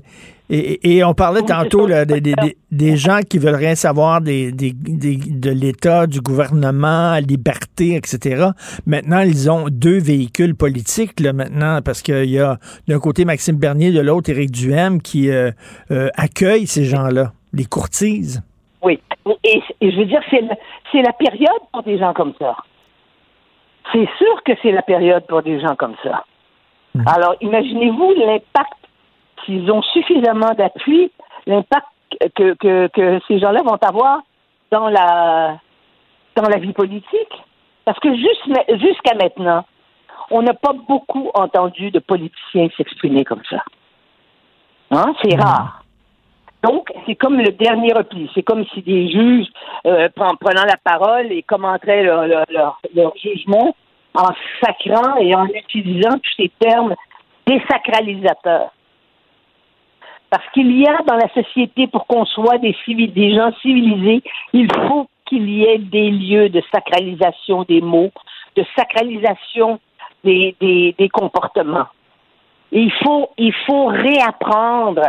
Et, on parlait tantôt des, gens qui veulent rien savoir des, de l'État, du gouvernement, liberté, etc. Maintenant, ils ont deux véhicules politiques, là, maintenant, parce qu'il y a d'un côté Maxime Bernier, de l'autre Éric Duhem, qui euh, euh, accueillent ces gens-là, les courtises. Oui. Et, je veux dire, c'est la période pour des gens comme ça. C'est sûr que c'est la période pour des gens comme ça. Mmh. Alors, imaginez-vous l'impact s'ils ont suffisamment d'appui, l'impact que, que, ces gens-là vont avoir dans la, dans la vie politique. Parce que jusqu'à maintenant, on n'a pas beaucoup entendu de politiciens s'exprimer comme ça. Hein? C'est rare. Donc, c'est comme le dernier repli. C'est comme si des juges, euh, prenant la parole et commenteraient leur, leur, leur, jugement en sacrant et en utilisant tous ces termes désacralisateurs. Parce qu'il y a dans la société, pour qu'on soit des, des gens civilisés, il faut qu'il y ait des lieux de sacralisation des mots, de sacralisation des, des, comportements. il faut, il faut réapprendre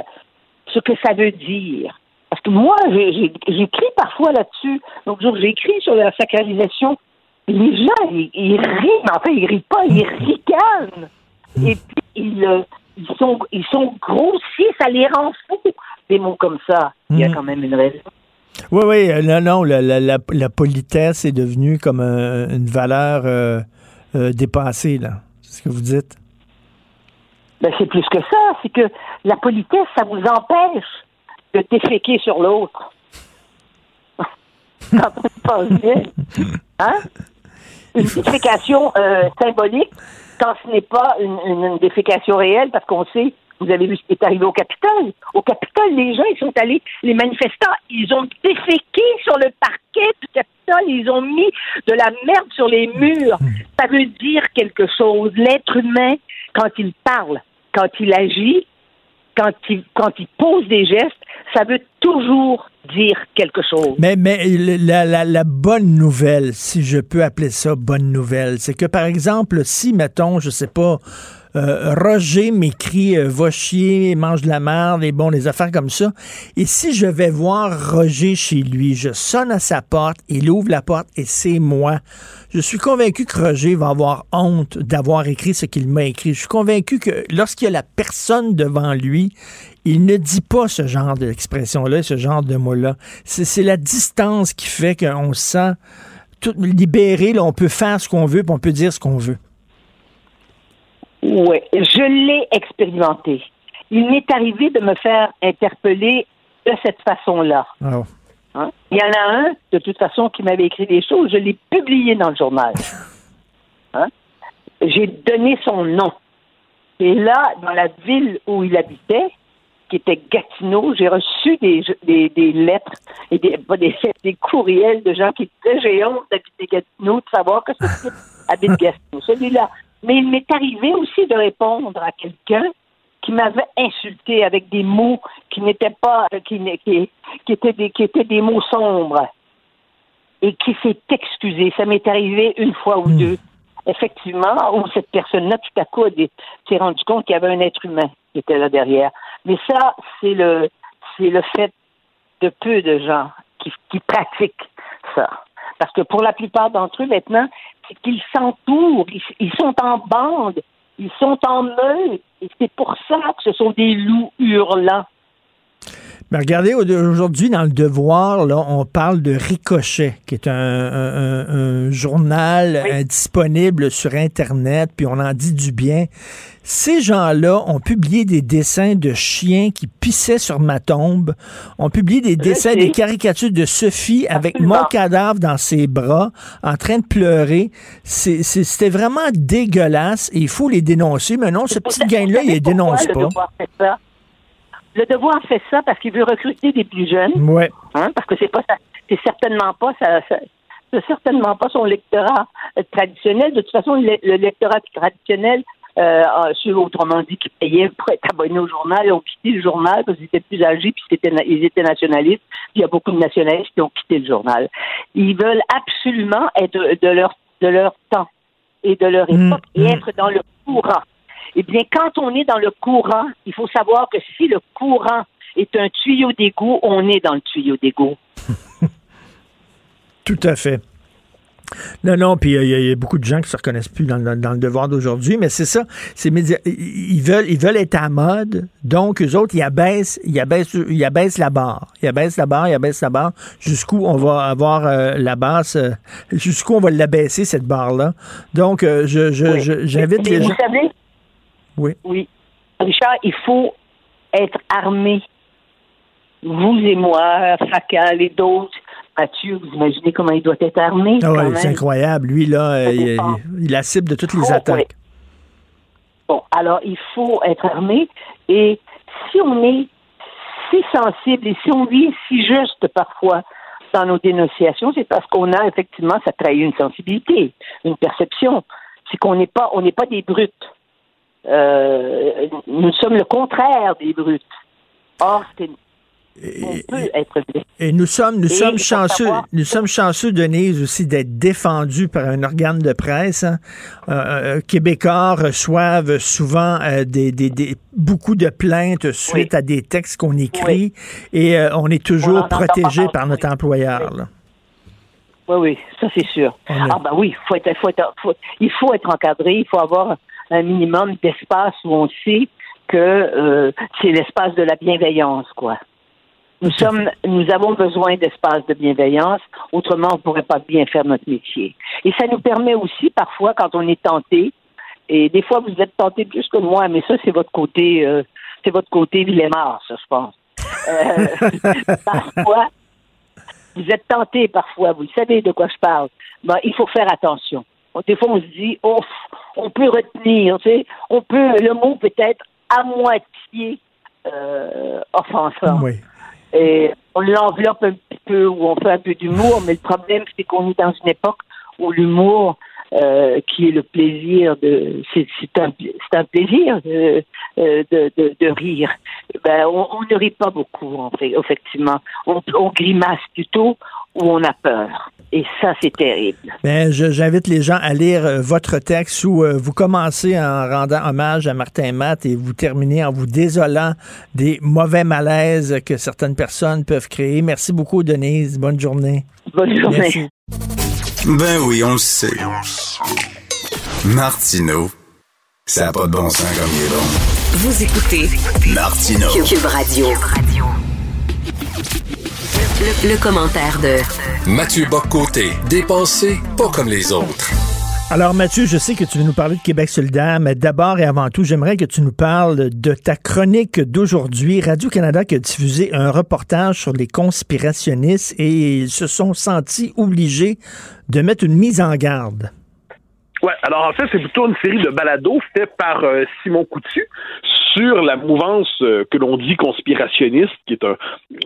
ce que ça veut dire. Parce que moi, j'écris parfois là-dessus. Donc, j'écris sur la sacralisation. Les gens, ils, rient, mais en fait, ils rient pas, ils ricanent. Et puis, ils, euh, ils sont, ils sont grossiers, ça les rend fous. Des mots comme ça, il y a hmm. quand même une raison. Oui, oui, euh, non, non, la, la, la politesse est devenue comme une valeur euh, euh, dépassée, là. C'est ce que vous dites? Ben, c'est plus que ça. C'est que la politesse, ça vous empêche de déféquer sur l'autre. Quand on pense bien. Hein? Une défécation symbolique, quand ce n'est pas une, défécation réelle, parce qu'on sait, vous avez vu ce qui est arrivé au Capitole. Au Capitole, les gens, ils sont allés, les manifestants, ils ont déféqué sur le parquet du Capitole, ils ont mis de la merde sur les murs. Ça veut dire quelque chose. L'être humain, quand il parle, quand il agit, quand il, quand il pose des gestes, ça veut toujours dire quelque chose. Mais, mais la, la, la, bonne nouvelle, si je peux appeler ça bonne nouvelle, c'est que par exemple, si, mettons, je sais pas, euh, Roger m'écrit euh, va chier, mange de la merde et bon, des affaires comme ça. Et si je vais voir Roger chez lui, je sonne à sa porte, il ouvre la porte et c'est moi. Je suis convaincu que Roger va avoir honte d'avoir écrit ce qu'il m'a écrit. Je suis convaincu que lorsqu'il y a la personne devant lui, il ne dit pas ce genre d'expression-là, ce genre de mots-là. C'est la distance qui fait qu'on se sent tout libéré, là, on peut faire ce qu'on veut, on peut dire ce qu'on veut. Oui, je l'ai expérimenté. Il m'est arrivé de me faire interpeller de cette façon-là. Ah hein? Il y en a un, de toute façon, qui m'avait écrit des choses. Je l'ai publié dans le journal. Hein? J'ai donné son nom. Et là, dans la ville où il habitait, qui était Gatineau, j'ai reçu des, des, lettres et des, pas des, des courriels de gens qui disaient J'ai honte d'habiter Gatineau, de savoir que ce habite Gatineau. Celui-là, mais il m'est arrivé aussi de répondre à quelqu'un qui m'avait insulté avec des mots qui n'étaient pas, qui, qui, qui, étaient des, qui étaient des mots sombres et qui s'est excusé. Ça m'est arrivé une fois ou hmm. deux. Effectivement, où cette personne-là, tout à coup, s'est rendu compte qu'il y avait un être humain qui était là derrière. Mais ça, c'est le, c'est le fait de peu de gens qui, qui pratiquent ça. Parce que pour la plupart d'entre eux, maintenant, c'est qu'ils s'entourent, ils, sont en bande, ils sont en meute. Et c'est pour ça que ce sont des loups hurlants. Mais regardez, aujourd'hui, dans le Devoir, là, on parle de Ricochet, qui est un, journal disponible sur Internet, puis on en dit du bien. Ces gens-là ont publié des dessins de chiens qui pissaient sur ma tombe, ont publié des dessins, des caricatures de Sophie avec mon cadavre dans ses bras, en train de pleurer. C'était vraiment dégueulasse et il faut les dénoncer. Mais non, ce petit gain-là, il les dénonce pas. Le devoir fait ça parce qu'il veut recruter des plus jeunes. Ouais. Hein, parce que c'est pas c'est certainement pas ça, c'est certainement pas son lectorat traditionnel. De toute façon, le, lectorat traditionnel, euh, ceux autrement dit qui payaient pour être abonnés au journal, ont quitté le journal parce qu'ils étaient plus âgés puis étaient, ils étaient nationalistes. Puis il y a beaucoup de nationalistes qui ont quitté le journal. Ils veulent absolument être de leur de leur temps et de leur mmh, époque et mmh. être dans le courant. Eh bien, quand on est dans le courant, il faut savoir que si le courant est un tuyau d'égout, on est dans le tuyau d'égout. Tout à fait. Non, non, puis il y, a beaucoup de gens qui se reconnaissent plus dans, le devoir d'aujourd'hui, mais c'est ça. C'est ils veulent, ils veulent être à mode, donc eux autres, ils abaissent, ils abaissent, ils abaissent la barre, ils abaissent la barre, ils abaissent la barre, jusqu'où on va avoir euh, la basse, euh, jusqu'où on va l'abaisser cette barre là. Donc, euh, je, j'invite les gens. Oui. Oui. Richard, il faut être armé. Vous et moi, Facal et d'autres. Mathieu, vous imaginez comment il doit être armé? Ah ouais, c'est incroyable. Lui, là, il, il, la cible de toutes les attaques. Bon, alors il faut être armé. Et si on est si sensible et si on vit si juste parfois dans nos dénonciations, c'est parce qu'on a effectivement, ça trahit une sensibilité, une perception. C'est qu'on n'est pas, on n'est pas des brutes. Euh, nous sommes le contraire des brutes. Or, on peut être Et nous sommes, nous sommes chanceux, nous sommes chanceux, Denise, aussi d'être défendus par un organe de presse. Hein. Euh, euh, Québécois reçoivent souvent des, des, beaucoup de plaintes suite à des textes qu'on écrit et on est toujours protégé par notre employeur. Oui, oui, ça c'est sûr. Ah ben oui, faut être, faut être, il faut être encadré, il faut avoir un minimum d'espace où on sait que euh, c'est l'espace de la bienveillance, quoi. Nous sommes, nous avons besoin d'espace de bienveillance, autrement on ne pourrait pas bien faire notre métier. Et ça nous permet aussi parfois, quand on est tenté, et des fois vous êtes tenté plus que moi, mais ça c'est votre côté, euh, c'est votre côté Villemar, ça je pense. Euh, parfois, vous êtes tenté parfois, vous savez de quoi je parle. Ben, il faut faire attention. Des fois, on se dit, oh, on peut retenir, tu sais, on peut, le mot peut être à moitié euh, offensant. Et on l'enveloppe un petit peu ou on fait un peu d'humour, mais le problème, c'est qu'on est dans une époque où l'humour, euh, qui est le plaisir de, c'est un, un plaisir de, euh, de, de, de rire. Ben, on, on, ne rit pas beaucoup, en fait, effectivement. On, on grimace plutôt ou on a peur. Et ça, c'est terrible. Ben, j'invite les gens à lire euh, votre texte où euh, vous commencez en rendant hommage à Martin Matt et vous terminez en vous désolant des mauvais malaises que certaines personnes peuvent créer. Merci beaucoup, Denise. Bonne journée. Bonne journée. Ben oui, on le sait. Martineau, ça n'a pas de bon sens comme il est bon. Vous écoutez Martineau. Cube Radio. Le, commentaire de Mathieu Boccoté, dépensé pas comme les autres. Alors Mathieu, je sais que tu veux nous parler de Québec solidaire, mais d'abord et avant tout, j'aimerais que tu nous parles de ta chronique d'aujourd'hui. Radio-Canada qui a diffusé un reportage sur les conspirationnistes et ils se sont sentis obligés de mettre une mise en garde. Ouais, alors en fait, c'est plutôt une série de balados faits par euh, Simon Coutu sur la mouvance euh, que l'on dit conspirationniste, qui est un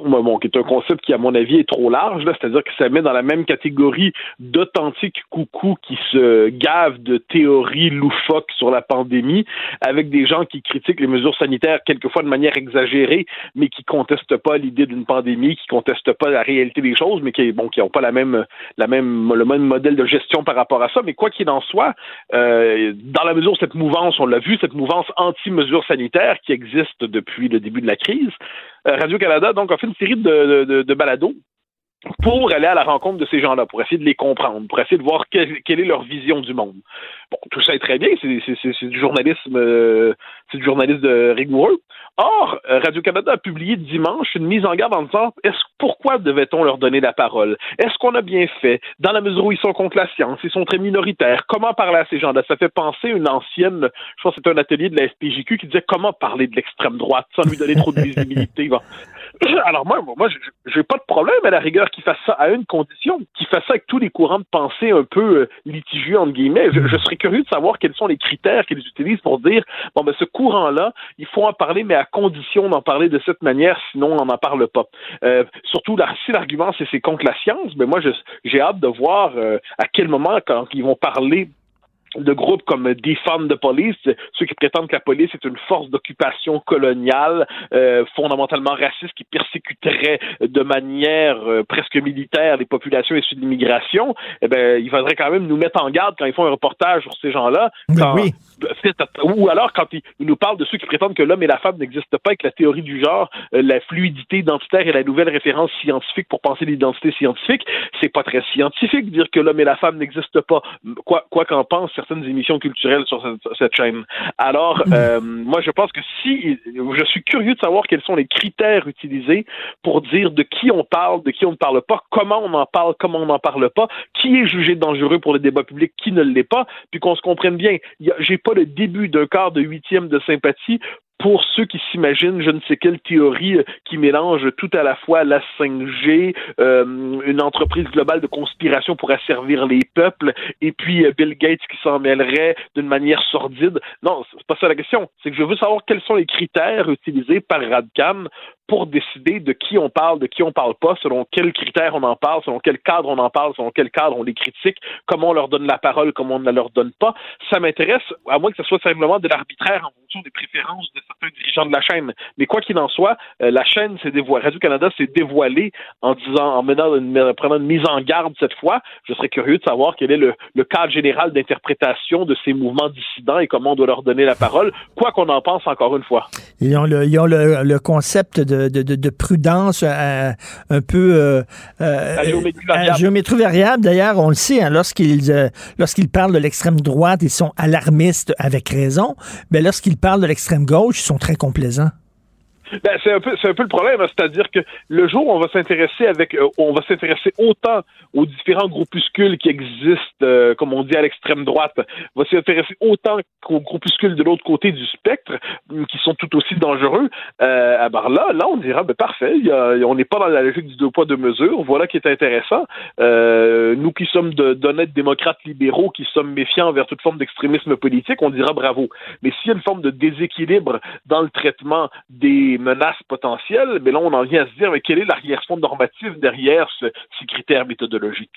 bon, qui est un concept qui, à mon avis, est trop large. C'est-à-dire que ça met dans la même catégorie d'authentiques coucou qui se gavent de théories loufoques sur la pandémie, avec des gens qui critiquent les mesures sanitaires quelquefois de manière exagérée, mais qui contestent pas l'idée d'une pandémie, qui contestent pas la réalité des choses, mais qui bon, qui n'ont pas la même la même le même modèle de gestion par rapport à ça. Mais quoi qu'il en soit euh, dans la mesure où cette mouvance, on l'a vu, cette mouvance anti-mesures sanitaires qui existe depuis le début de la crise, euh, Radio-Canada donc a fait une série de, de, de balados pour aller à la rencontre de ces gens-là, pour essayer de les comprendre, pour essayer de voir quelle, est leur vision du monde. Bon, tout ça est très bien, c'est du journalisme, euh, c'est du journalisme rigoureux. Or, euh, Radio-Canada a publié dimanche une mise en garde en disant est-ce pourquoi devait-on leur donner la parole? Est-ce qu'on a bien fait Dans la mesure où ils sont contre la science, ils sont très minoritaires? Comment parler à ces gens-là? Ça fait penser une ancienne, je pense que c'était un atelier de la FPJQ qui disait comment parler de l'extrême droite sans lui donner trop de visibilité? Alors moi, moi, j'ai pas de problème à la rigueur qu'il fasse ça à une condition, qu'il fasse ça avec tous les courants de pensée un peu euh, litigieux entre guillemets. Je, serais curieux de savoir quels sont les critères qu'ils utilisent pour dire bon ben ce courant-là, il faut en parler, mais à condition d'en parler de cette manière, sinon on n'en parle pas. Euh, surtout si l'argument c'est c'est contre la science, ben moi j'ai hâte de voir euh, à quel moment quand ils vont parler de groupes comme Defund the Police, ceux qui prétendent que la police est une force d'occupation coloniale, euh, fondamentalement raciste, qui persécuterait de manière euh, presque militaire les populations issues de l'immigration, eh ben, il faudrait quand même nous mettre en garde quand ils font un reportage sur ces gens-là. oui. Ou alors quand ils, nous parlent de ceux qui prétendent que l'homme et la femme n'existent pas et que la théorie du genre, euh, la fluidité identitaire et la nouvelle référence scientifique pour penser l'identité scientifique, c'est pas très scientifique de dire que l'homme et la femme n'existent pas. Quoi quoi qu'en pensent certaines émissions culturelles sur cette, chaîne. Alors, hmm. euh, moi, je pense que si je suis curieux de savoir quels sont les critères utilisés pour dire de qui on parle, de qui on ne parle pas, comment on en parle, comment on n'en parle pas, qui est jugé dangereux pour le débat public, qui ne l'est pas, puis qu'on se comprenne bien. J'ai pas le début d'un quart de huitième de sympathie pour ceux qui s'imaginent je ne sais quelle théorie euh, qui mélange tout à la fois la 5G, euh, une entreprise globale de conspiration pour asservir les peuples, et puis euh, Bill Gates qui s'en mêlerait d'une manière sordide. Non, c'est pas ça la question. C'est que je veux savoir quels sont les critères utilisés par Radcam pour décider de qui on parle, de qui on parle pas, selon quels critères on en parle, selon quel cadre on en parle, selon quel cadre on les critique, comment on leur donne la parole, comment on ne leur donne pas. Ça m'intéresse, à moins que ce soit simplement de l'arbitraire en fonction des préférences de certains dirigeants de la chaîne. Mais quoi qu'il en soit, euh, la chaîne s'est dévoilée, Radio-Canada s'est dévoilée en disant, en menant une, prenant une mise en garde cette fois. Je serais curieux de savoir quel est le, cadre général d'interprétation de ces mouvements dissidents et comment on doit leur donner la parole, quoi qu'on en pense encore une fois. Ils ont le concept de de, prudence euh, un peu euh, euh géométrie variable. D'ailleurs, on le sait, hein, lorsqu'ils euh, lorsqu'ils parlent de l'extrême droite, ils sont alarmistes avec raison. Mais lorsqu'ils parlent de l'extrême gauche, ils sont très complaisants. Ben, c'est un peu le problème, hein. c'est-à-dire que le jour où on va s'intéresser avec euh, on va s'intéresser autant aux différents groupuscules qui existent, euh, comme on dit à l'extrême droite, on va s'intéresser autant qu'aux groupuscules de l'autre côté du spectre, mm, qui sont tout aussi dangereux. Euh, ah ben là, là, on dira ben parfait, on n'est pas dans la logique du deux poids deux mesures. Voilà qui est intéressant. Nous qui sommes d'honnêtes démocrates libéraux, qui sommes méfiants envers toute forme d'extrémisme politique, on dira bravo. Mais s'il y a une forme de déséquilibre dans le traitement des menaces potentielles, mais là, on en vient à se dire, mais quel est l'arrière-fond normatif derrière ces critères méthodologiques?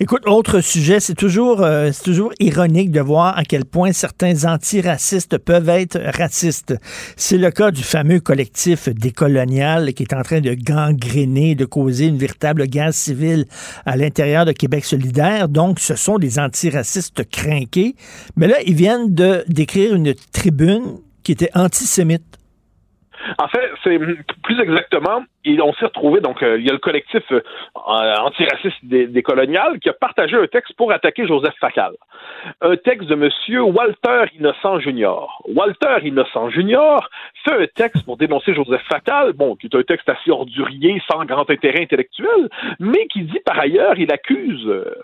Écoute, autre sujet, c'est toujours, euh, toujours ironique de voir à quel point certains antiracistes peuvent être racistes. C'est le cas du fameux collectif décolonial qui est en train de gangréner, de causer une véritable guerre civile à l'intérieur de Québec solidaire. Donc, ce sont des antiracistes crinqués. Mais là, ils viennent de d'écrire une tribune qui était antisémite. En fait, c'est plus exactement, on s'est retrouvé, donc euh, il y a le collectif euh, antiraciste des, des, coloniales qui a partagé un texte pour attaquer Joseph Facal. Un texte de Monsieur Walter Innocent Junior. Walter Innocent Junior fait un texte pour dénoncer Joseph Facal, bon, qui est un texte assez ordurier, sans grand intérêt intellectuel, mais qui dit par ailleurs, il accuse euh,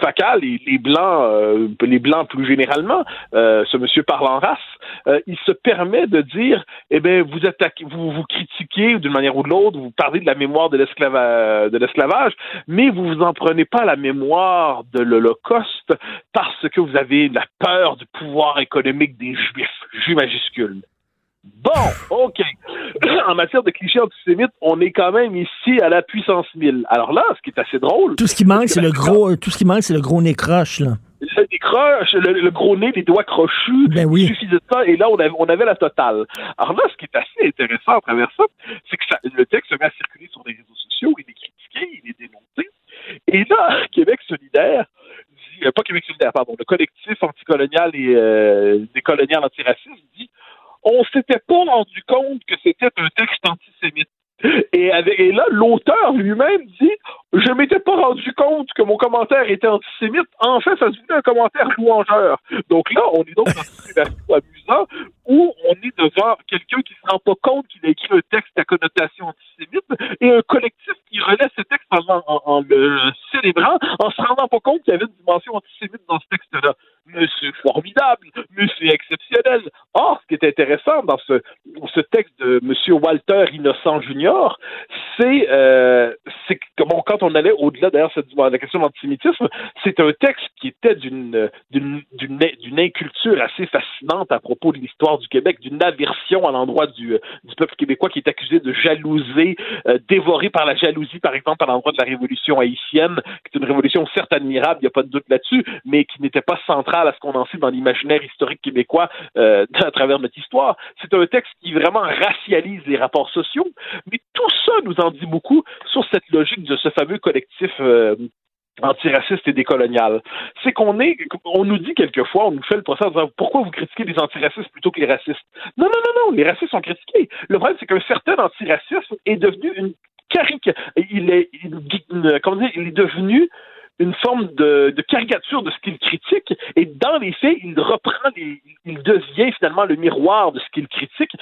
Facal et les blancs, les blancs plus généralement, ce monsieur parle en race, il se permet de dire, eh bien, vous êtes vous, vous critiquez d'une manière ou de l'autre, vous parlez de la mémoire de l'esclavage, mais vous vous en prenez pas la mémoire de l'Holocauste parce que vous avez la peur du pouvoir économique des Juifs, Juifs majuscules. Bon, OK. en matière de clichés antisémites, on est quand même ici à la puissance 1000. Alors là, ce qui est assez drôle. Tout ce qui manque, c'est le gros, tout ce qui manque, c'est le gros nez croche, là le, gros nez, les doigts crochus, ben oui. il suffisait de ça, et là, on avait, on avait la totale. Alors là, ce qui est assez intéressant à travers ça, c'est que le texte se met à circuler sur les réseaux sociaux, il est critiqué, il est dénoncé, et là, Québec solidaire, dit, euh, pas Québec solidaire, pardon, le collectif anticolonial et euh, décolonial antiraciste dit, on s'était pas rendu compte que c'était un texte antisémite. Et, là, l'auteur lui-même dit Je m'étais pas rendu compte que mon commentaire était antisémite. En fait, ça se voulait un commentaire louangeur. Donc là, on est donc dans une situation amusante où on est devant quelqu'un qui se rend pas compte qu'il a écrit un texte à connotation antisémite et un collectif qui relaie ce texte en, en le célébrant en se rendant pas compte qu'il y avait une dimension antisémite dans ce texte-là c'est formidable, c'est exceptionnel. Or, ce qui est intéressant dans ce, texte de M. Walter Innocent Junior, c'est euh, quand on allait au-delà d'ailleurs de la question de l'antisémitisme, c'est un texte qui était d'une inculture assez fascinante à propos de l'histoire du Québec, d'une aversion à l'endroit du, du peuple québécois qui est accusé de jalouser, euh, dévoré par la jalousie, par exemple, à l'endroit de la révolution haïtienne, qui est une révolution certes admirable, il n'y a pas de doute là-dessus, mais qui n'était pas à ce qu'on en sait dans l'imaginaire historique québécois euh, à travers notre histoire. C'est un texte qui vraiment racialise les rapports sociaux, mais tout ça nous en dit beaucoup sur cette logique de ce fameux collectif euh, antiraciste et décolonial. C'est qu'on est, on nous dit quelquefois, on nous fait le procès en disant pourquoi vous critiquez les antiracistes plutôt que les racistes? Non, non, non, non, les racistes sont critiqués. Le problème, c'est qu'un certain antiracisme est devenu une caricature. Il est, comment dire, il est devenu une forme de, caricature de ce qu'il critique, et dans les faits, il reprend, il devient finalement le miroir de ce qu'il critique,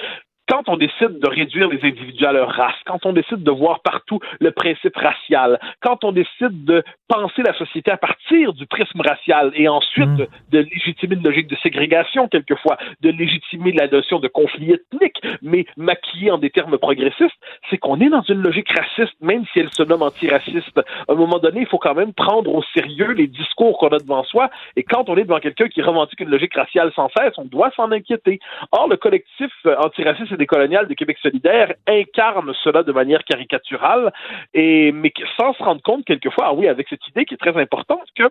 quand on décide de réduire les individus à leur race, quand on décide de voir partout le principe racial, quand on décide de penser la société à partir du prisme racial et ensuite mm. de, légitimer une logique de ségrégation quelquefois, de légitimer la notion de conflit ethnique, mais maquillée en des termes progressistes, c'est qu'on est dans une logique raciste, même si elle se nomme antiraciste. À un moment donné, il faut quand même prendre au sérieux les discours qu'on a devant soi, et quand on est devant quelqu'un qui revendique une logique raciale sans cesse, on doit s'en inquiéter. Or, le collectif euh, antiraciste coloniales de Québec solidaire incarne cela de manière caricaturale, et, mais sans se rendre compte quelquefois, ah oui, avec cette idée qui est très importante, que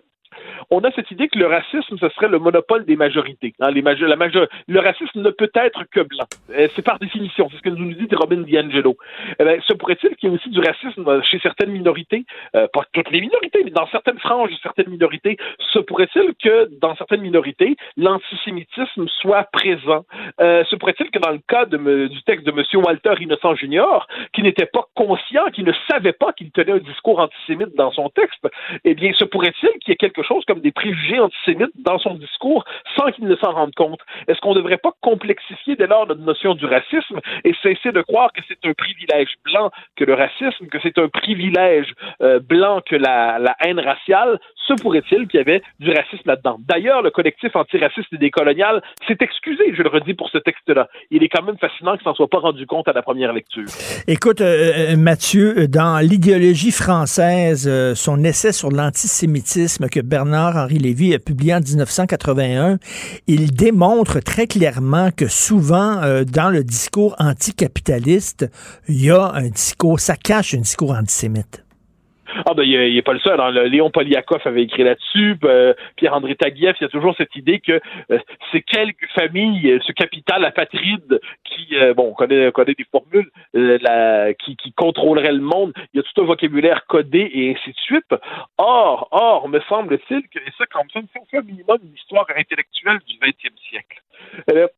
on a cette idée que le racisme, ce serait le monopole des majorités. Hein, les la major le racisme ne peut être que blanc. Euh, c'est par définition. C'est ce que nous dit Robin DiAngelo. Eh bien, se pourrait-il qu'il y ait aussi du racisme chez certaines minorités, euh, pas toutes les minorités, mais dans certaines franges de certaines minorités, se pourrait-il que dans certaines minorités, l'antisémitisme soit présent? Euh, se pourrait-il que dans le cas de, du texte de M. Walter Innocent Jr., qui n'était pas conscient, qui ne savait pas qu'il tenait un discours antisémite dans son texte, eh bien, se pourrait-il qu'il y ait quelque chose comme des préjugés antisémites dans son discours sans qu'il ne s'en rende compte. Est-ce qu'on ne devrait pas complexifier dès lors notre notion du racisme et cesser de croire que c'est un privilège blanc que le racisme, que c'est un privilège euh, blanc que la, haine raciale? Se pourrait-il qu'il y avait du racisme là-dedans? D'ailleurs, le collectif antiraciste et décolonial s'est excusé, je le redis, pour ce texte-là. Il est quand même fascinant qu'il s'en soit pas rendu compte à la première lecture. Écoute, euh, euh, Mathieu, dans l'idéologie française, son essai sur l'antisémitisme que Bernard-Henri Lévy a publié en 1981, il démontre très clairement que souvent, euh, dans le discours anticapitaliste, il y a un discours, ça cache un discours antisémite. Ah ben il n'est pas le seul. Hein. Léon Poliakov avait écrit là-dessus. Euh, Pierre-André Taguieff, il y a toujours cette idée que euh, c'est quelques familles, ce capital apatride qui, bon, on connaît, connaît des formules, la, qui, qui contrôlerait le monde. Il y a tout un vocabulaire codé et ainsi de suite. Or, or, me semble-t-il que, et ça, ça, on fait un minimum une histoire intellectuelle du 20e siècle.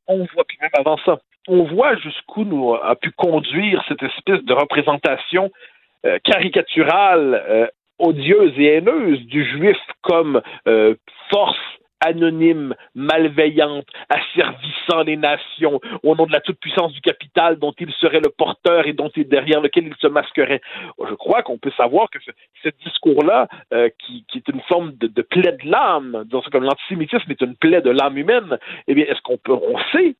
on voit, puis même avant ça, on voit jusqu'où nous a pu conduire cette espèce de représentation euh, caricaturale, euh, odieuse et haineuse du juif comme euh, force anonyme, malveillante, asservissant les nations au nom de la toute-puissance du capital dont il serait le porteur et dont il, derrière lequel il se masquerait. Je crois qu'on peut savoir que ce, discours-là, qui, est une forme de, plaie de l'âme, comme l'antisémitisme est une plaie de l'âme humaine, eh bien, est-ce qu'on peut, on sait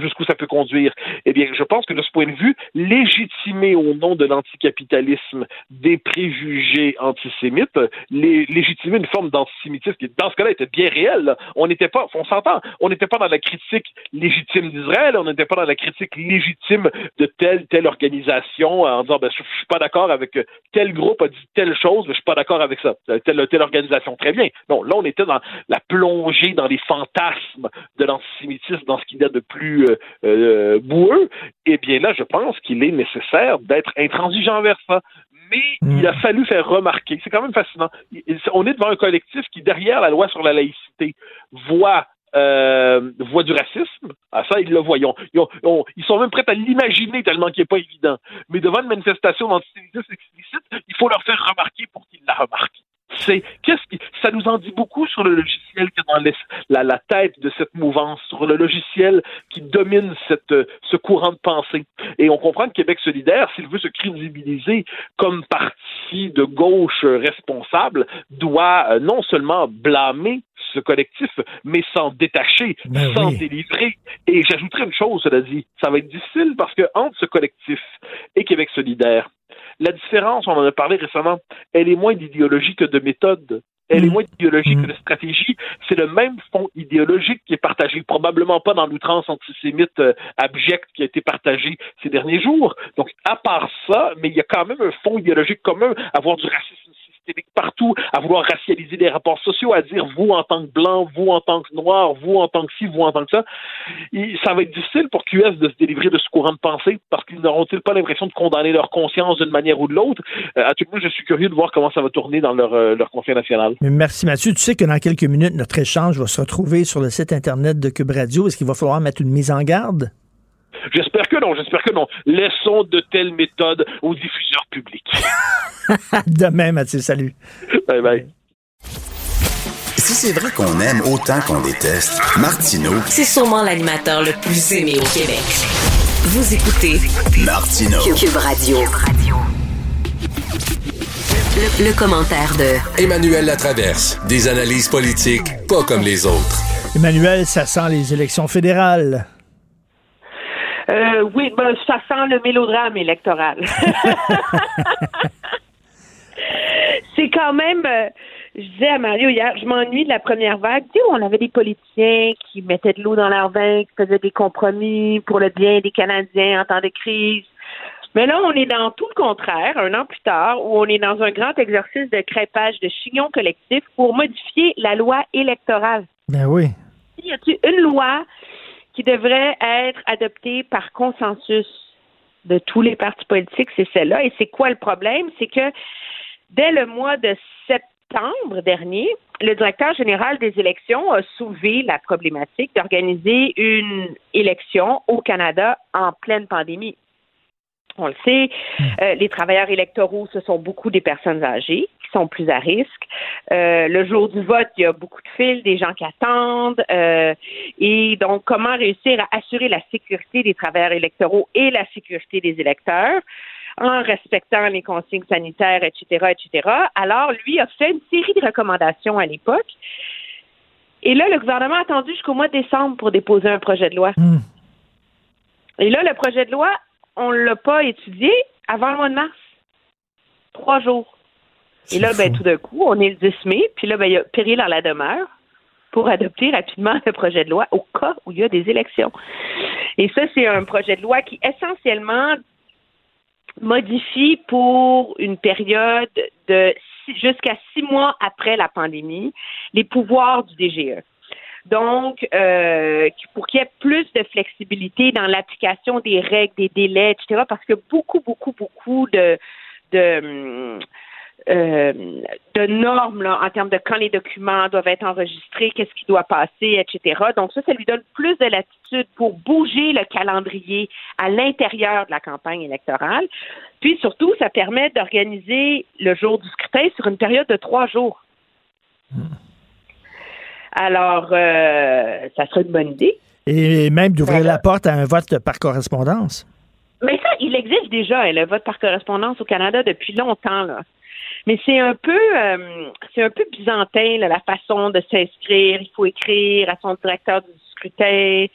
jusqu'où ça peut conduire. Eh bien, je pense que de ce point de vue, légitimer au nom de l'anticapitalisme des préjugés antisémites, légitimer une forme d'antisémitisme qui, dans ce cas-là, était bien réel. On n'était pas, on s'entend, on n'était pas dans la critique légitime d'Israël, on n'était pas dans la critique légitime de telle telle organisation en disant, ben, je, ne suis pas d'accord avec tel groupe a dit telle chose, mais je suis pas d'accord avec ça, telle telle organisation. Très bien. Non, là, on était dans la plongée dans les fantasmes de l'antisémitisme, dans ce qui de plus euh, euh, boueux, eh bien là, je pense qu'il est nécessaire d'être intransigeant vers ça. Mais il a mm. fallu faire remarquer, c'est quand même fascinant, on est devant un collectif qui, derrière la loi sur la laïcité, voit euh, du racisme, ah, ça, ils le voient. Ils, sont même prêts à l'imaginer tellement qu'il n'est pas évident. Mais devant une manifestation d'antisémitisme explicite, il faut leur faire remarquer pour qu'ils la remarquent c'est qu'est-ce qui ça nous en dit beaucoup sur le logiciel qui est dans la, tête de cette mouvance, sur le logiciel qui domine ce courant de pensée. Et on comprend que Québec solidaire, s'il veut se crédibiliser comme parti de gauche responsable, doit euh, non seulement blâmer ce collectif, mais s'en détacher, ben s'en délivrer. Et j'ajouterai une chose, cela dit, ça va être difficile parce que entre ce collectif et Québec solidaire, la différence, on en a parlé récemment, elle est moins d'idéologie que de méthode. Elle est mm. moins idéologique que de mm. stratégie. C'est le même fond idéologique qui est partagé, probablement pas dans l'outrance antisémite euh, abjecte qui a été partagé ces derniers jours. Donc, à part ça, mais il y a quand même un fond idéologique commun, avoir du racisme partout à vouloir racialiser les rapports sociaux, à dire vous en tant que blanc, vous en tant que noir, vous en tant que ci, vous en tant que ça. ça va être difficile pour QS de se délivrer de ce courant de pensée parce qu'ils n'auront-ils pas l'impression de condamner leur conscience d'une manière ou de l'autre? Euh, à tout le monde, je suis curieux de voir comment ça va tourner dans leur, euh, leur conseil national. Merci Mathieu. Tu sais que dans quelques minutes, notre échange va se retrouver sur le site Internet de Cube Radio. Est-ce qu'il va falloir mettre une mise en garde? J'espère que non, j'espère que non. Laissons de telles méthodes aux diffuseurs publics. Demain, Mathieu, salut. Bye bye. Si c'est vrai qu'on aime autant qu'on déteste, Martineau. C'est sûrement l'animateur le plus aimé au Québec. Vous écoutez Martineau. Cube Radio. Le, le, commentaire de Emmanuel Latraverse. Des analyses politiques pas comme les autres. Emmanuel, ça sent les élections fédérales. Euh, oui, ben, ça sent le mélodrame électoral. c'est quand même. Euh, je disais à Mario hier, je m'ennuie de la première vague. Tu sais, on avait des politiciens qui mettaient de l'eau dans leur vin, qui faisaient des compromis pour le bien des Canadiens en temps de crise. Mais là, on est dans tout le contraire, un an plus tard, où on est dans un grand exercice de crêpage de chignon collectif pour modifier la loi électorale. Ben oui. Y a-t-il une loi qui devrait être adoptée par consensus de tous les partis politiques, c'est celle-là. Et c'est quoi le problème? C'est que dès le mois de septembre dernier, le directeur général des élections a soulevé la problématique d'organiser une élection au Canada en pleine pandémie. On le sait, hmm. euh, les travailleurs électoraux, ce sont beaucoup des personnes âgées qui sont plus à risque. Euh, le jour du vote, il y a beaucoup de fils, des gens qui attendent. Euh, et donc, comment réussir à assurer la sécurité des travailleurs électoraux et la sécurité des électeurs en respectant les consignes sanitaires, etc., etc. Alors, lui a fait une série de recommandations à l'époque. Et là, le gouvernement a attendu jusqu'au mois de décembre pour déposer un projet de loi. Hmm. Et là, le projet de loi on ne l'a pas étudié avant le mois de mars. Trois jours. Et là, ben, tout d'un coup, on est le 10 mai, puis là, ben, il y a péril dans la demeure pour adopter rapidement le projet de loi au cas où il y a des élections. Et ça, c'est un projet de loi qui essentiellement modifie pour une période de jusqu'à six mois après la pandémie les pouvoirs du DGE. Donc, euh, pour qu'il y ait plus de flexibilité dans l'application des règles, des délais, etc., parce que beaucoup, beaucoup, beaucoup de, de, euh, de normes là, en termes de quand les documents doivent être enregistrés, qu'est-ce qui doit passer, etc. Donc ça, ça lui donne plus de latitude pour bouger le calendrier à l'intérieur de la campagne électorale. Puis surtout, ça permet d'organiser le jour du scrutin sur une période de trois jours. Alors, euh, ça serait une bonne idée. Et même d'ouvrir la porte à un vote par correspondance. Mais ça, il existe déjà, hein, le vote par correspondance au Canada depuis longtemps. Là. Mais c'est un peu euh, c'est un peu byzantin la façon de s'inscrire. Il faut écrire à son directeur du scrutin.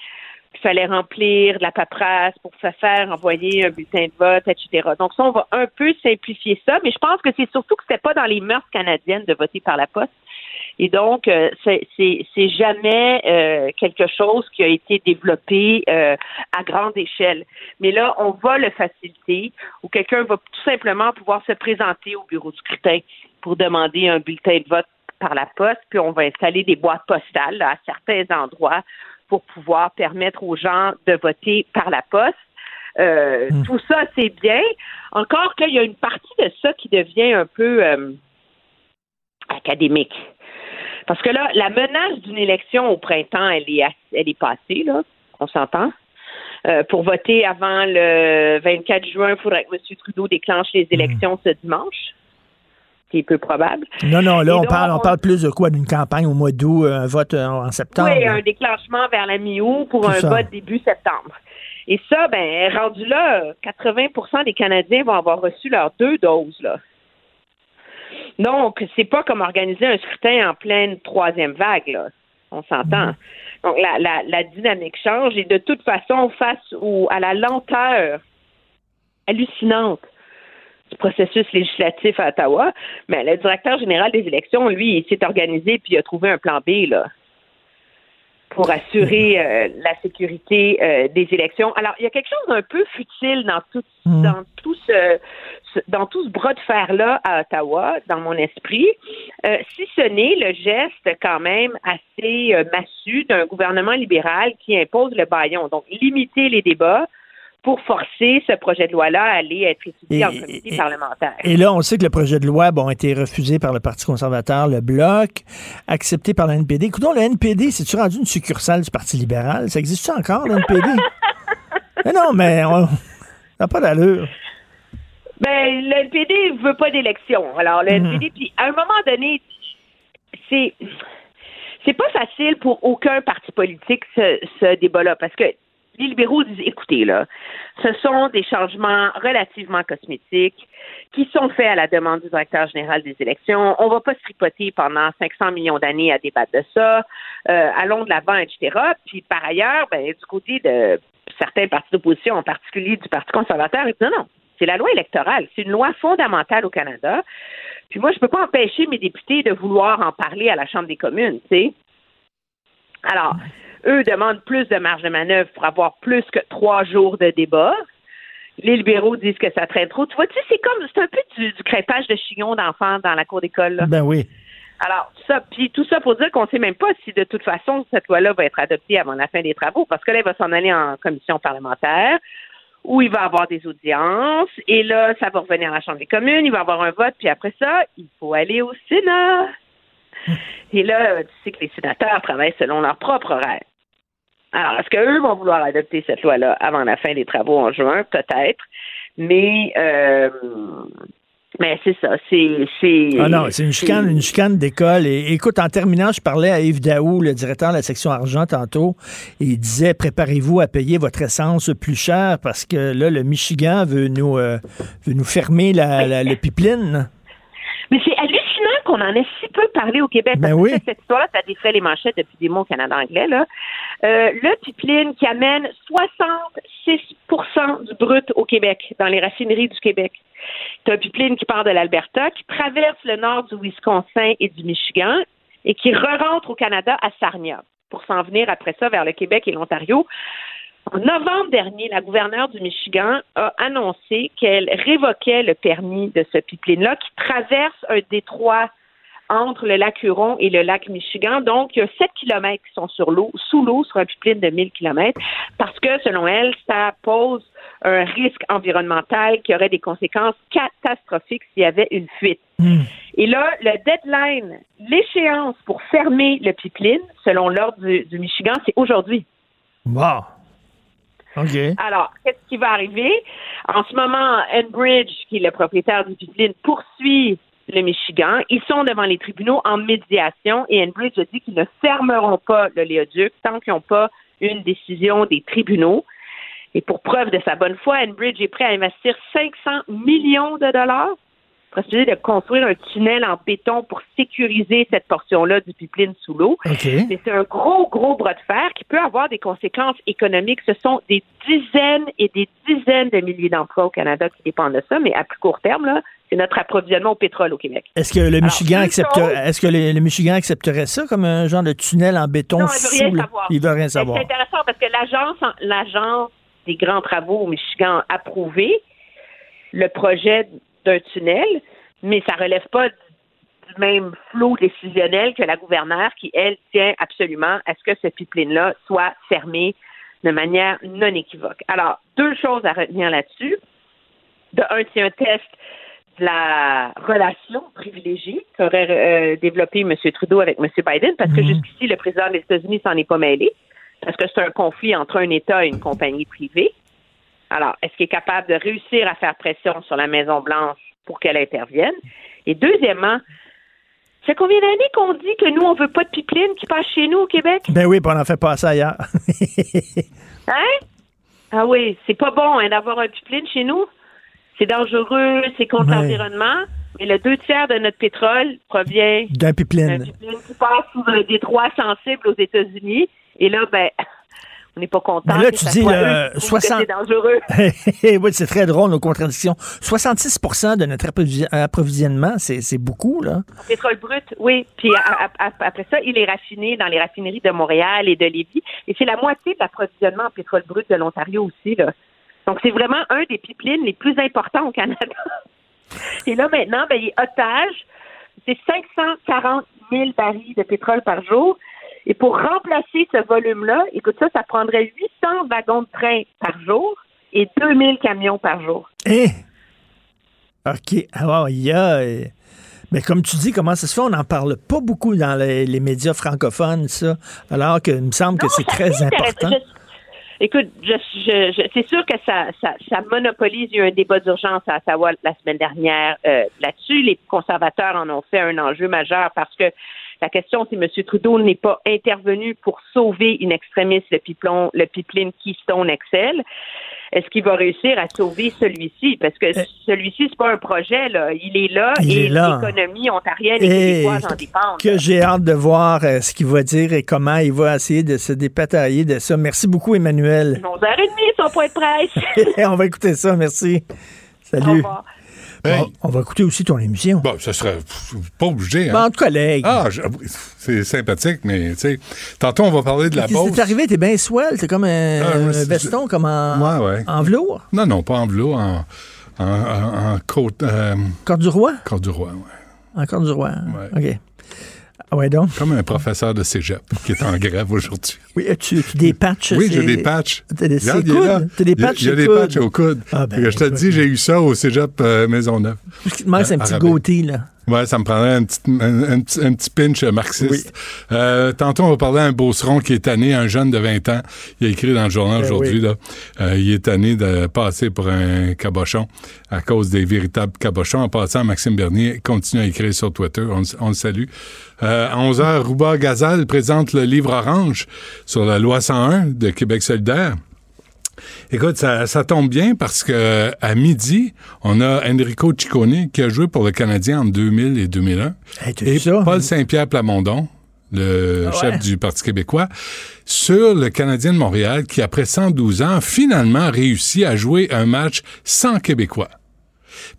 Il fallait remplir de la paperasse pour se faire envoyer un bulletin de vote, etc. Donc ça, on va un peu simplifier ça, mais je pense que c'est surtout que c'était pas dans les mœurs canadiennes de voter par la poste. Et donc, euh, c'est jamais euh, quelque chose qui a été développé euh, à grande échelle. Mais là, on va le faciliter, où quelqu'un va tout simplement pouvoir se présenter au bureau de scrutin pour demander un bulletin de vote par la poste, puis on va installer des boîtes postales à certains endroits pour pouvoir permettre aux gens de voter par la poste. Hmm. Tout ça, c'est bien. Encore qu'il y a une partie de ça qui devient un peu académique. Parce que là, la menace d'une élection au printemps, elle est, elle est passée, là. On s'entend? Euh, pour voter avant le 24 juin, il faudrait que M. Trudeau déclenche les Hmm. élections ce dimanche. C'est peu probable. Non, non, là, on donc, parle, on parle plus de quoi? D'une campagne au mois d'août, un vote euh, en septembre? Oui, un déclenchement vers la mi-août pour Tout un ça. vote début septembre. Et ça, ben, rendu là, 80% des Canadiens vont avoir reçu leurs deux doses, là. Donc, c'est pas comme organiser un scrutin en pleine troisième vague, là. On s'entend. Donc, la, la, la dynamique change et de toute façon, face au, à la lenteur hallucinante du processus législatif à Ottawa, mais le directeur général des élections, lui, il s'est organisé puis il a trouvé un plan B, là pour assurer euh, la sécurité euh, des élections. Alors, il y a quelque chose d'un peu futile dans tout, dans tout ce- dans tout ce bras de fer là à Ottawa, dans mon esprit, euh, si ce n'est le geste quand même assez euh, massu d'un gouvernement libéral qui impose le baillon, donc limiter les débats pour forcer ce projet de loi-là à aller être étudié Et- en comité parlementaire. Et là, on sait que le projet de loi bon, a été refusé par le Parti conservateur, le Bloc, accepté par le NPD. Écoutons, le NPD, c'est-tu rendu une succursale du Parti libéral? Ça existe encore, le NPD? mais non, mais on ça n'a pas d'allure. Ben, le NPD veut pas d'élection. Alors, le Mhm. NPD, puis à un moment donné, c'est c'est pas facile pour aucun parti politique ce, ce débat-là, parce que les libéraux disent, écoutez, là, ce sont des changements relativement cosmétiques qui sont faits à la demande du directeur général des élections. On va pas se tripoter pendant 500 millions d'années à débattre de ça. Euh, allons de l'avant, etc. Puis par ailleurs, ben, du côté de certains partis d'opposition, en particulier du Parti conservateur, ils disent non, non, c'est la loi électorale. C'est une loi fondamentale au Canada. Puis moi, je peux pas empêcher mes députés de vouloir en parler à la Chambre des communes, tu sais. Alors, eux demandent plus de marge de manœuvre pour avoir plus que trois jours de débat. Les libéraux disent que ça traîne trop. Tu vois, tu sais, c'est comme, c'est un peu du, du crêpage de chignon d'enfants dans la cour d'école. Ben oui. Alors, ça, puis tout ça pour dire qu'on ne sait même pas si de toute façon cette loi-là va être adoptée avant la fin des travaux, parce que là, elle va s'en aller en commission parlementaire, où il va y avoir des audiences, et là, ça va revenir à la Chambre des communes, il va y avoir un vote, puis après ça, il faut aller au Sénat. Et là, tu sais que les sénateurs travaillent selon leurs propres règles. Alors, est-ce qu'eux vont vouloir adopter cette loi-là avant la fin des travaux en juin? Peut-être. Mais, euh, mais c'est ça. C'est, Ah non, c'est une chicane, une chicane d'école. Et écoute, en terminant, je parlais à Yves Daou, le directeur de la section argent tantôt, et il disait préparez-vous à payer votre essence plus cher parce que là, le Michigan veut nous, euh, veut nous fermer la, la- le pipeline. Mais c'est qu'on en ait si peu parlé au Québec. Ben parce oui. que cette histoire-là, ça défait les manchettes depuis des mois au Canada anglais. Là. Euh, le pipeline qui amène 66% du brut au Québec, dans les raffineries du Québec. C'est un pipeline qui part de l'Alberta, qui traverse le nord du Wisconsin et du Michigan et qui re-rentre au Canada à Sarnia pour s'en venir après ça vers le Québec et l'Ontario. En novembre dernier, la gouverneure du Michigan a annoncé qu'elle révoquait le permis de ce pipeline-là qui traverse un détroit entre le lac Huron et le lac Michigan. Donc, il y a 7 kilomètres qui sont sur l'eau, sous l'eau sur un pipeline de 1000 kilomètres parce que, selon elle, ça pose un risque environnemental qui aurait des conséquences catastrophiques s'il y avait une fuite. Et là, le deadline, l'échéance pour fermer le pipeline, selon l'ordre du, du Michigan, c'est aujourd'hui. Wow. OK. Alors, qu'est-ce qui va arriver? En ce moment, Enbridge, qui est le propriétaire du pipeline, poursuit le Michigan. Ils sont devant les tribunaux en médiation et Enbridge a dit qu'ils ne fermeront pas le léoduc tant qu'ils n'ont pas une décision des tribunaux. Et pour preuve de sa bonne foi, Enbridge est prêt à investir 500 millions de dollars essayer de construire un tunnel en béton pour sécuriser cette portion-là du pipeline sous l'eau. Mais c'est un gros, gros bras de fer qui peut avoir des conséquences économiques. Ce sont des dizaines et des dizaines de milliers d'emplois au Canada qui dépendent de ça, mais à plus court terme, là, c'est notre approvisionnement au pétrole au Québec. Est-ce que le Alors, Michigan est-ce que le, le Michigan accepterait ça comme un genre de tunnel en béton Non, il veut rien sous le- savoir. Il veut rien savoir. C'est intéressant parce que l'agence, l'agence des grands travaux au Michigan a approuvé le projet d'un tunnel, mais ça relève pas du même flot décisionnel que la gouverneure qui, elle, tient absolument à ce que ce pipeline-là soit fermé de manière non équivoque. Alors, deux choses à retenir là-dessus. De un, c'est un test la relation privilégiée qu'aurait euh, développée M. Trudeau avec M. Biden, parce que jusqu'ici, le président des États-Unis s'en est pas mêlé, parce que c'est un conflit entre un État et une compagnie privée. Alors, est-ce qu'il est capable de réussir à faire pression sur la Maison-Blanche pour qu'elle intervienne? Et deuxièmement, c'est combien d'années qu'on dit que nous, on veut pas de pipeline qui passe chez nous au Québec? Ben oui, puis on en fait pas ça ailleurs. Hein? Ah oui, c'est pas bon hein, d'avoir un pipeline chez nous. C'est dangereux, c'est contre Ouais. l'environnement. Mais le deux tiers de notre pétrole provient D'un pipeline. d'un pipeline qui passe sous un détroit sensible aux États-Unis. Et là, ben, on n'est pas content. Mais là, tu dis, soit euh, eux qui trouvent 60 que c'est dangereux. oui, c'est très drôle, nos contradictions. 66 de notre approvi- approvisionnement, c'est beaucoup, là. En pétrole brut, oui. Puis après ça, il est raffiné dans les raffineries de Montréal et de Lévis. Et c'est la moitié de l'approvisionnement en pétrole brut de l'Ontario aussi. Là. Donc, c'est vraiment un des pipelines les plus importants au Canada. Et là, maintenant, ben, il est otage. C'est 540 000 barils de pétrole par jour. Et pour remplacer ce volume-là, écoute ça, ça prendrait 800 wagons de train par jour et 2000 camions par jour. Eh! OK. Alors, il y a. Mais comme tu dis, comment ça se fait? On n'en parle pas beaucoup dans les, les médias francophones, ça. Alors que il me semble que c'est très important. Je- écoute, je, je- je- c'est sûr que ça, ça, ça monopolise. Il y a eu un débat d'urgence à Ottawa la semaine dernière euh, là-dessus. Les conservateurs en ont fait un enjeu majeur parce que la question, c'est M. Trudeau n'est pas intervenu pour sauver une extrémiste le pipeline, le pipeline Keystone Excel. Est-ce qu'il va réussir à sauver celui-ci? Parce que celui-ci, c'est pas un projet, là. Il est là Il et l'économie ontarienne et québécoise en dépendent. que j'ai hâte de voir euh, ce qu'il va dire et comment il va essayer de se dépatailler de ça. Merci beaucoup, Emmanuel. 11h30, son point de presse. on va écouter ça, merci. Au Salut. revoir. On va écouter aussi ton émission. Bon, ça serait pas obligé. Hein? Bon, entre collègues. Ah, c'est sympathique, mais tu sais, tantôt on va parler de la Beauce. t'est arrivé? T'es bien swell. T'es comme un, Ah, un c'est- veston, comme en, Ouais, ouais. en velours. Non, non, pas en velours, en, en, en, en côte. Euh, Corde du roi? Corde du roi, ouais. En corde du roi. OK. Ah ouais, donc? Comme un professeur de cégep qui est en grève aujourd'hui. Oui, as-tu des patchs? Oui, j'ai des patchs. T'as des Regarde, c'est il est là. coudes? T'as des Il y a- patchs Il y a c'est des patchs au coude. Ah, ben, je te dis, j'ai eu ça au cégep euh, Maisonneuve. Ce qui te manque, c'est un petit goatee, là. Ouais, ça me prendrait un petit, un, un petit, un petit pinch marxiste. Euh, tantôt, on va parler à un beauceron qui est tanné, un jeune de 20 ans. Il a écrit dans le journal Ben aujourd'hui, oui. là. Euh, il est tanné de passer pour un cabochon à cause des véritables cabochons. En passant, Maxime Bernier continue à écrire sur Twitter. On, on le salue. Euh, à 11h, Rouba Gazal présente le livre orange sur la loi 101 de Québec solidaire. Écoute, ça, ça tombe bien parce que à midi, on a Enrico Ciccone qui a joué pour le Canadien en 2000 et 2001. et Paul Saint-Pierre Plamondon, le Ah chef du Parti québécois, sur le Canadien de Montréal qui, après 112 ans, finalement réussi à jouer un match sans Québécois.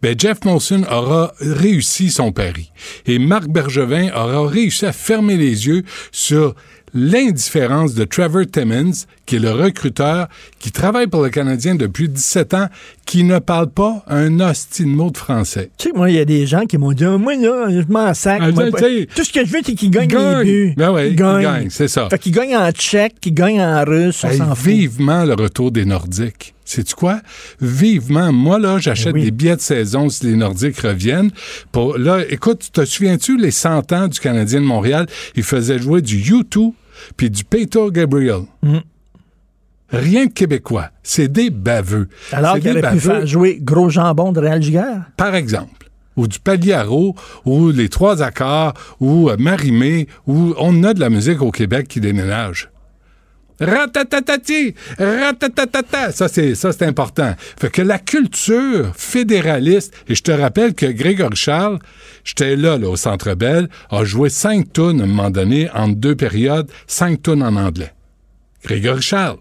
Ben, Jeff Molson aura réussi son pari. Et Marc Bergevin aura réussi à fermer les yeux sur l'indifférence de Trevor Timmons, qui est le recruteur, qui travaille pour le Canadien depuis 17 ans, qui ne parle pas un hostie de mot de français. Tu sais moi, il y a des gens qui m'ont dit Ah, Moi, là, je m'en sac. Ah, moi, tout ce que je veux, c'est qu'ils gagnent gagne. les buts. Ben oui, Ils il gagnent. gagne, c'est ça. Fait qu'ils gagnent en tchèque, qu'ils gagnent en russe, on s'en fout. vivement le retour des Nordiques. Sais-tu quoi? Vivement. Moi, là, j'achète des billets de saison si les Nordiques reviennent. Pour, là, écoute, te souviens-tu, les 100 ans du Canadien de Montréal, ils faisaient jouer du U2 puis du Peter Gabriel. Mm. Rien de québécois. C'est des baveux. Alors qu'il pu baveux. faire jouer Gros Jambon de Réal Giguère? Par exemple. Ou du Pagliaro, ou les trois accords, ou euh, Marimé, ou on a de la musique au Québec qui déménage. Ratatatati, ratatatata. Ça, c'est, ça, c'est important. Fait que la culture fédéraliste, et je te rappelle que Grégory Charles, j'étais là, là, au Centre Bell, a joué cinq tonnes à un moment donné, en deux périodes, cinq tonnes en anglais. Grégory Charles.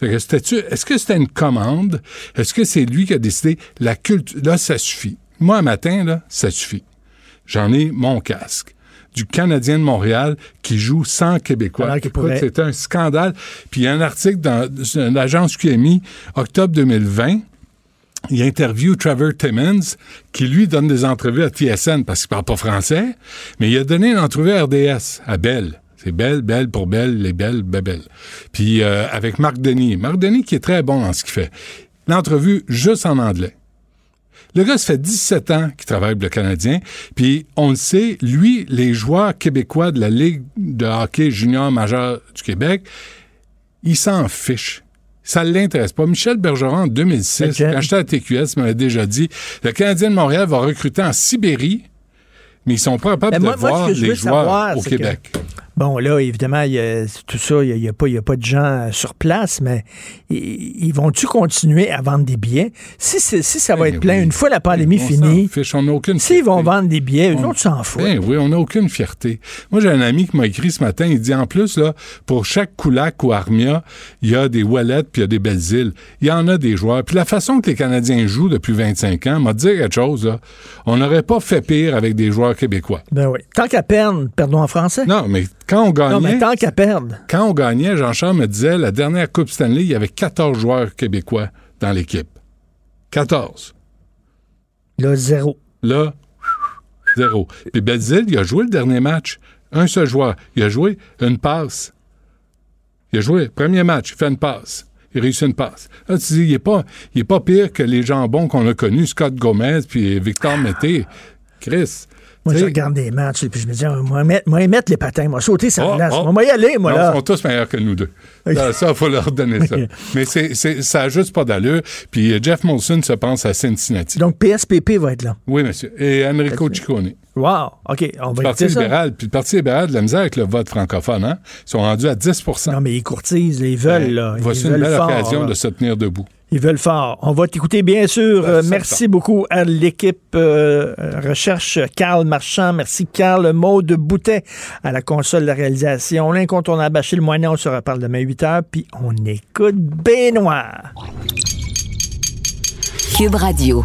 C'était-tu, est-ce que c'était une commande? Est-ce que c'est lui qui a décidé? La culture? Là, ça suffit. Moi, un matin, là, ça suffit. J'en ai mon casque. Du Canadien de Montréal qui joue sans Québécois. Pourrait- c'est un scandale. Puis il y a un article dans, l'agence QMI, octobre 2020. Il interviewe Trevor Timmons, qui lui donne des entrevues à TSN parce qu'il parle pas français, mais il a donné une entrevue à RDS, à Belle. C'est Belle, Belle pour Belle, les Belles, Belle. Puis euh, avec Marc Denis. Marc Denis qui est très bon dans ce qu'il fait. L'entrevue juste en anglais. Le gars, ça fait 17 ans qu'il travaille pour le Canadien. Puis, on le sait, lui, les joueurs québécois de la Ligue de hockey junior majeur du Québec, ils s'en fichent. Ça ne l'intéresse pas. Michel Bergeron, en 2006, quand j'étais à TQS, m'avait déjà dit le Canadien de Montréal va recruter en Sibérie, mais ils sont pas capables de moi- voir je les joueurs savoir, au que- Québec. Bon, là, évidemment, il y a, tout ça, il n'y a, a pas de gens euh, sur place, mais ils, vont-tu continuer à vendre des billets? Si, si ça va être plein, une fois la pandémie finie, on n'a aucune s'ils vont vendre des billets, eux On- autres s'en foutent. Ben oui, on n'a aucune fierté. Moi, j'ai un ami qui m'a écrit ce matin, il dit en plus, là, pour chaque Coulac ou Armia, il y a des Wallet puis il y a des belles îles. Il y en a des joueurs. Puis la façon que les Canadiens jouent depuis 25 ans, m'a dit quelque chose, là. On n'aurait pas fait pire avec des joueurs québécois. Ben oui. Tant qu'à perdre, perdons en français. Non, mais quand on gagnait. Non, mais tant qu'à perdre. Quand on gagnait, Jean-Charles me disait, la dernière Coupe Stanley, il y avait 14 joueurs québécois dans l'équipe. 14. Là, zéro. Là, zéro. Puis Belzile, il a joué le dernier match. Un seul joueur. Il a joué une passe. Il a joué, premier match, il fait une passe. Il réussit une passe. Là, tu dis, il n'est pas, il est pas pire que les jambons qu'on a connus, Scott Gomez puis Victor Mété. Chris. Moi, je regarde des matchs, et puis je me dis, ah, moi, mettre, moi, mettre les patins, moi, sauter sa Oh, glace. oh. Moi, y aller, moi, Non, là. Ils sont tous meilleurs que nous deux. Ça, il faut leur donner ça. Mais c'est, ça n'a juste pas d'allure. Puis euh, Jeff Molson se pense à Cincinnati. Donc, PSPP va être là. Oui, monsieur. Et Enrico Ciccone. Wow. OK, on Le va Parti écouter ça. libéral. Puis le Parti libéral de la misère avec le vote francophone, hein? Ils sont rendus à 10 Non, mais ils courtisent, ils veulent, là. Ils Voici une veulent belle fort, occasion là. de se tenir debout. Ils veulent fort. On va t'écouter, bien sûr. Euh, merci beaucoup à l'équipe euh, euh, recherche Carl Marchand. Merci Carl Maude Boutet à la console de réalisation. L'incontournable Achille Moinet, on se reparle demain 8 h, puis on écoute Benoît. Cube Radio.